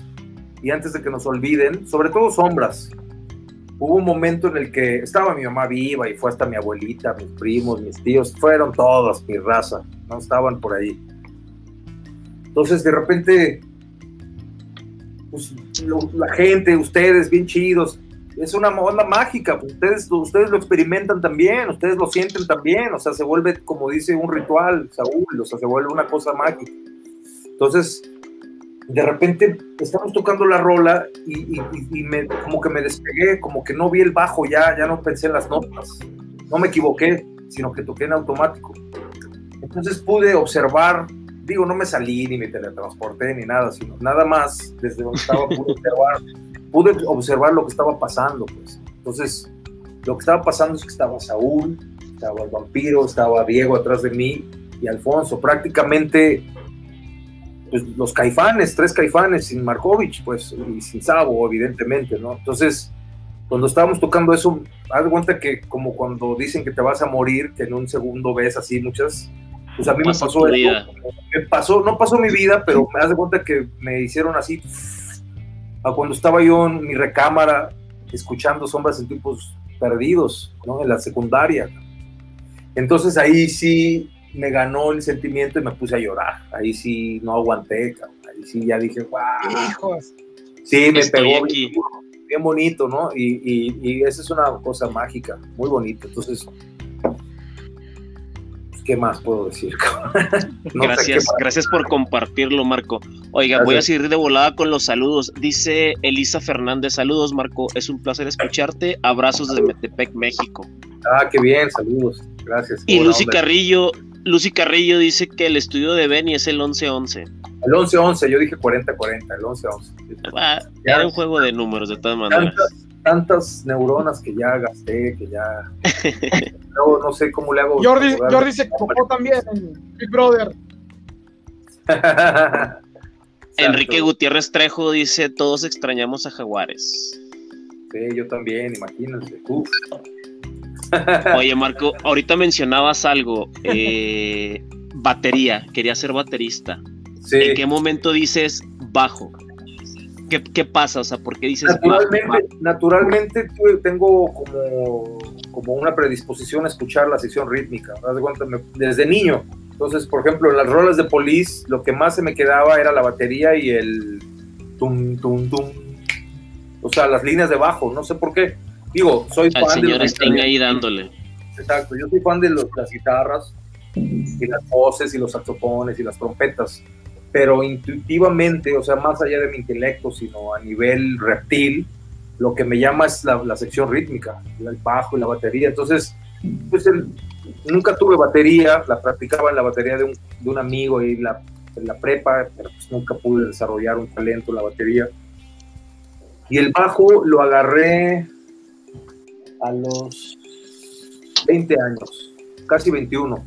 y antes de que nos olviden, sobre todo Sombras, hubo un momento en el que estaba mi mamá viva y fue hasta mi abuelita, mis primos, mis tíos, fueron todos mi raza, no estaban por ahí. Entonces de repente, pues, lo- la gente, ustedes bien chidos, es una onda mágica, pues, ustedes, ustedes lo experimentan también, ustedes lo sienten también, o sea, se vuelve, como dice un ritual, Saúl, o sea, se vuelve una cosa mágica. Entonces, de repente estamos tocando la rola y, y- y- y me, como que me despegué, como que no vi el bajo ya, ya no pensé en las notas, no me equivoqué, sino que toqué en automático. Entonces pude observar, digo, no me salí ni me teletransporté ni nada, sino nada más desde donde estaba pude [LAUGHS] observar, pude observar lo que estaba pasando, pues. Entonces, lo que estaba pasando es que estaba Saúl, estaba el vampiro, estaba Diego atrás de mí y Alfonso, prácticamente pues, los caifanes, tres caifanes sin Markovich, pues, y sin Sabo, evidentemente, ¿no? Entonces, cuando estábamos tocando eso, haz de cuenta que como cuando dicen que te vas a morir, que en un segundo ves así muchas, pues a mí Pasa me pasó eso. Me pasó, no pasó mi vida, pero me haz de cuenta que me hicieron así, a cuando estaba yo en mi recámara, escuchando sombras en tipos perdidos, ¿no? En la secundaria. Entonces ahí sí me ganó el sentimiento y me puse a llorar. Ahí sí no aguanté, cabrón. Ahí sí ya dije, wow. Hijos. Sí, me Estoy pegó aquí. bien, bien bonito, ¿no? Y, y, y esa es una cosa mágica, muy bonita. Entonces, pues, ¿qué más puedo decir? cabrón? [LAUGHS] No gracias, gracias por compartirlo, Marco. Oiga, voy a seguir de volada con los saludos. Dice Elisa Fernández, saludos, Marco. Es un placer escucharte. Abrazos desde Metepec, México. Ah, qué bien, saludos. Gracias. Y Lucy onda. Carrillo, Lucy Carrillo dice que el estudio de Benny es el 11-11. El 11-11, yo dije 40-40, el 11-11. Ah, Era un juego de números, de todas maneras. Tantas, tantas neuronas que ya gasté, que ya. [LAUGHS] no, no sé cómo le hago. Jordi, Jordi se copó también en Big Brother. [LAUGHS] Enrique. Gutiérrez Trejo dice, todos extrañamos a Jaguares. Sí, yo también, imagínense. Uf. Oye, Marco, ahorita mencionabas algo, eh, batería, quería ser baterista. Sí. ¿En qué momento dices bajo? ¿Qué, qué pasa? O sea, ¿por qué dices bajo? Naturalmente, naturalmente tu- tengo como, como una predisposición a escuchar la sección rítmica. Desde niño. Entonces, por ejemplo, en las rolas de Police, lo que más se me quedaba era la batería y el tum, tum, tum. O sea, las líneas de bajo. No sé por qué. Digo, soy Al fan de los Sting ahí dándole. Exacto, yo soy fan de los- las guitarras y las voces y los saxofones y las trompetas. pero intuitivamente, o sea, más allá de mi intelecto, sino a nivel reptil, lo que me llama es la, la sección rítmica, el bajo y la batería. Entonces, pues el- nunca tuve batería, la practicaba en la batería de un, de un amigo y la, en la prepa, pero pues nunca pude desarrollar un talento en la batería. Y el bajo lo agarré a los 20 años, casi 21.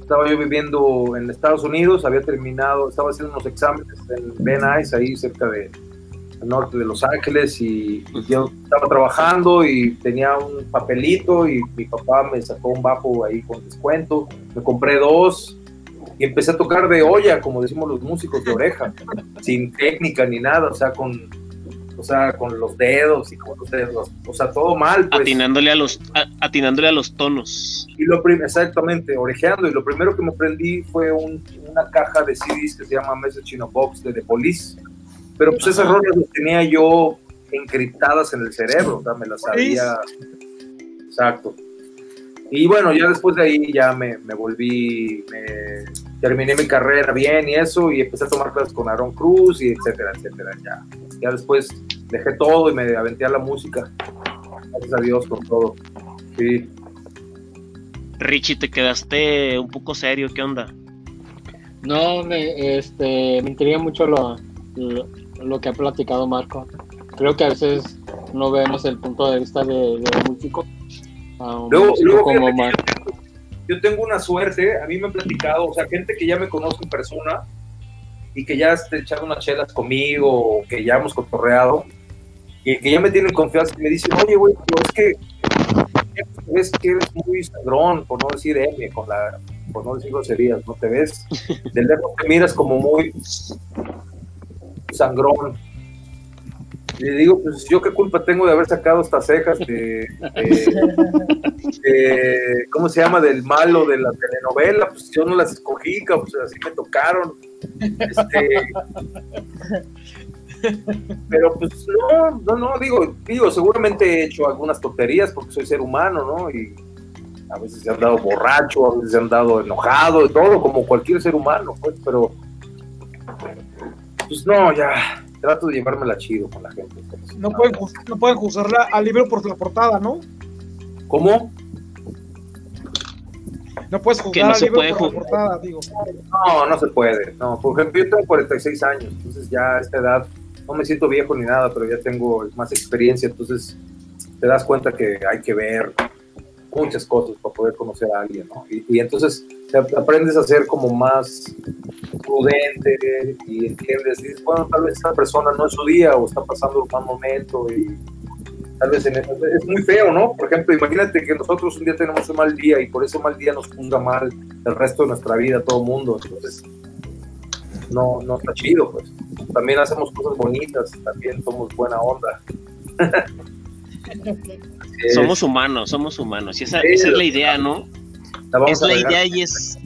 Estaba yo viviendo en Estados Unidos, había terminado, estaba haciendo unos exámenes en Ben Ice, ahí cerca de, norte de Los Ángeles, y yo estaba trabajando y tenía un papelito y mi papá me sacó un bajo ahí con descuento, me compré dos y empecé a tocar de olla, como decimos los músicos, de oreja, [LAUGHS] sin técnica ni nada, o sea, con, o sea, con los dedos y con los dedos, o sea, todo mal. Pues. Atinándole a los, a- atinándole a los tonos. Y lo exactamente, orejeando. Y lo primero que me aprendí fue un- una caja de CDs que se llama Message in a Box de The Police. Pero pues esas rolas las tenía yo encriptadas en el cerebro, o sea, me las sabía. Exacto. Y bueno, ya después de ahí ya me, me volví, me terminé mi carrera bien y eso, y empecé a tomar clases con Aaron Cruz y etcétera, etcétera. Ya, ya después dejé todo y me aventé a la música. Gracias a Dios por todo. Sí. Richie, te quedaste un poco serio, ¿qué onda? No, me, este, me intriga mucho lo, lo, lo que ha platicado Marco. Creo que a veces no vemos el punto de vista de, de músico. Luego- luego como yo tengo una suerte, a mí me han platicado, o sea, gente que ya me conoce en persona y que ya esté echando unas chelas conmigo, o que ya hemos cotorreado, y que ya me tienen confianza y me dicen, oye, güey, pero es que ves que eres muy sangrón, por no decir M, con la, por no decir groserías, no te ves, [LAUGHS] de lejos te miras como muy sangrón. Le digo, pues yo qué culpa tengo de haber sacado estas cejas de, ¿cómo se llama? Del malo de la telenovela, pues yo no las escogí, pues así me tocaron. Este, pero pues no, no, no, digo, digo, seguramente he hecho algunas tonterías porque soy ser humano, ¿no? Y a veces he andado borracho, a veces he andado enojado y todo, como cualquier ser humano, pues, pero pues no, ya trato de llevármela chido con la gente. No pueden, no pueden juzgarla al libro por la portada, ¿no? ¿Cómo? No puedes Que juzgar no al se libro puede por la portada, digo. No, no se puede. No, por ejemplo, yo tengo 46 años, entonces ya a esta edad no me siento viejo ni nada, pero ya tengo más experiencia, entonces te das cuenta que hay que ver muchas cosas para poder conocer a alguien, ¿no? Y, y entonces te aprendes a ser como más prudente y entiendes, dices, bueno, tal vez esta persona no es su día o está pasando un mal momento y tal vez en- es muy feo, ¿no? Por ejemplo, imagínate que nosotros un día tenemos un mal día y por ese mal día nos juzga mal el resto de nuestra vida todo el mundo, entonces no, no está chido, pues. También hacemos cosas bonitas, también somos buena onda. [LAUGHS] Somos humanos, somos humanos. Y esa, esa es la idea, ¿no? La vamos Es a la idea y es,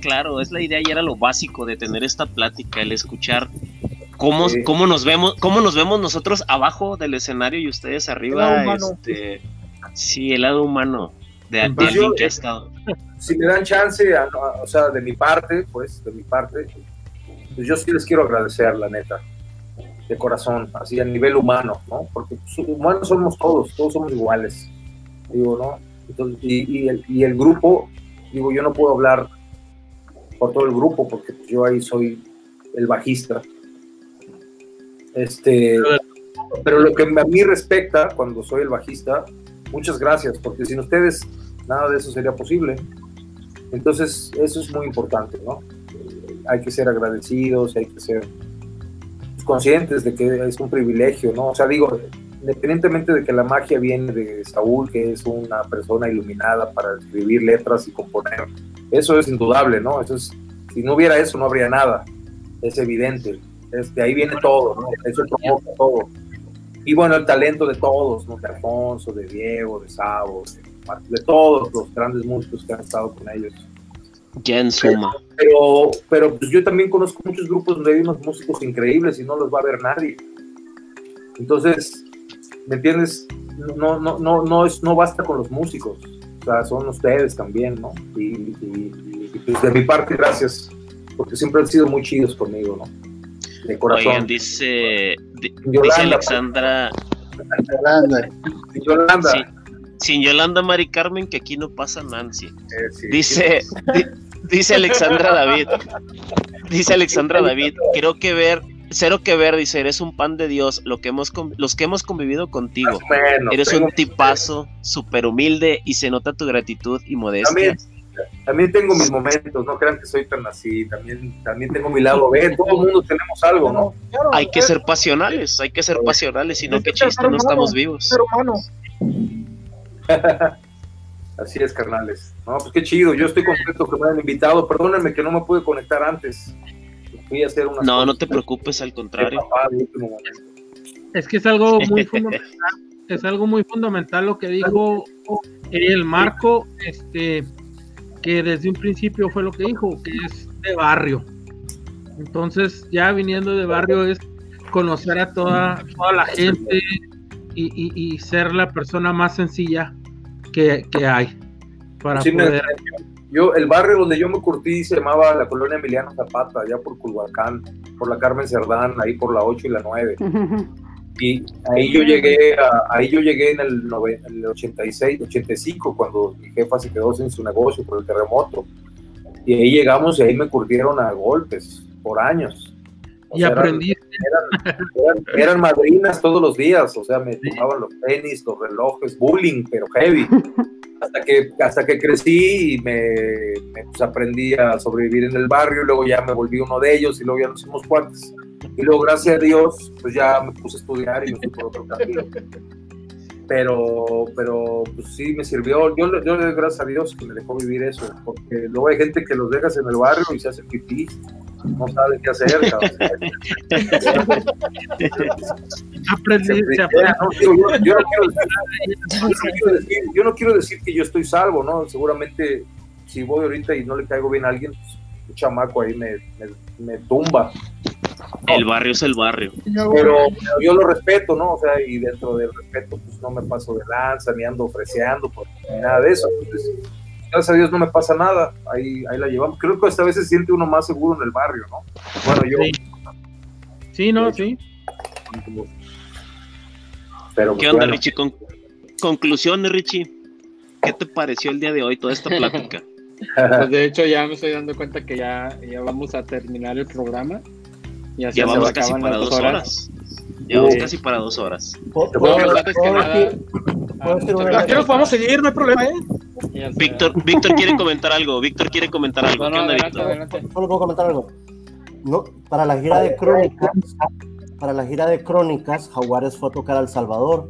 claro, es la idea y era lo básico de tener esta plática, el escuchar cómo, Sí. cómo nos vemos, cómo nos vemos nosotros abajo del escenario y ustedes arriba. humano. Este, sí, el lado humano de, de Pues alguien yo- que ha estado. si me dan chance, a- a- o sea, de mi parte, pues, de mi parte, pues yo sí les quiero agradecer, la neta, de corazón, así a nivel humano, ¿no? Porque pues, humanos somos todos, todos somos iguales, digo, ¿no? Entonces, y, y el, y el grupo, digo, yo no puedo hablar por todo el grupo, porque yo ahí soy el bajista. Este, pero lo que a mí respecta, cuando soy el bajista, muchas gracias, porque sin ustedes nada de eso sería posible. Entonces, eso es muy importante, ¿no? Hay que ser agradecidos, hay que ser conscientes de que es un privilegio, ¿no? O sea, digo, independientemente de que la magia viene de Saúl, que es una persona iluminada para escribir letras y componer, eso es indudable, ¿no? Eso es, si no hubiera eso, no habría nada, es evidente. Es, de ahí viene todo, ¿no? Eso provoca todo. Y bueno, el talento de todos, ¿no? De Alfonso, de Diego, de Sabo, de todos los grandes músicos que han estado con ellos. Ya en suma. Pero, pero pues yo también conozco muchos grupos donde hay unos músicos increíbles y no los va a ver nadie. Entonces, ¿me entiendes? No, no, no, no, es, no basta con los músicos. O sea, son ustedes también, ¿no? Y, y- y, pues de mi parte, gracias por porque siempre han sido muy chidos conmigo, ¿no? De corazón. Oigan, dice, di- Yolanda, dice Alexandra, Yolanda. Yolanda. sí, sin Yolanda Mari Carmen, que aquí no pasa Nancy. eh, sí. Dice, di- dice Alexandra David, dice Alexandra David, creo que ver, cero que ver, dice, eres un pan de Dios, lo que hemos, los que hemos convivido contigo. Menos, Eres tengo- un tipazo, súper humilde y se nota tu gratitud y modestia. También, también tengo mis momentos, no crean que soy tan así, también, también tengo mi lado B, todo el mundo tenemos algo, ¿no? Claro, Hay que ser pasionales, hay que ser pasionales, si no, qué chiste, no estamos vivos. ser humano. [LAUGHS] Así es, carnales. No, pues qué chido, yo estoy contento que me hayan invitado, perdónenme que no me pude conectar antes. Fui a hacer unas No, no te preocupes, al contrario. papá. Es que es algo muy fundamental, es algo muy fundamental lo que dijo el Marco, este, que desde un principio fue lo que dijo, que es de barrio. Entonces, ya viniendo de barrio es conocer a toda, toda la gente y, y- y ser la persona más sencilla que, que hay para Sí, me- poder. Yo, el barrio donde yo me curtí se llamaba la colonia Emiliano Zapata, allá por Culhuacán, por la Carmen Cerdán, ahí por la 8 y la 9. [LAUGHS] Y ahí yo llegué, a- ahí yo llegué en el, en el 86, 85, cuando mi jefa se quedó sin su negocio por el terremoto. Y ahí llegamos y ahí me curtieron a golpes por años. O Y sea, eran- aprendí. eran, eran madrinas todos los días, o sea, me tomaban los tenis, los relojes, bullying, pero heavy. [LAUGHS] Hasta que, hasta que crecí y me, me, pues, aprendí a sobrevivir en el barrio, y luego ya me volví uno de ellos y luego ya nos hicimos cuates. Y luego, gracias a Dios, pues ya me puse a estudiar y me fui por otro camino. Pero, pero pues sí me sirvió. Yo, le- yo le doy gracias a Dios que me dejó vivir eso, porque luego hay gente que los dejas en el barrio y se hacen pipí, no saben qué hacer. yo, no quiero decir, que yo estoy salvo, ¿no? Seguramente si voy ahorita y no le caigo bien a alguien, pues, un chamaco ahí me, me, me tumba. El barrio es el barrio. Pero, pero yo lo respeto, ¿no? O sea, y dentro del respeto, pues no me paso de lanza, ni ando ofreciendo, pues, ni nada de eso. Entonces, gracias a Dios no me pasa nada. Ahí, ahí la llevamos. Creo que esta vez se siente uno más seguro en el barrio, ¿no? Bueno, yo. Sí. Sí, no, sí. Pero, ¿Qué pues, onda, bueno. Richie? Con- conclusiones, Richie. ¿Qué te pareció el día de hoy toda esta plática? [LAUGHS] [LAUGHS] Pues de hecho ya me estoy dando cuenta que ya, ya vamos a terminar el programa. Ya, se Ya vamos casi para dos horas. Vamos casi para dos horas. ¿Puedo- Te puedo- puedo- Bueno, antes que puedo nada, decir- ah, puedo decir muchas una- Aquí nos podemos seguir, no hay problema, ¿eh? Víctor, Víctor quiere comentar algo. Víctor quiere comentar algo. No, ¿Qué onda, adelante, Víctor? adelante. Solo puedo comentar algo. No, para la gira de crónicas, para la gira de crónicas, Jaguares fue a tocar a El Salvador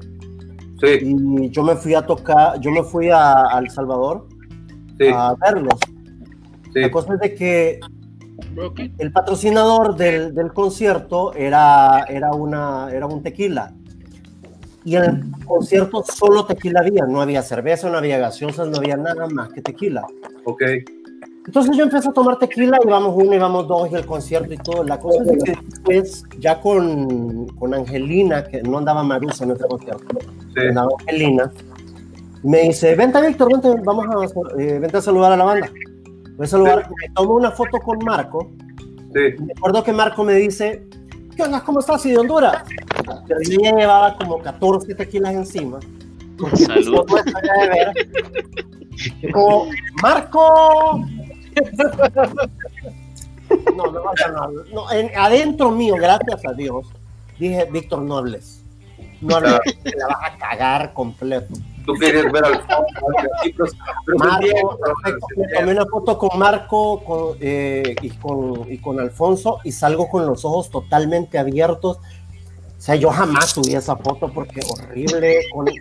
Sí, y yo me fui a tocar, yo me fui a, a El Salvador sí, a verlos. sí. La cosa es de que El patrocinador del, del concierto era, era, una, era un tequila. Y en el concierto solo tequila había, no había cerveza, no había gaseosas, no había nada más que tequila. Ok. Entonces yo empecé a tomar tequila, íbamos uno, íbamos dos, y el concierto y todo. La cosa es que después, ya con, con Angelina, que no andaba Marusa en ese concierto, Sí. andaba Angelina, me dice, vente Víctor, vente, vamos a, eh, vente a saludar a la banda. Voy a saludar, me tomo una foto con Marco, Sí. me acuerdo que Marco me dice, ¿qué onda? ¿Cómo estás? ¿Y de Honduras? Pero yo ya llevaba como 14 tequilas encima. Salud. como, Marco. No, no, no, no, no, en- adentro mío, gracias a Dios, dije, Víctor, no hables. No hables, te la vas a cagar completo. Tú querías ver al [LAUGHS] pero, Marco, perfecto, me tomé una foto con Marco con, eh, y, con, y con Alfonso y salgo con los ojos totalmente abiertos. O sea, yo jamás subí esa foto porque horrible. Con, con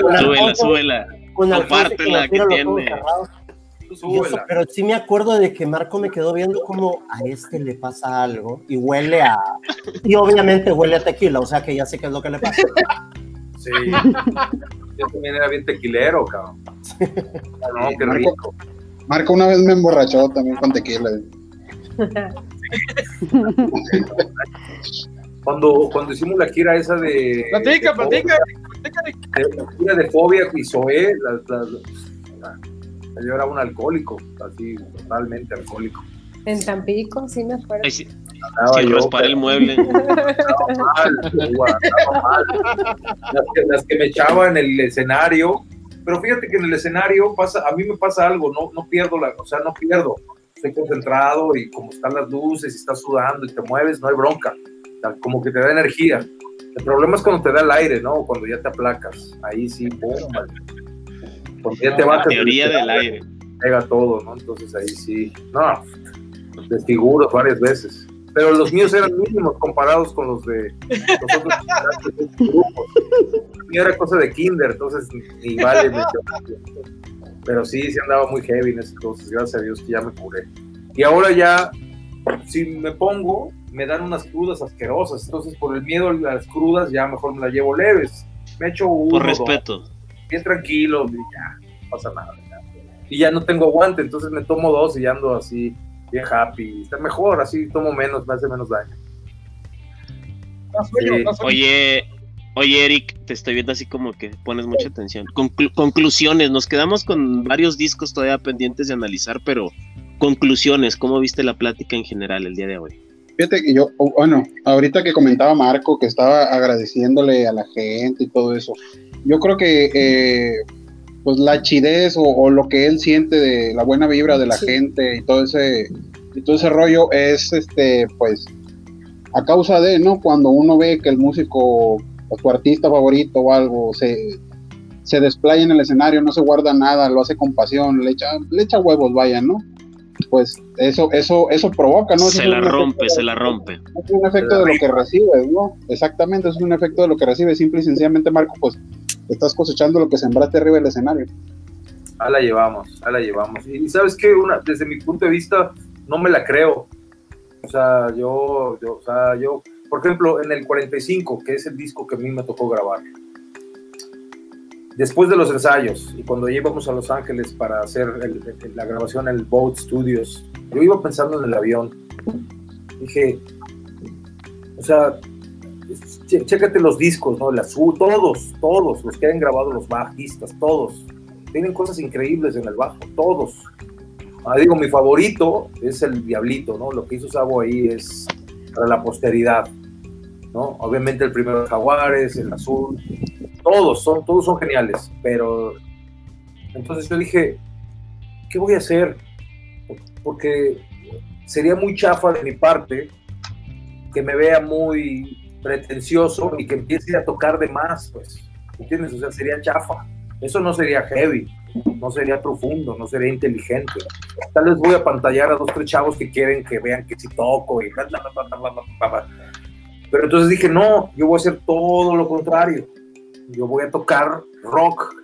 Súbela, Alfonso- súbela. con Alfonso Compártela, que tiene. eso, pero sí me acuerdo de que Marco me quedó viendo como a este le pasa algo y huele a. Y obviamente huele a tequila, o sea que ya sé qué es lo que le pasa. [LAUGHS] Sí. Yo también era bien tequilero, cabrón. No, Sí, qué Marco. rico. Marco una vez me emborrachó también con tequila. Cuando, cuando hicimos la gira esa de. Platica, de platica. De- la gira de Fobia y Zoé, la- la- la- yo era un alcohólico, así, totalmente alcohólico. En Tampico, sí me acuerdo. Ay, sí, sin yo, raspar el mueble. [LAUGHS] mal, mal. Las que, las que me echaba en el escenario, pero fíjate que en el escenario pasa, a mí me pasa algo, no, no pierdo la, o sea, no pierdo, estoy concentrado y como están las luces y estás sudando y te mueves, no hay bronca, O sea, como que te da energía. El problema es cuando te da el aire, ¿no? Cuando ya te aplacas, ahí sí, boom, vale. Cuando ya te La bajas, teoría te del aire. pega todo, ¿no? Entonces ahí sí, no, desfiguro varias veces. Pero los míos eran mínimos comparados con los de los otros [LAUGHS] integrantes de grupo. El mío era cosa de kinder, entonces ni, vale. Pero sí, sí andaba muy heavy en ese entonces, gracias a Dios que ya me curé. Y ahora ya, si me pongo, me dan unas crudas asquerosas. Entonces, por el miedo a las crudas, ya mejor me las llevo leves. Me echo uno, Por dos, respeto. bien tranquilo, y ya, no pasa nada. ya. Y ya no tengo aguante, entonces me tomo dos y ya ando así, bien happy. Está mejor, así tomo menos, me hace menos daño. Sueño. Oye, oye, Eric, te estoy viendo así como que pones mucha atención. Conclu- conclusiones, nos quedamos con varios discos todavía pendientes de analizar, pero conclusiones, ¿cómo viste la plática en general el día de hoy? Fíjate que yo, o- bueno, ahorita que comentaba Marco que estaba agradeciéndole a la gente y todo eso, yo creo que eh, pues la chidez o, o lo que él siente de la buena vibra de la Sí. gente y todo ese y todo ese rollo es este pues a causa de no cuando uno ve que el músico o tu artista favorito o algo se se desplaya en el escenario, no se guarda nada, lo hace con pasión, le echa, le echa huevos, vaya, ¿no? Pues eso, eso, eso provoca, ¿no? Se es la rompe, de- se la rompe. es un efecto de lo que recibes, ¿no? Exactamente, es un efecto de lo que recibes. Simple y sencillamente, Marco, pues estás cosechando lo que sembraste arriba del escenario. Ahí la llevamos, ahí la llevamos. Y sabes que desde mi punto de vista, no me la creo. O sea, yo, yo, o sea, yo, por ejemplo, en el 45, que es el disco que a mí me tocó grabar. Después de los ensayos y cuando íbamos a Los Ángeles para hacer el- el- la grabación en el Boat Studios, yo iba pensando en el avión. Dije, o sea, ché- chécate los discos, ¿no? El azul, todos, todos, los que han grabado los bajistas, todos tienen cosas increíbles en el bajo, todos. Ah, digo, mi favorito es el Diablito, ¿no? Lo que hizo Sabo ahí es para la posteridad, ¿no? Obviamente el primero Jaguares, el azul, todos son, todos son geniales, pero entonces yo dije, ¿qué voy a hacer? Porque sería muy chafa de mi parte que me vea muy pretencioso y que empiece a tocar de más, pues, ¿entiendes? O sea, sería chafa. Eso no sería heavy, no sería profundo, no sería inteligente. Tal vez voy a pantallar a dos, tres chavos que quieren que vean que sí toco y bla, bla, bla. Pero entonces dije, no, yo voy a hacer todo lo contrario. Yo voy a tocar rock.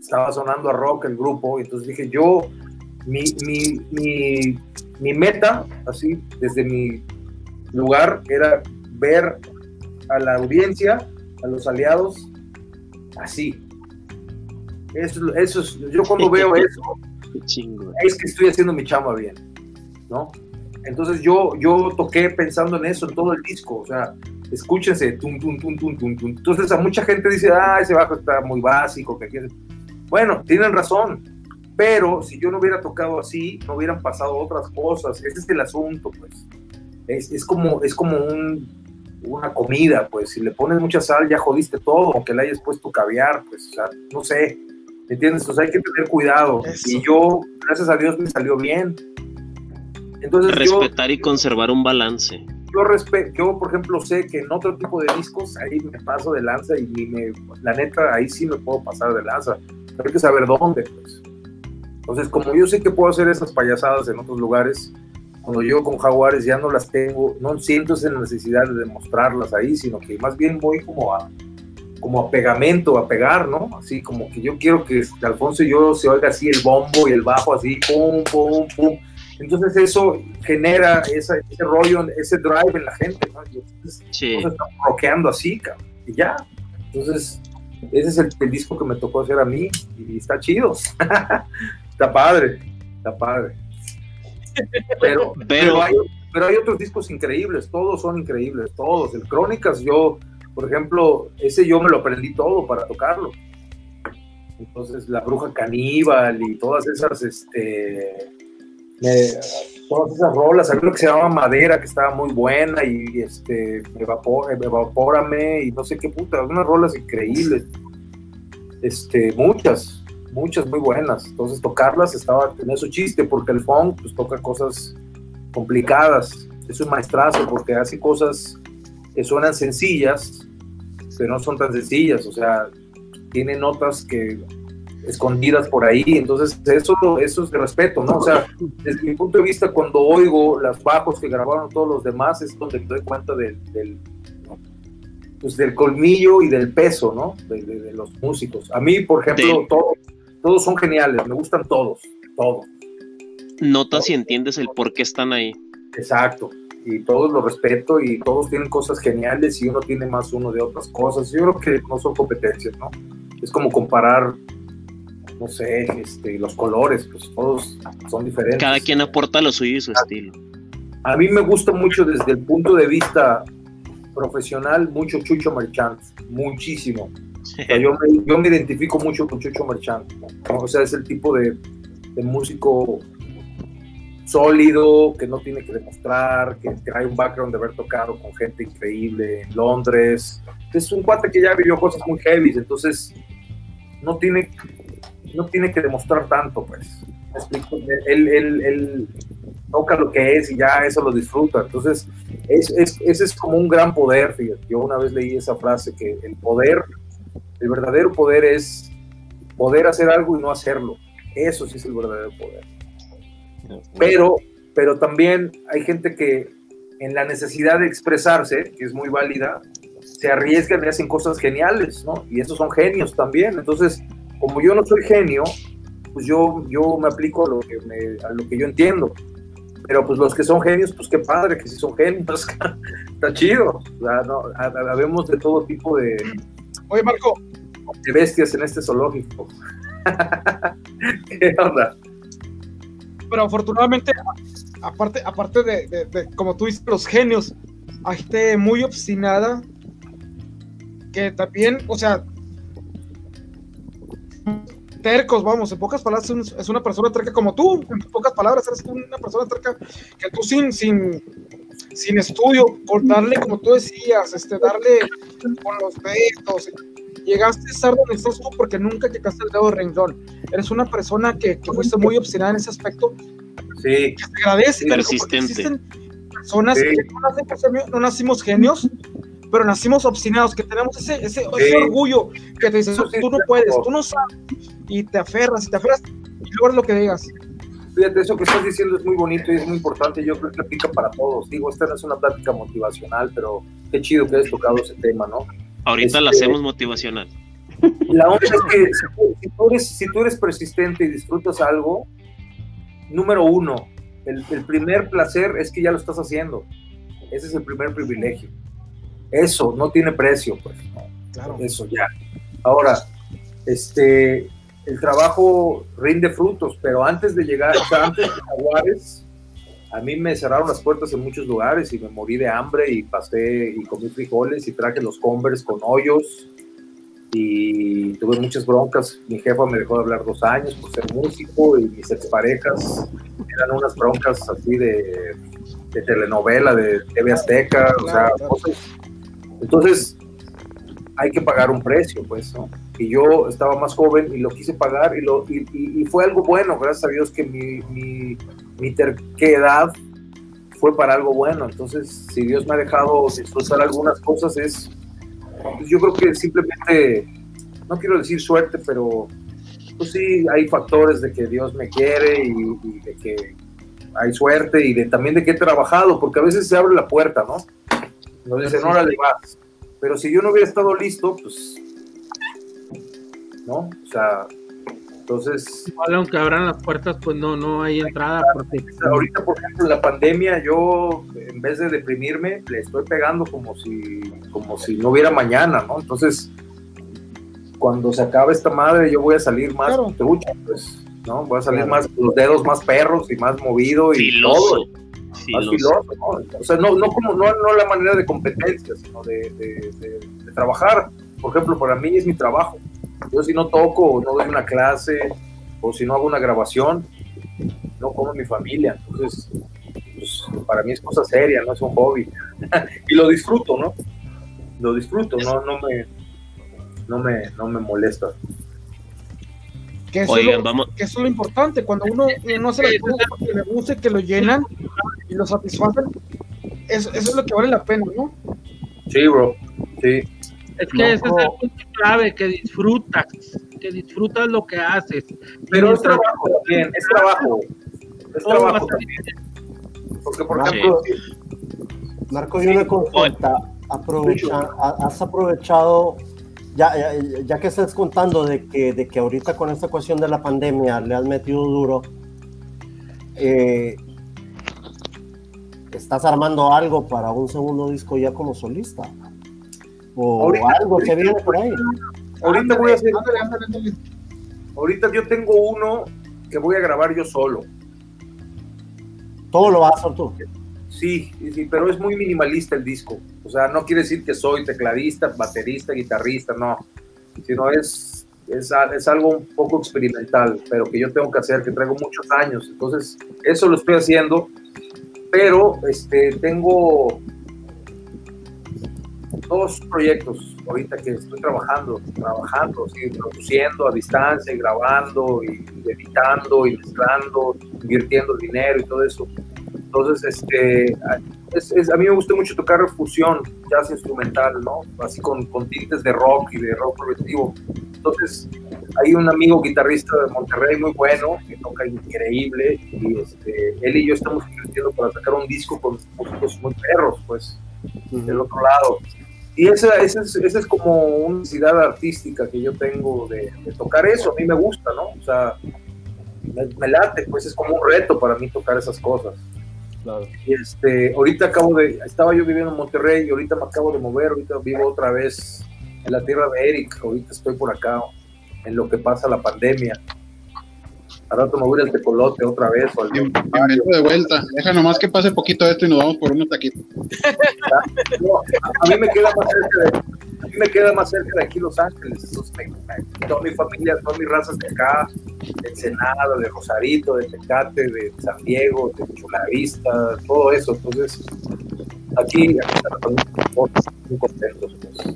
Estaba sonando a rock el grupo, y entonces dije, yo, mi, mi, mi, mi meta, así, desde mi lugar, era ver a la audiencia, a los aliados, así. Eso, eso es, yo cuando [LAUGHS] veo eso, es que estoy haciendo mi chamba bien, ¿no? Entonces yo, yo toqué pensando en eso en todo el disco, o sea, escúchense, tum, tum, tum, tum, tum, tum. Entonces a mucha gente dice, ah, ese bajo está muy básico, que quiere. Bueno, tienen razón, pero si yo no hubiera tocado así, no hubieran pasado otras cosas. Ese es el asunto, pues. Es, es como, es como un, una comida, pues. Si le pones mucha sal, ya jodiste todo, aunque le hayas puesto caviar, pues, o sea, no sé. ¿Me entiendes? O sea, hay que tener cuidado. Eso. Y yo, gracias a Dios, me salió bien. Entonces yo, Respetar y conservar un balance. yo, respe- yo, por ejemplo, sé que en otro tipo de discos ahí me paso de lanza y me, la neta, ahí sí me puedo pasar de lanza. Pero hay que saber dónde, pues. Entonces, como yo sé que puedo hacer esas payasadas en otros lugares, cuando yo con Jaguares ya no las tengo, no siento esa necesidad de demostrarlas ahí, sino que más bien voy como a, como a pegamento, a pegar, ¿no? Así como que yo quiero que Alfonso y yo se oiga así el bombo y el bajo así, pum, pum, pum. Entonces eso genera esa- ese rollo, ese drive en la gente, ¿no? Y entonces Sí. estamos rockeando así, cabrón, y ya. Entonces, ese es el, el disco que me tocó hacer a mí y está chido. [LAUGHS] está padre, está padre. [LAUGHS] Pero, pero, Pero- hay, pero hay otros discos increíbles, todos son increíbles, todos. El Crónicas, yo, por ejemplo, ese yo me lo aprendí todo para tocarlo. Entonces, La Bruja Caníbal y todas esas, este, todas esas rolas, había lo que se llamaba Madera, que estaba muy buena, y, este, evapor, Evapórame, y no sé qué puta, unas rolas increíbles, este, muchas, muchas muy buenas, entonces tocarlas estaba, tenía su chiste, porque el funk, pues toca cosas complicadas, es un maestrazo, porque hace cosas que suenan sencillas, pero no son tan sencillas, o sea, tiene notas que escondidas por ahí, entonces eso, eso es de respeto, ¿no? O sea, desde mi punto de vista, cuando oigo las bajos que grabaron todos los demás, es donde me doy cuenta del, del, pues del colmillo y del peso, ¿no? De, de, de los músicos. A mí, por ejemplo, todos, todos son geniales, me gustan todos, todos. Notas y entiendes el por qué están ahí. Exacto, y todos los respeto y todos tienen cosas geniales y uno tiene más uno de otras cosas. Yo creo que no son competencias, ¿no? Es como comparar no sé, este, los colores, pues todos son diferentes. Cada quien aporta lo suyo y su estilo. A mí me gusta mucho desde el punto de vista profesional, mucho Chucho Merchant, muchísimo. Yo, me, yo, me, identifico mucho con Chucho Merchant. O sea, es el tipo de, de, músico sólido, que no tiene que demostrar, que trae un background de haber tocado con gente increíble en Londres. Es un cuate que ya vivió cosas muy heavy, entonces no tiene no tiene que demostrar tanto, pues. Él, él, él, toca lo que es y ya eso lo disfruta. Entonces, es, es, ese es como un gran poder, fíjate. Yo una vez leí esa frase que el poder, el verdadero poder es poder hacer algo y no hacerlo. Eso sí es el verdadero poder. Pero, pero también hay gente que en la necesidad de expresarse, que es muy válida, se arriesgan y hacen cosas geniales, ¿no? Y esos son genios también. Entonces, como yo no soy genio, pues yo, yo me aplico a lo, que me, a lo que yo entiendo. Pero pues los que son genios, pues qué padre que si son genios, [LAUGHS] está chido. De todo tipo de... Oye, Marco. De bestias en este zoológico. [LAUGHS] ¿Qué onda? Pero afortunadamente, aparte, aparte de, como tú dices, los genios, hay gente muy obstinada que también, o sea, tercos, vamos, en pocas palabras es una persona terca como tú, en pocas palabras eres una persona terca que tú sin, sin, sin estudio, por darle, como tú decías, este, darle con los dedos, llegaste a estar donde estás tú porque nunca llegaste al dedo de renglón, eres una persona que, que fuiste muy obstinada en ese aspecto, sí. que te agradece, persistente. existen personas sí. que no, nacimos genios, pero nacimos obstinados, que tenemos ese, ese, sí. ese orgullo que te dices, tú no puedes, tú no sabes, y te aferras, y te aferras, y luego lo que digas. Fíjate, eso que estás diciendo es muy bonito y es muy importante, yo creo que aplica para todos. Digo, esta no es una plática motivacional, pero qué chido que hayas tocado ese tema, ¿no? Ahorita este, la hacemos motivacional. La onda es que si tú, eres, si tú eres persistente y disfrutas algo, número uno, el, el primer placer es que ya lo estás haciendo. Ese es el primer privilegio. Eso no tiene precio, pues. Claro. Eso ya. Ahora, este, el trabajo rinde frutos, pero antes de llegar, o sea, antes de Jaguares, a mí me cerraron las puertas en muchos lugares y me morí de hambre y pasé y comí frijoles y traje los Converse con hoyos y tuve muchas broncas. Mi jefa me dejó de hablar dos años por ser músico y mis exparejas eran unas broncas así de, de telenovela, de TV Azteca, claro, o sea, claro. cosas entonces, hay que pagar un precio, pues, ¿no? Y yo estaba más joven y lo quise pagar y, lo, y, y, y fue algo bueno, gracias a Dios que mi, mi, mi, terquedad fue para algo bueno. Entonces, si Dios me ha dejado disfrutar algunas cosas, es, pues yo creo que simplemente, no quiero decir suerte, pero pues sí, hay factores de que Dios me quiere y, y de que hay suerte y de, también de que he trabajado, porque a veces se abre la puerta, ¿no? Nos dicen, sí. órale, vas. Pero si yo no hubiera estado listo, pues. ¿No? O sea. Entonces. Igual, aunque abran las puertas, pues no, no hay entrada. Porque... Ahorita, por ejemplo, en la pandemia, yo, en vez de deprimirme, le estoy pegando como si, como si no hubiera mañana, ¿no? Entonces, cuando se acabe esta madre, yo voy a salir más claro. trucha, pues, ¿no? Voy a salir claro. más, los dedos más perros y más movido y Filoso. todo más filoso, ¿no? O sea, no, no como no, no la manera de competencia, sino de, de, de, de, trabajar. Por ejemplo, para mí es mi trabajo. Yo si no toco o no doy una clase o si no hago una grabación, no como mi familia. Entonces, para mí es cosa seria, no es un hobby. [LAUGHS] y lo disfruto, ¿no? Lo disfruto, no, no me, no me, no me molesta. Que eso, Oigan, es lo, vamos. que eso es lo importante, cuando uno no hace las cosas porque le guste, que lo llenan y lo satisfacen, eso, eso es lo que vale la pena, ¿no? Sí, bro, sí. Es que ese es el punto clave, que disfrutas, que disfrutas lo que haces. Pero es trabajo también, es trabajo. Es trabajo también. Porque, por Sí. ejemplo, Marco, y una consulta. Aprovecha, ha- has aprovechado, ya, ya, ya que estás contando de que, de que ahorita con esta cuestión de la pandemia le has metido duro, eh, ¿estás armando algo para un segundo disco ya como solista? ¿O Ahorita- algo que viene por ahí? ahorita voy a hacer, Ándale, ándale, ándale. ahorita yo tengo uno que voy a grabar yo solo. Todo lo vas a hacer tú. Sí, sí, pero es muy minimalista el disco. O sea, no quiere decir que soy tecladista, baterista, guitarrista, no. Sino es, es, a- es algo un poco experimental, pero que yo tengo que hacer, que traigo muchos años. Entonces, eso lo estoy haciendo. Pero este, tengo dos proyectos ahorita que estoy trabajando, trabajando, sí, produciendo a distancia, y grabando, y editando, y mezclando, invirtiendo dinero y todo eso. Entonces, este, es- es- a mí me gusta mucho tocar fusión, jazz instrumental, ¿no? Así con, con tintes de rock y de rock progresivo. Entonces, hay un amigo guitarrista de Monterrey muy bueno, que toca increíble, y este, él y yo estamos invirtiendo para sacar un disco con músicos muy perros, pues, del otro lado. Y esa, esa, es, esa es como una necesidad artística que yo tengo de, de tocar eso, a mí me gusta, ¿no? O sea, me, me late, pues es como un reto para mí tocar esas cosas. Y este, ahorita acabo de, estaba yo viviendo en Monterrey y ahorita me acabo de mover, ahorita vivo otra vez en la tierra de Eric, ahorita estoy por acá en lo que pasa la pandemia. Al rato me voy al tecolote otra vez o al de vuelta. Deja nomás que pase poquito esto y nos vamos por unos taquitos. No, a mí me queda más cerca de, a mí me queda más cerca de aquí Los Ángeles. Entonces, me- me- toda mi familia, todas mis razas de acá, de Ensenada, de Rosarito, de Tecate, de San Diego, de Chulavista, todo eso. Entonces, aquí, aquí muy contentos. Pues.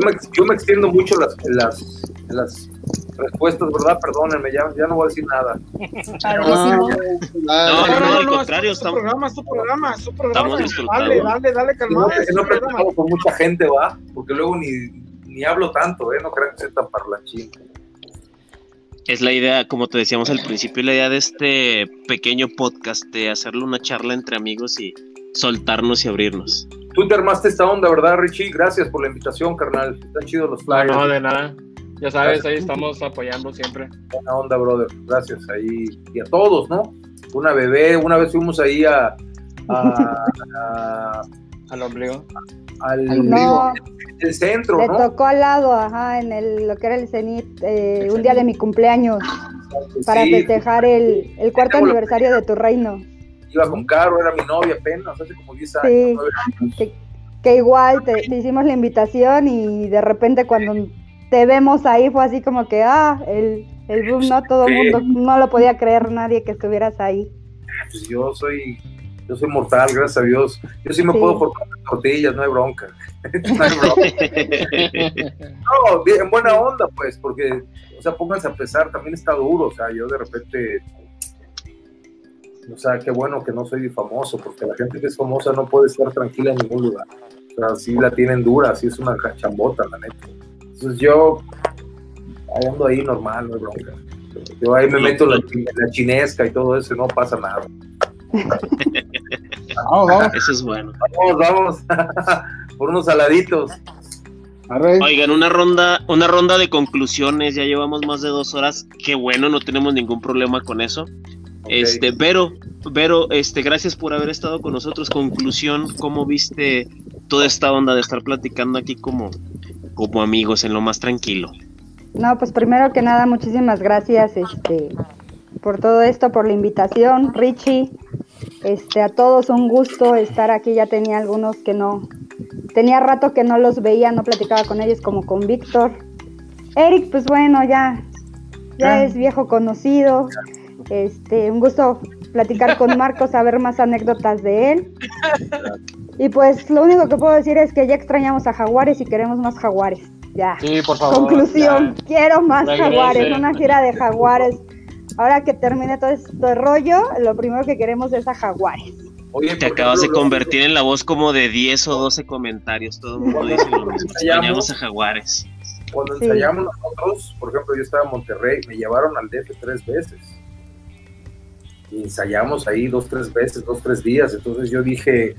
Yo, me, yo me extiendo mucho las, las, las respuestas, ¿verdad? Perdónenme, ya, ya no voy a decir nada. No, no, no, al es contrario, tu estamos- programa, es tu programa, es tu programa. Estamos disfrutando. Dale, dale, dale, no, calmado. que no platicado con mucha gente, va, porque luego ni, ni hablo tanto, ¿eh? No crean que soy tan parlanchín. Es la idea, como te decíamos al principio, la idea de este pequeño podcast de hacerle una charla entre amigos y soltarnos y abrirnos. Tú te armaste esta onda, ¿verdad, Richie? Gracias por la invitación, carnal. Están chidos los flyers. No, de nada. Ya sabes, ahí estamos apoyando siempre. Buena onda, brother. Gracias ahí. Y a todos, ¿no? Una bebé, una vez fuimos ahí a, a- [LAUGHS] a- Al ombligo. al No, el centro, le ¿no? tocó al lado, ajá, en el, lo que era el Cenit, eh, un día de mi cumpleaños, para Sí, festejar el, el cuarto la- aniversario de tu reino. Iba con Caro, era mi novia apenas, hace como 10 años. Sí. nueve años. Que, que igual te, te hicimos la invitación y de repente cuando te vemos ahí fue así como que, ah, el, el boom, no todo el Sí. mundo, no lo podía creer nadie que estuvieras ahí. Pues yo soy, yo soy mortal, gracias a Dios. Yo sí me Sí. puedo cortar las tortillas, no hay bronca. [LAUGHS] no hay bronca. [LAUGHS] No, bien, en buena onda, pues, porque, o sea, pónganse a pesar, también está duro, o sea, yo de repente, o sea, qué bueno que no soy famoso, porque la gente que es famosa no puede estar tranquila en ningún lugar. O sea, sí la tienen dura, sí es una chambota, la neta. Entonces yo ahí ando ahí normal, no hay bronca. Yo ahí me meto la, la chinesca y todo eso y no pasa nada. [LAUGHS] Vamos, vamos. Eso es bueno. Vamos, vamos, [LAUGHS] por unos saladitos. Oigan, una ronda, una ronda de conclusiones, ya llevamos más de dos horas, qué bueno, no tenemos ningún problema con eso. Este, Vero, Vero, este, gracias por haber estado con nosotros. Conclusión, ¿cómo viste toda esta onda de estar platicando aquí como, como amigos en lo más tranquilo? No, pues primero que nada, muchísimas gracias este, por todo esto, por la invitación, Richie. Este, a todos un gusto estar aquí. Ya tenía algunos que no, tenía rato que no los veía, no platicaba con ellos como con Víctor. Eric, pues bueno, ya, ya Ah. es viejo conocido. Este, un gusto platicar con Marco, saber más anécdotas de él. [LAUGHS] Y pues lo único que puedo decir es que ya extrañamos a Jaguares y queremos más Jaguares. Ya. Sí, por favor. Conclusión, ya. quiero más Regrese. Jaguares, una gira de Jaguares. Ahora que termine todo este rollo, lo primero que queremos es a Jaguares. Oye, Te acabas de convertir en la voz como de 10 o 12 comentarios. Todo el mundo dice lo mismo. [LAUGHS] Extrañamos a Jaguares. Cuando Sí. ensayamos nosotros, por ejemplo, yo estaba en Monterrey, me llevaron al DF tres veces. Y ensayamos ahí dos, tres veces, dos, tres días. Entonces yo dije,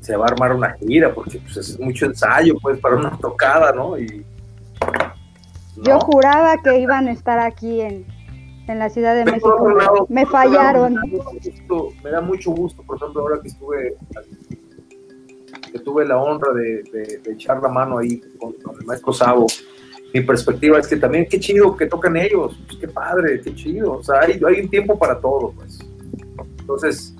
se va a armar una gira, porque pues es mucho ensayo, pues, para una tocada, ¿no? Y. Yo juraba que iban a estar aquí en, en la Ciudad de México. lado, Me fallaron. Me da, mucho gusto, me da mucho gusto, por ejemplo, ahora que estuve, que tuve la honra de, de- de echar la mano ahí con, con el maestro Sabo. Mi perspectiva es que también qué chido que tocan ellos, pues, qué padre, qué chido. O sea, hay, hay un tiempo para todo, pues. Entonces,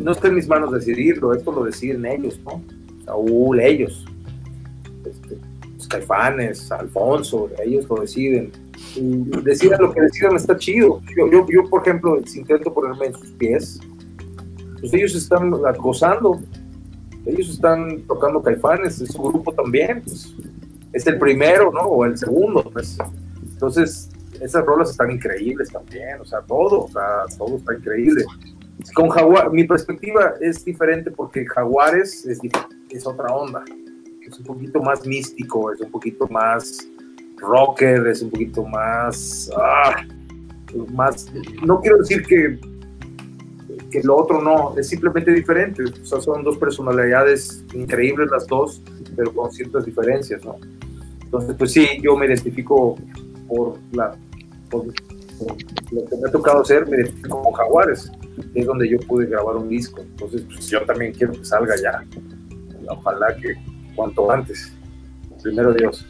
no está en mis manos decidirlo, esto lo deciden ellos, ¿no? Saúl, ellos. Este, los Caifanes, Alfonso, ellos lo deciden y decidan lo que decidan está chido. Yo, yo, yo, por ejemplo, si intento ponerme en sus pies, pues ellos están gozando, ellos están tocando caifanes, es su grupo también, pues, es el primero, ¿no? O el segundo, pues. Entonces, esas rolas están increíbles también, o sea, todo, o sea, todo está increíble. Con Jaguar, mi perspectiva es diferente porque Jaguares es, otra onda, es un poquito más místico, es un poquito más rocker, es un poquito más, ah, más, no quiero decir que, que lo otro no, es simplemente diferente, o sea, son dos personalidades increíbles las dos, pero con ciertas diferencias, ¿no? Entonces, pues sí, yo me identifico por, la, por, por lo que me ha tocado hacer, me identifico con Jaguares, es donde yo pude grabar un disco, entonces pues yo también quiero que salga ya, ojalá que cuanto antes, primero Dios.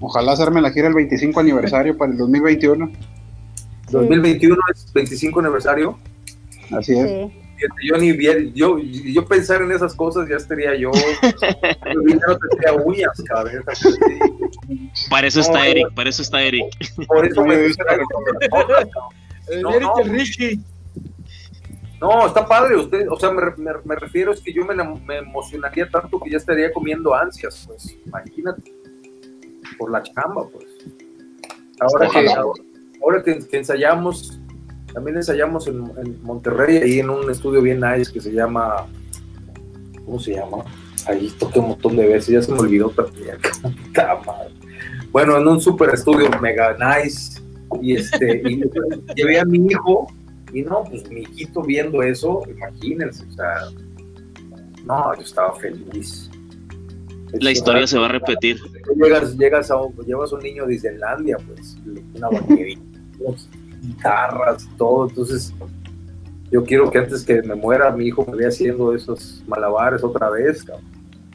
Ojalá hacerme la gira el 25 aniversario para el 2021. Sí, 2021 es 25 aniversario. Así es. sí. Yo ni bien, yo, yo pensar en esas cosas ya estaría yo, [LAUGHS] no tendría uñas, cabrón. Para eso está Eric, para eso está Eric. Por eso me. [LAUGHS] El No, Eric no. y el Richie. No, está padre usted, o sea, me, me, me refiero es que yo me, me emocionaría tanto que ya estaría comiendo ansias, pues, imagínate, por la chamba, pues. Ahora que, ahora, ahora que, que ensayamos, también ensayamos en, en Monterrey, ahí en un estudio bien nice que se llama, ¿cómo se llama? Ahí toqué un montón de veces, ya se me olvidó también. Bueno, en un super estudio mega nice, y este, y [LAUGHS] llevé a mi hijo, y no, pues mi hijito viendo eso, imagínense, o sea, no, yo estaba feliz. La historia se va a [LAUGHS] repetir. Llegas, llegas a un, llevas a un niño de Islandia, pues, una unas [LAUGHS] guitarras, todo, entonces yo quiero que antes que me muera mi hijo me vea haciendo esos malabares otra vez, cabrón.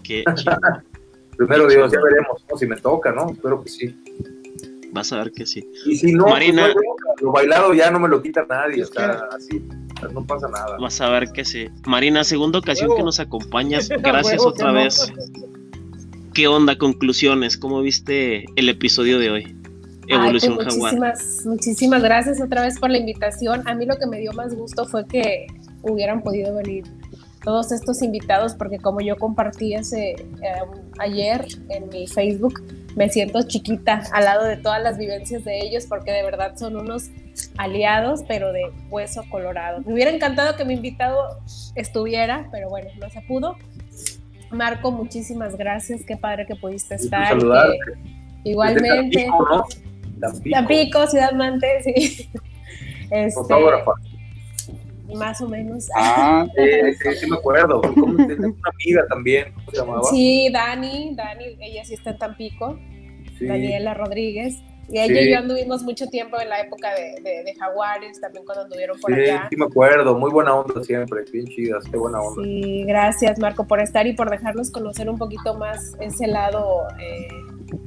Qué. [LAUGHS] Primero Dios, ya veremos, ¿no? si me toca, ¿no? Espero que sí. Vas a ver que sí. Y si no, Marina. pues, no lo bailado ya no me lo quita nadie, o sea, así, no pasa nada. Vas a ver que sí. Marina, segunda ocasión que nos acompañas. Gracias otra no. vez. ¿Qué onda? Conclusiones. ¿Cómo viste el episodio de hoy? Evolución Ay, pues Jaguar. muchísimas, muchísimas gracias otra vez por la invitación. A mí lo que me dio más gusto fue que hubieran podido venir todos estos invitados, porque como yo compartí ese eh, ayer en mi Facebook, me siento chiquita al lado de todas las vivencias de ellos, porque de verdad son unos aliados, pero de hueso colorado. Me hubiera encantado que mi invitado estuviera, pero bueno, no se pudo. Marco, muchísimas gracias, qué padre que pudiste estar. saludarte. que igualmente. Desde Tampico, ¿no? Tampico. Tampico, Ciudad Mante, sí. [LAUGHS] Este, Fotógrafa. más o menos. Ah, [LAUGHS] Sí, sí, sí me acuerdo. ¿Cómo una amiga también? ¿Cómo se llamaba? Sí, Dani, Dani, ella sí está en Tampico, Sí. Daniela Rodríguez. Y ella Sí. y yo anduvimos mucho tiempo en la época de, de- de Jaguares, también cuando anduvieron por Sí, allá. sí me acuerdo. Muy buena onda siempre. Bien chidas. Qué buena onda. Sí, gracias Marco por estar y por dejarnos conocer un poquito más ese lado, eh,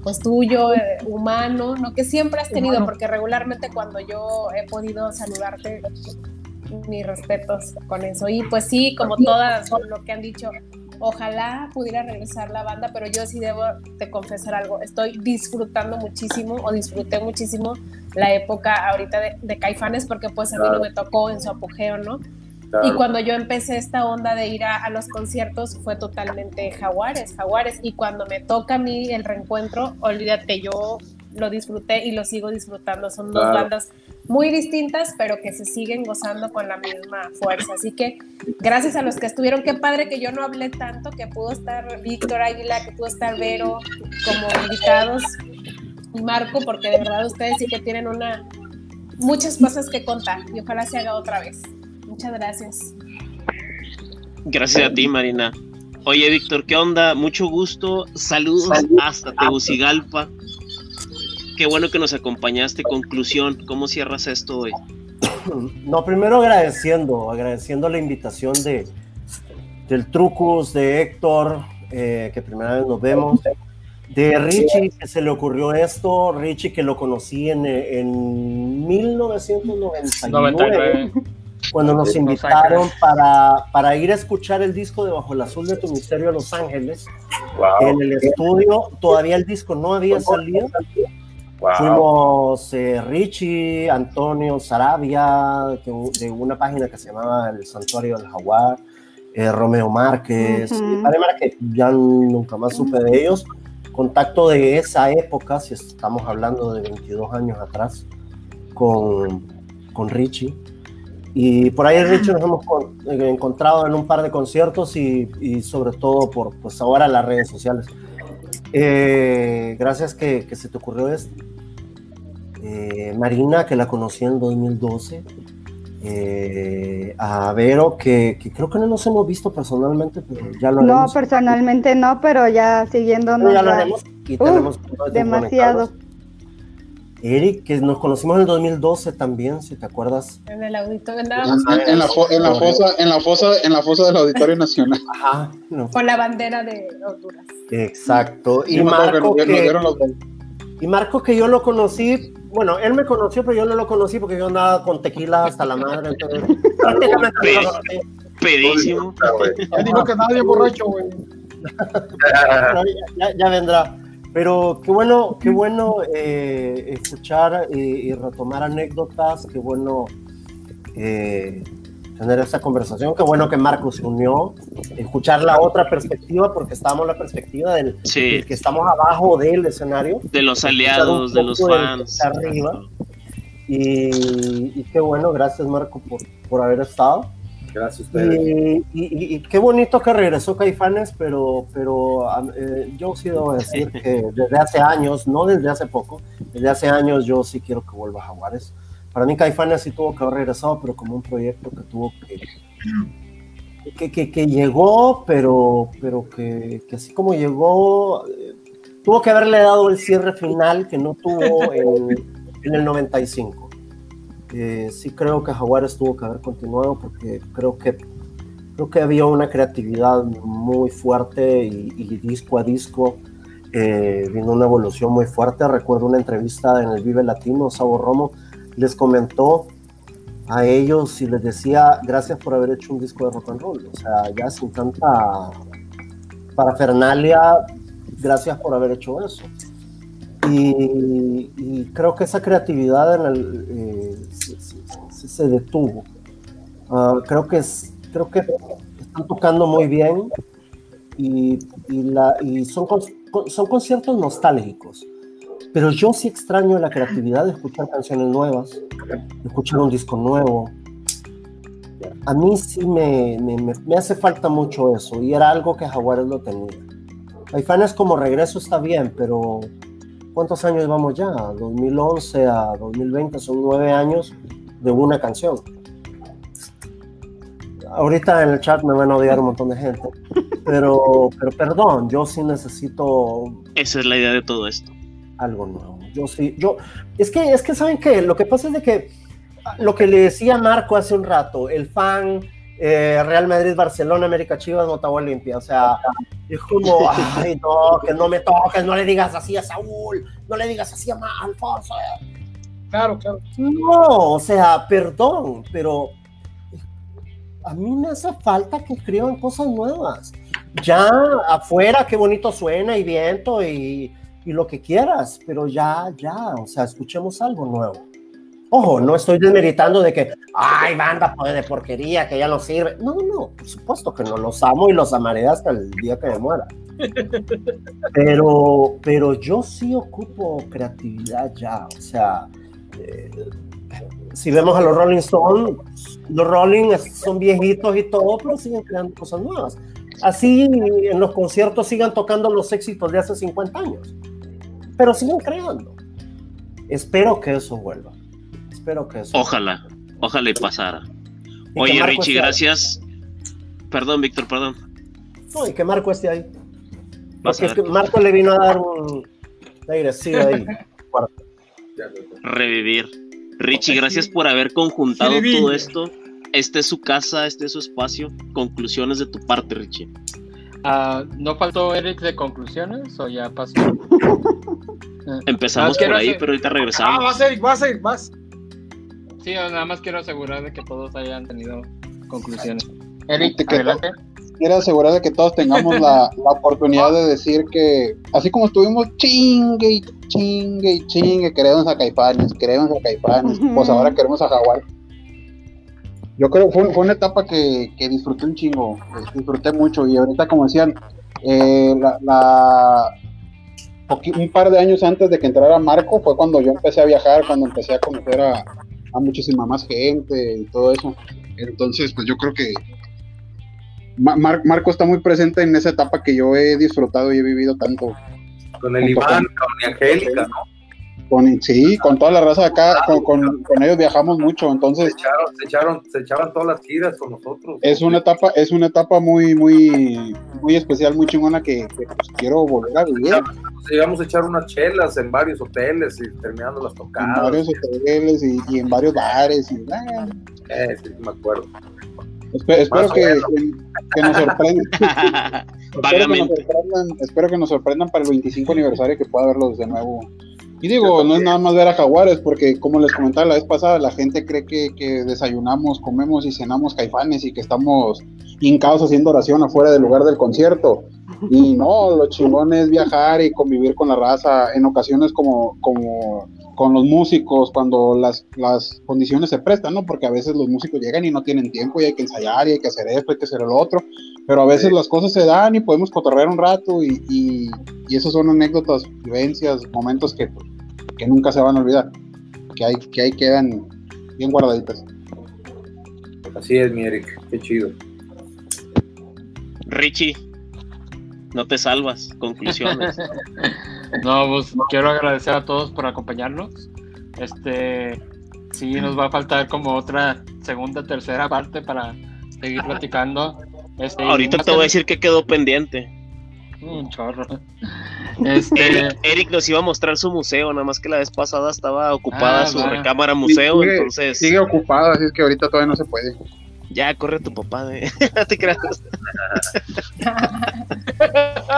pues tuyo, eh, humano, ¿no? Que siempre has tenido, Humano. porque regularmente cuando yo he podido saludarte, mis respetos con eso. Y pues sí, como todas lo que han dicho, Ojalá pudiera regresar la banda, pero yo sí debo de confesar algo. Estoy disfrutando muchísimo o disfruté muchísimo la época ahorita de, de Caifanes porque pues a mí no me tocó en su apogeo, ¿no? Claro. Y cuando yo empecé esta onda de ir a, a los conciertos fue totalmente Jaguares, Jaguares. Y cuando me toca a mí el reencuentro, olvídate, yo lo disfruté y lo sigo disfrutando. Son dos bandas muy distintas, pero que se siguen gozando con la misma fuerza. Así que gracias a los que estuvieron, qué padre que yo no hablé tanto, que pudo estar Víctor Águila, que pudo estar Vero como invitados y Marco, porque de verdad ustedes sí que tienen una muchas cosas que contar y ojalá se haga otra vez. Muchas gracias. Gracias a ti, Marina. Oye, Víctor, ¿qué onda? Mucho gusto. Saludos hasta Tegucigalpa. Qué bueno que nos acompañaste. Conclusión, ¿cómo cierras esto hoy? No, primero agradeciendo, agradeciendo la invitación de del Trucus, de Héctor, eh, que primera vez nos vemos, de Richie, que se le ocurrió esto, Richie que lo conocí en, en 1999, 99. Cuando nos invitaron para, para ir a escuchar el disco de Bajo el Azul de tu Misterio a Los Ángeles. Wow. En el estudio todavía el disco no había salido. Wow. Fuimos eh, Richie, Antonio, Sarabia, que de una página que se llamaba El Santuario del Jaguar, eh, Romeo Márquez, y Padre Márquez, ya nunca más supe de ellos. Contacto de esa época, si estamos hablando de 22 años atrás, con, con Richie. Y por ahí Richie nos hemos con- eh, encontrado en un par de conciertos y, y sobre todo por pues ahora las redes sociales. Eh, gracias que, que se te ocurrió esto. Eh, Marina, que la conocí en 2012. Eh, a Vero, que, que creo que no nos hemos visto personalmente, pero ya lo No, haremos. personalmente no, pero ya siguiéndonos. ya lo haremos y tenemos demasiado. Eric, que nos conocimos en el 2012 también, si te acuerdas. En el auditorio En, en la, fo- en la fosa, en la fosa, en la fosa del Auditorio Nacional. [LAUGHS] Ajá, no, con la bandera de Honduras. exacto. Y acuerdo Marco, que los- y Marco, que yo lo conocí, bueno, él me conoció, pero yo no lo conocí porque yo andaba con tequila hasta la madre. Entonces, [LAUGHS] prácticamente no lo conocí. Pedísimo. Ya dijo que nadie borracho, güey. [LAUGHS] Ya vendrá. Pero qué bueno, qué bueno eh, escuchar y, y retomar anécdotas, qué bueno eh, tener esta conversación, qué bueno que Marcos se unió, escuchar la otra perspectiva, porque estamos en la perspectiva del, Sí, del que estamos abajo del escenario de los aliados, de los fans. arriba. y, y qué bueno, gracias Marco por, por haber estado. Gracias a ustedes. Y, y- y qué bonito que regresó Caifanes, pero, pero eh, yo sí debo decir [LAUGHS] que desde hace años, no desde hace poco, desde hace años yo sí quiero que vuelva a Jaguares. Para mí Caifanes sí tuvo que haber regresado, pero como un proyecto que tuvo que... Que, que, que llegó, pero, pero que, que así como llegó, eh, tuvo que haberle dado el cierre final que no tuvo [LAUGHS] en, en el 95. Eh, sí creo que Jaguares tuvo que haber continuado porque creo que creo que había una creatividad muy fuerte y, disco a disco eh, vino una evolución muy fuerte. Recuerdo una entrevista en el Vive Latino, Sabo Romo les comentó a ellos y les decía gracias por haber hecho un disco de rock and roll. O sea, ya sin tanta parafernalia, gracias por haber hecho eso. Y, y creo que esa creatividad eh, se, se- se- detuvo. Ah, creo que es, creo que están tocando muy bien y, y la, y son, son conciertos nostálgicos. Pero yo sí extraño la creatividad de escuchar canciones nuevas, de escuchar un disco nuevo. A mí sí me, me, me- hace falta mucho eso y era algo que Jaguares lo tenía. Caifanes como regreso está bien, pero ¿cuántos años vamos ya? 2011 a 2020 son nueve años de una canción. Ahorita en el chat me van a odiar un montón de gente, pero, pero perdón, yo sí necesito Esa es la idea de todo esto. algo nuevo. Yo sí, yo, es que, es que saben que lo que pasa es de que lo que le decía Marco hace un rato, el fan eh, Real Madrid, Barcelona, América Chivas, Motagua Olimpia, o sea, es como, [LAUGHS] ay, no, que no me toques, no le digas así a Saúl, no le digas así a Alfonso. Claro, claro. No, o sea, perdón, pero a mí me hace falta que escriban cosas nuevas. ya afuera, qué bonito suena y viento y, y lo que quieras, pero ya, ya, o sea, escuchemos algo nuevo. Ojo, no estoy desmeritando de que, ay, banda pues, de porquería que ya no sirve. No, no, por supuesto que no, los amo y los amaré hasta el día que me muera. [LAUGHS] Pero, pero yo sí ocupo creatividad ya, o sea, eh, si vemos a los Rolling Stones, los Rolling son viejitos y todo, pero siguen creando cosas nuevas. Así en los conciertos sigan tocando los éxitos de hace 50 años, pero siguen creando. Espero que eso vuelva. Espero que eso. Ojalá, ojalá y pasara. Y Oye, Richie, ahí. gracias. Perdón, Víctor, perdón. No, y que Marco esté ahí. Porque es que Marco le vino a dar un airecillo ahí. [LAUGHS] Revivir. Richie, gracias por haber conjuntado Revivir. todo esto. Este es su casa, este es su espacio. Conclusiones de tu parte, Richie. Ah, ¿No faltó Eric de conclusiones o ya pasó? [LAUGHS] Empezamos Ah, por ahí, hacer- pero ahorita Ah, regresamos. vas Eric, vas Eric, vas. Sí, nada más quiero asegurar de que todos hayan tenido conclusiones. Eric, adelante. quiero asegurar de que todos tengamos la, la oportunidad de decir que, así como estuvimos chingue y chingue y chingue, queremos a Caifanes, queremos a Caifanes, pues ahora queremos a Jaguar. Yo creo que fue, fue una etapa que, que disfruté un chingo, disfruté mucho y ahorita como decían, eh, la, la- un par de años antes de que entrara Marco fue cuando yo empecé a viajar, cuando empecé a conocer a, a muchísima más gente y todo eso. Entonces, pues yo creo que Ma- Mar- Marco está muy presente en esa etapa que yo he disfrutado y he vivido tanto. Con el Iván, con Angélica, ¿no? Con, sí, con toda la raza de acá, con, con- con ellos viajamos mucho, Se entonces echaron, se echaron, se echaban todas las giras con nosotros. es una etapa, es una etapa muy, muy, muy especial, muy chingona que, que, pues, quiero volver a vivir. Nos llegamos a echar unas chelas en varios hoteles y terminando las En tocadas. varios hoteles y, y en varios bares. Y, Eh, sí, me acuerdo. espe- espero que, menos. que nos sorprendan. [LAUGHS] espero, que nos sorprendan, espero que nos sorprendan para el 25 aniversario que pueda verlos de nuevo. Y digo, no es nada más ver a Jaguares, porque como les comentaba la vez pasada, la gente cree que, que desayunamos, comemos y cenamos caifanes y que estamos hincados haciendo oración afuera del lugar del concierto. Y no, lo chingón es viajar y convivir con la raza, en ocasiones como, como con los músicos, cuando las, las condiciones se prestan, ¿no? Porque a veces los músicos llegan y no tienen tiempo y hay que ensayar y hay que hacer esto, hay que hacer el otro, pero a veces las cosas se dan y podemos cotorrear un rato y, y, y esos son anécdotas, vivencias, momentos que, pues, que nunca se van a olvidar, que ahí, que ahí quedan bien guardaditas. Así es, mi Eric. Qué chido. Richie, no te salvas. Conclusiones. [LAUGHS] No, pues quiero agradecer a todos por acompañarnos. Este, sí, nos va a faltar como otra segunda, tercera parte para seguir platicando. Este, Ahorita te voy a decir que quedó pendiente. Un chorro. [LAUGHS] Este, Eric, Eric nos iba a mostrar su museo, nada más que la vez pasada estaba ocupada Ah, su recámara museo, Sigue- entonces Sigue ocupado, así es que ahorita todavía no se puede. Ya corre tu papá de [LAUGHS] no te creas.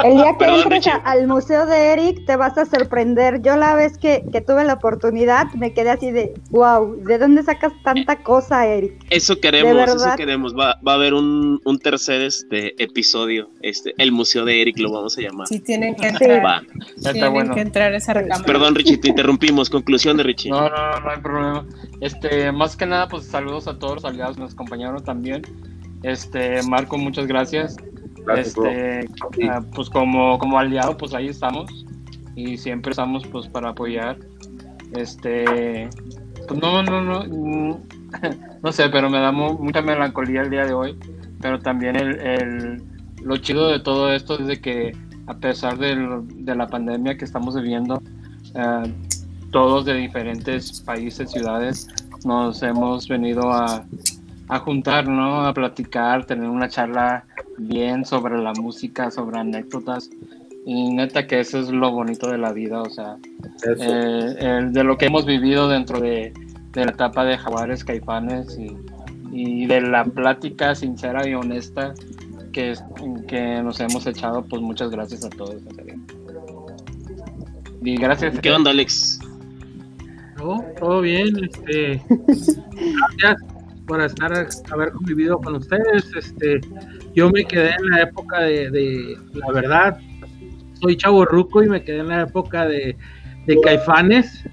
El día que Perdón, entres a- al museo de Eric te vas a sorprender. Yo la vez que, que tuve la oportunidad me quedé así de, wow, ¿de dónde sacas tanta cosa, Eric? Eso queremos, ¿De eso queremos. Va, va a haber un, un tercer este episodio, este, el museo de Eric lo vamos a llamar. Sí, tienen que entrar. Va. está Tienen bueno. que entrar esa recámara. Perdón, Richie, te interrumpimos. Conclusión de Richie. No, no, no hay problema. Este, más que nada, pues saludos a todos los aliados que nos acompañaron también. Este, Marco, muchas gracias. Gracias, este, Sí. ah, pues como, como aliado, pues ahí estamos. Y siempre estamos pues para apoyar. Este, pues no, no, no, [LAUGHS] no sé, pero me da mu- mucha melancolía el día de hoy. Pero también el, el- lo chido de todo esto es de que a pesar del- de la pandemia que estamos viviendo, ah, todos de diferentes países, ciudades, nos hemos venido a, a juntar, ¿no? A platicar, tener una charla bien sobre la música, sobre anécdotas. Y neta que eso es lo bonito de la vida, o sea, eh, el- de lo que hemos vivido dentro de, de la etapa de Jaguares, Caifanes y, y de la plática sincera y honesta que, que nos hemos echado, pues muchas gracias a todos. en serio. Y gracias. ¿Qué onda, Alex? No, todo bien, este. [LAUGHS] Gracias. Por estar, haber convivido con ustedes. Este, yo me quedé en la época de, de la verdad, soy chavo ruco y me quedé en la época de, de Caifanes.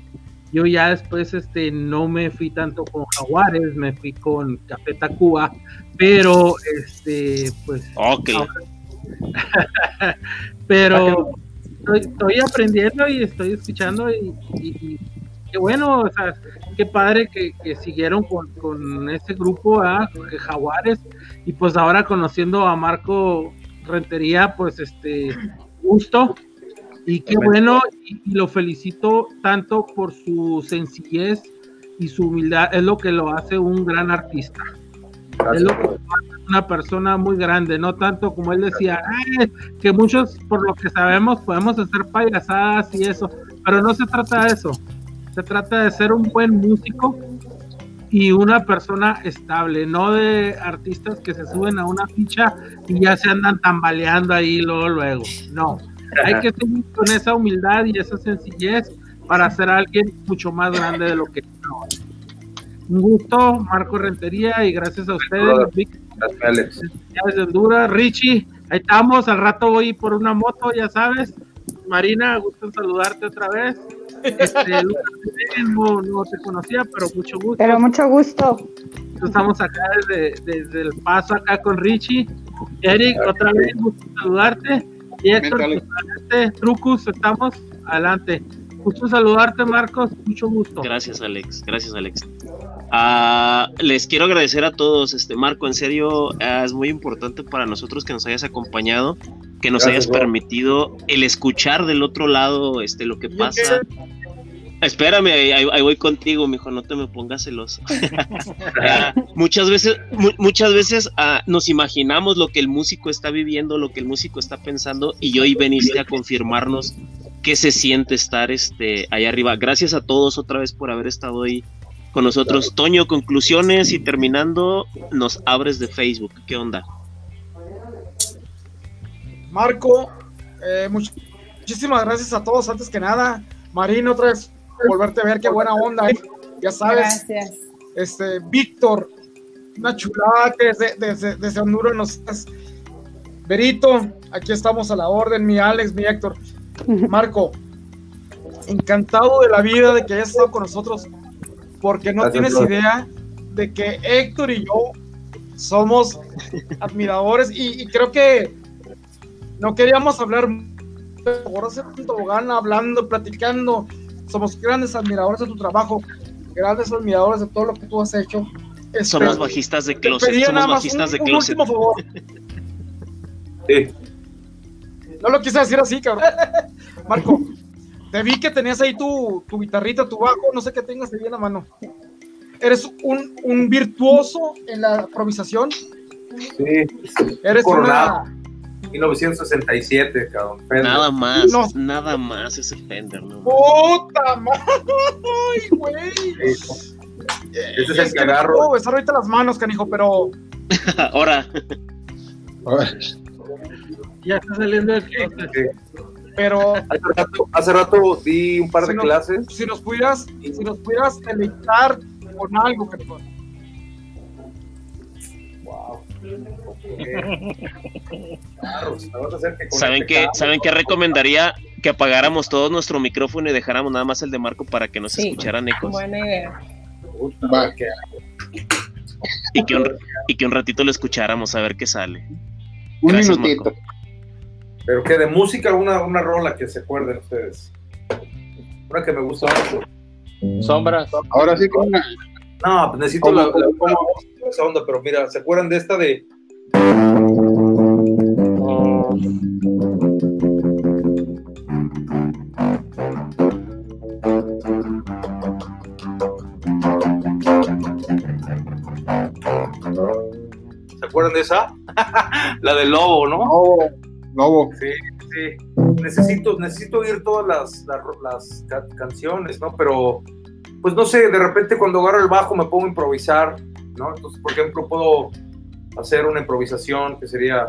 Yo ya después este, no me fui tanto con Jaguares, me fui con Café Tacuba, pero este, pues. Ok. [LAUGHS] pero estoy, estoy, aprendiendo y estoy escuchando y, y, qué bueno, o sea, qué padre que, que siguieron con, con ese grupo. Jaguares, y pues ahora conociendo a Marco Rentería, pues este, gusto, y qué bueno, y, lo felicito tanto por su sencillez y su humildad, es lo que lo hace un gran artista. Es lo que una persona muy grande, no tanto como él decía, que muchos, por lo que sabemos, podemos hacer payasadas y eso, pero no se trata de eso. Se trata de ser un buen músico y una persona estable, no de artistas que se suben a una ficha y ya se andan tambaleando ahí luego, luego. No, hay que seguir con esa humildad y esa sencillez para ser alguien mucho más grande de lo que es Un gusto, Marco Rentería, y gracias a ustedes. Gracias, de Honduras, Richie, ahí estamos, al rato voy por una moto, ya sabes. Marina, gusto en saludarte otra vez. Este, [LAUGHS] no, no, te conocía, pero mucho gusto. Pero mucho gusto. Estamos acá desde, desde el paso acá con Richie. Eric, otra vez, gusto en saludarte. Y Héctor, este, Trucus, estamos adelante. Gusto saludarte, Marcos, mucho gusto. Gracias, Alex. Gracias, Alex. Uh, les quiero agradecer a todos, este Marco, en serio, uh, es muy importante para nosotros que nos hayas acompañado, que nos hayas permitido el escuchar del otro lado este lo que pasa. Espérame, ahí, voy contigo, mijo, no te me pongas celoso. [LAUGHS] muchas veces, muchas veces uh, nos imaginamos lo que el músico está viviendo, lo que el músico está pensando, y hoy veniste a confirmarnos qué se siente estar este, allá arriba. Gracias a todos otra vez por haber estado ahí con nosotros. Toño, conclusiones y terminando, nos abres de Facebook. ¿Qué onda? Marco, eh, muchísimas gracias a todos. Antes que nada, Marino, otra vez volverte a ver, qué buena onda. ¿eh? Ya sabes. Gracias. Este, Víctor, una chulada que desde, desde, desde Honduras nos Berito, aquí estamos a la orden, mi Alex, mi Héctor. [LAUGHS] Marco, encantado de la vida de que hayas estado con nosotros, porque no tienes idea de que Héctor y yo somos admiradores y, creo que no queríamos hablar por hacer un tobogán hablando, platicando, somos grandes admiradores de tu trabajo, grandes admiradores de todo lo que tú has hecho. somos bajistas de closet, somos bajistas de closet. favor. sí. No lo quise decir así, cabrón. Marco, te vi que tenías ahí tu, tu guitarrita, tu bajo, no sé qué tengas ahí en la mano. Eres un, un virtuoso en la improvisación. Sí. Eres una... 1967, cabrón. Nada más, nada más ese Fender, ¿no? ¡Puta madre! güey! Ese es, el que agarro. No besar ahorita las manos, canijo, pero. [LAUGHS] Ahora. ya está saliendo el Pero hace rato, hace rato, di un par de clases. si nos pudieras, si nos pudieras deleitar con algo, canijo. Wow. ¿Saben qué, ¿Saben qué recomendaría? Que apagáramos todo nuestro micrófono y dejáramos nada más el de Marco para que no se escucharan ecos. Buena idea. Y que, un, y que un ratito lo escucháramos a ver qué sale. Un minutito. Pero que de música, una, una rola que se acuerden ustedes. Una que me gusta mucho. Sombras. Ahora sí con una. No, pues necesito la, esa onda, pero mira, ¿se acuerdan de esta de ¿Se acuerdan de esa? [LAUGHS] la del lobo, ¿no? Lobo. Lobo. Sí, sí. Necesito, necesito oír todas las, las, canciones, ¿no? Pero, pues no sé, de repente cuando agarro el bajo me pongo a improvisar, ¿no? Entonces, por ejemplo, puedo hacer una improvisación que sería...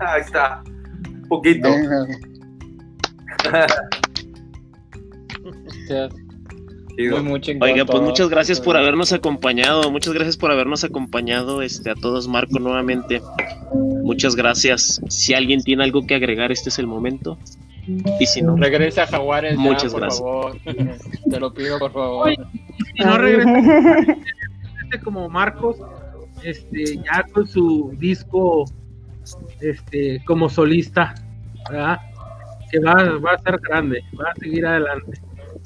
Ahí está. Un poquito. Muy mucho en Oiga, pues muchas gracias por habernos acompañado. Muchas gracias por habernos acompañado este, a todos, Marco, nuevamente. Muchas gracias. Si alguien tiene algo que agregar, este es el momento. Y si no, Regresa a Jaguares, ya, Muchas por gracias. favor. [LAUGHS] Te lo pido, por favor. Oye, si no regresa como Marcos, este, ya con su disco este, como solista, ¿verdad? Que va, va a ser grande, va a seguir adelante.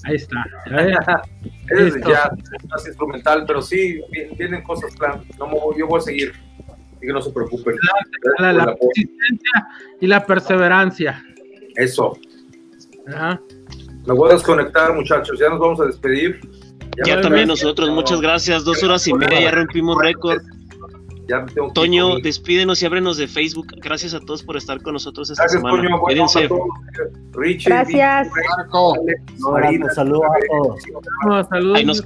Ahí está. [LAUGHS] ¿ya? Es ya más instrumental, pero sí, vienen cosas plan. No yo voy a seguir. Así que no se preocupen. La, la el apoyo. persistencia y la perseverancia. Eso. ¿verdad? Me voy a desconectar, muchachos. Ya nos vamos a despedir. ya también nosotros, muchas gracias. Dos horas y media, ya rompimos récord. Ya me tengo que ir Toño, despídenos y ábrenos de Facebook. Gracias a todos por estar con nosotros esta Gracias, semana. Toño. Cuídense. Richie, Gracias. Marco, Marina, saludos a todos. No, saludos. Nos-.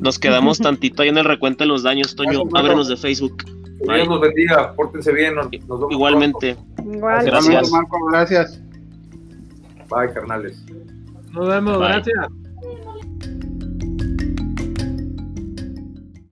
Nos quedamos tantito ahí en el recuento de los daños, Toño. Ábrenos de Facebook. Que Dios los bendiga. Pórtense bien. Nos, nos vemos Igualmente. Igual. Gracias. Marco, gracias. Bye, carnales. Nos vemos, Bye. gracias.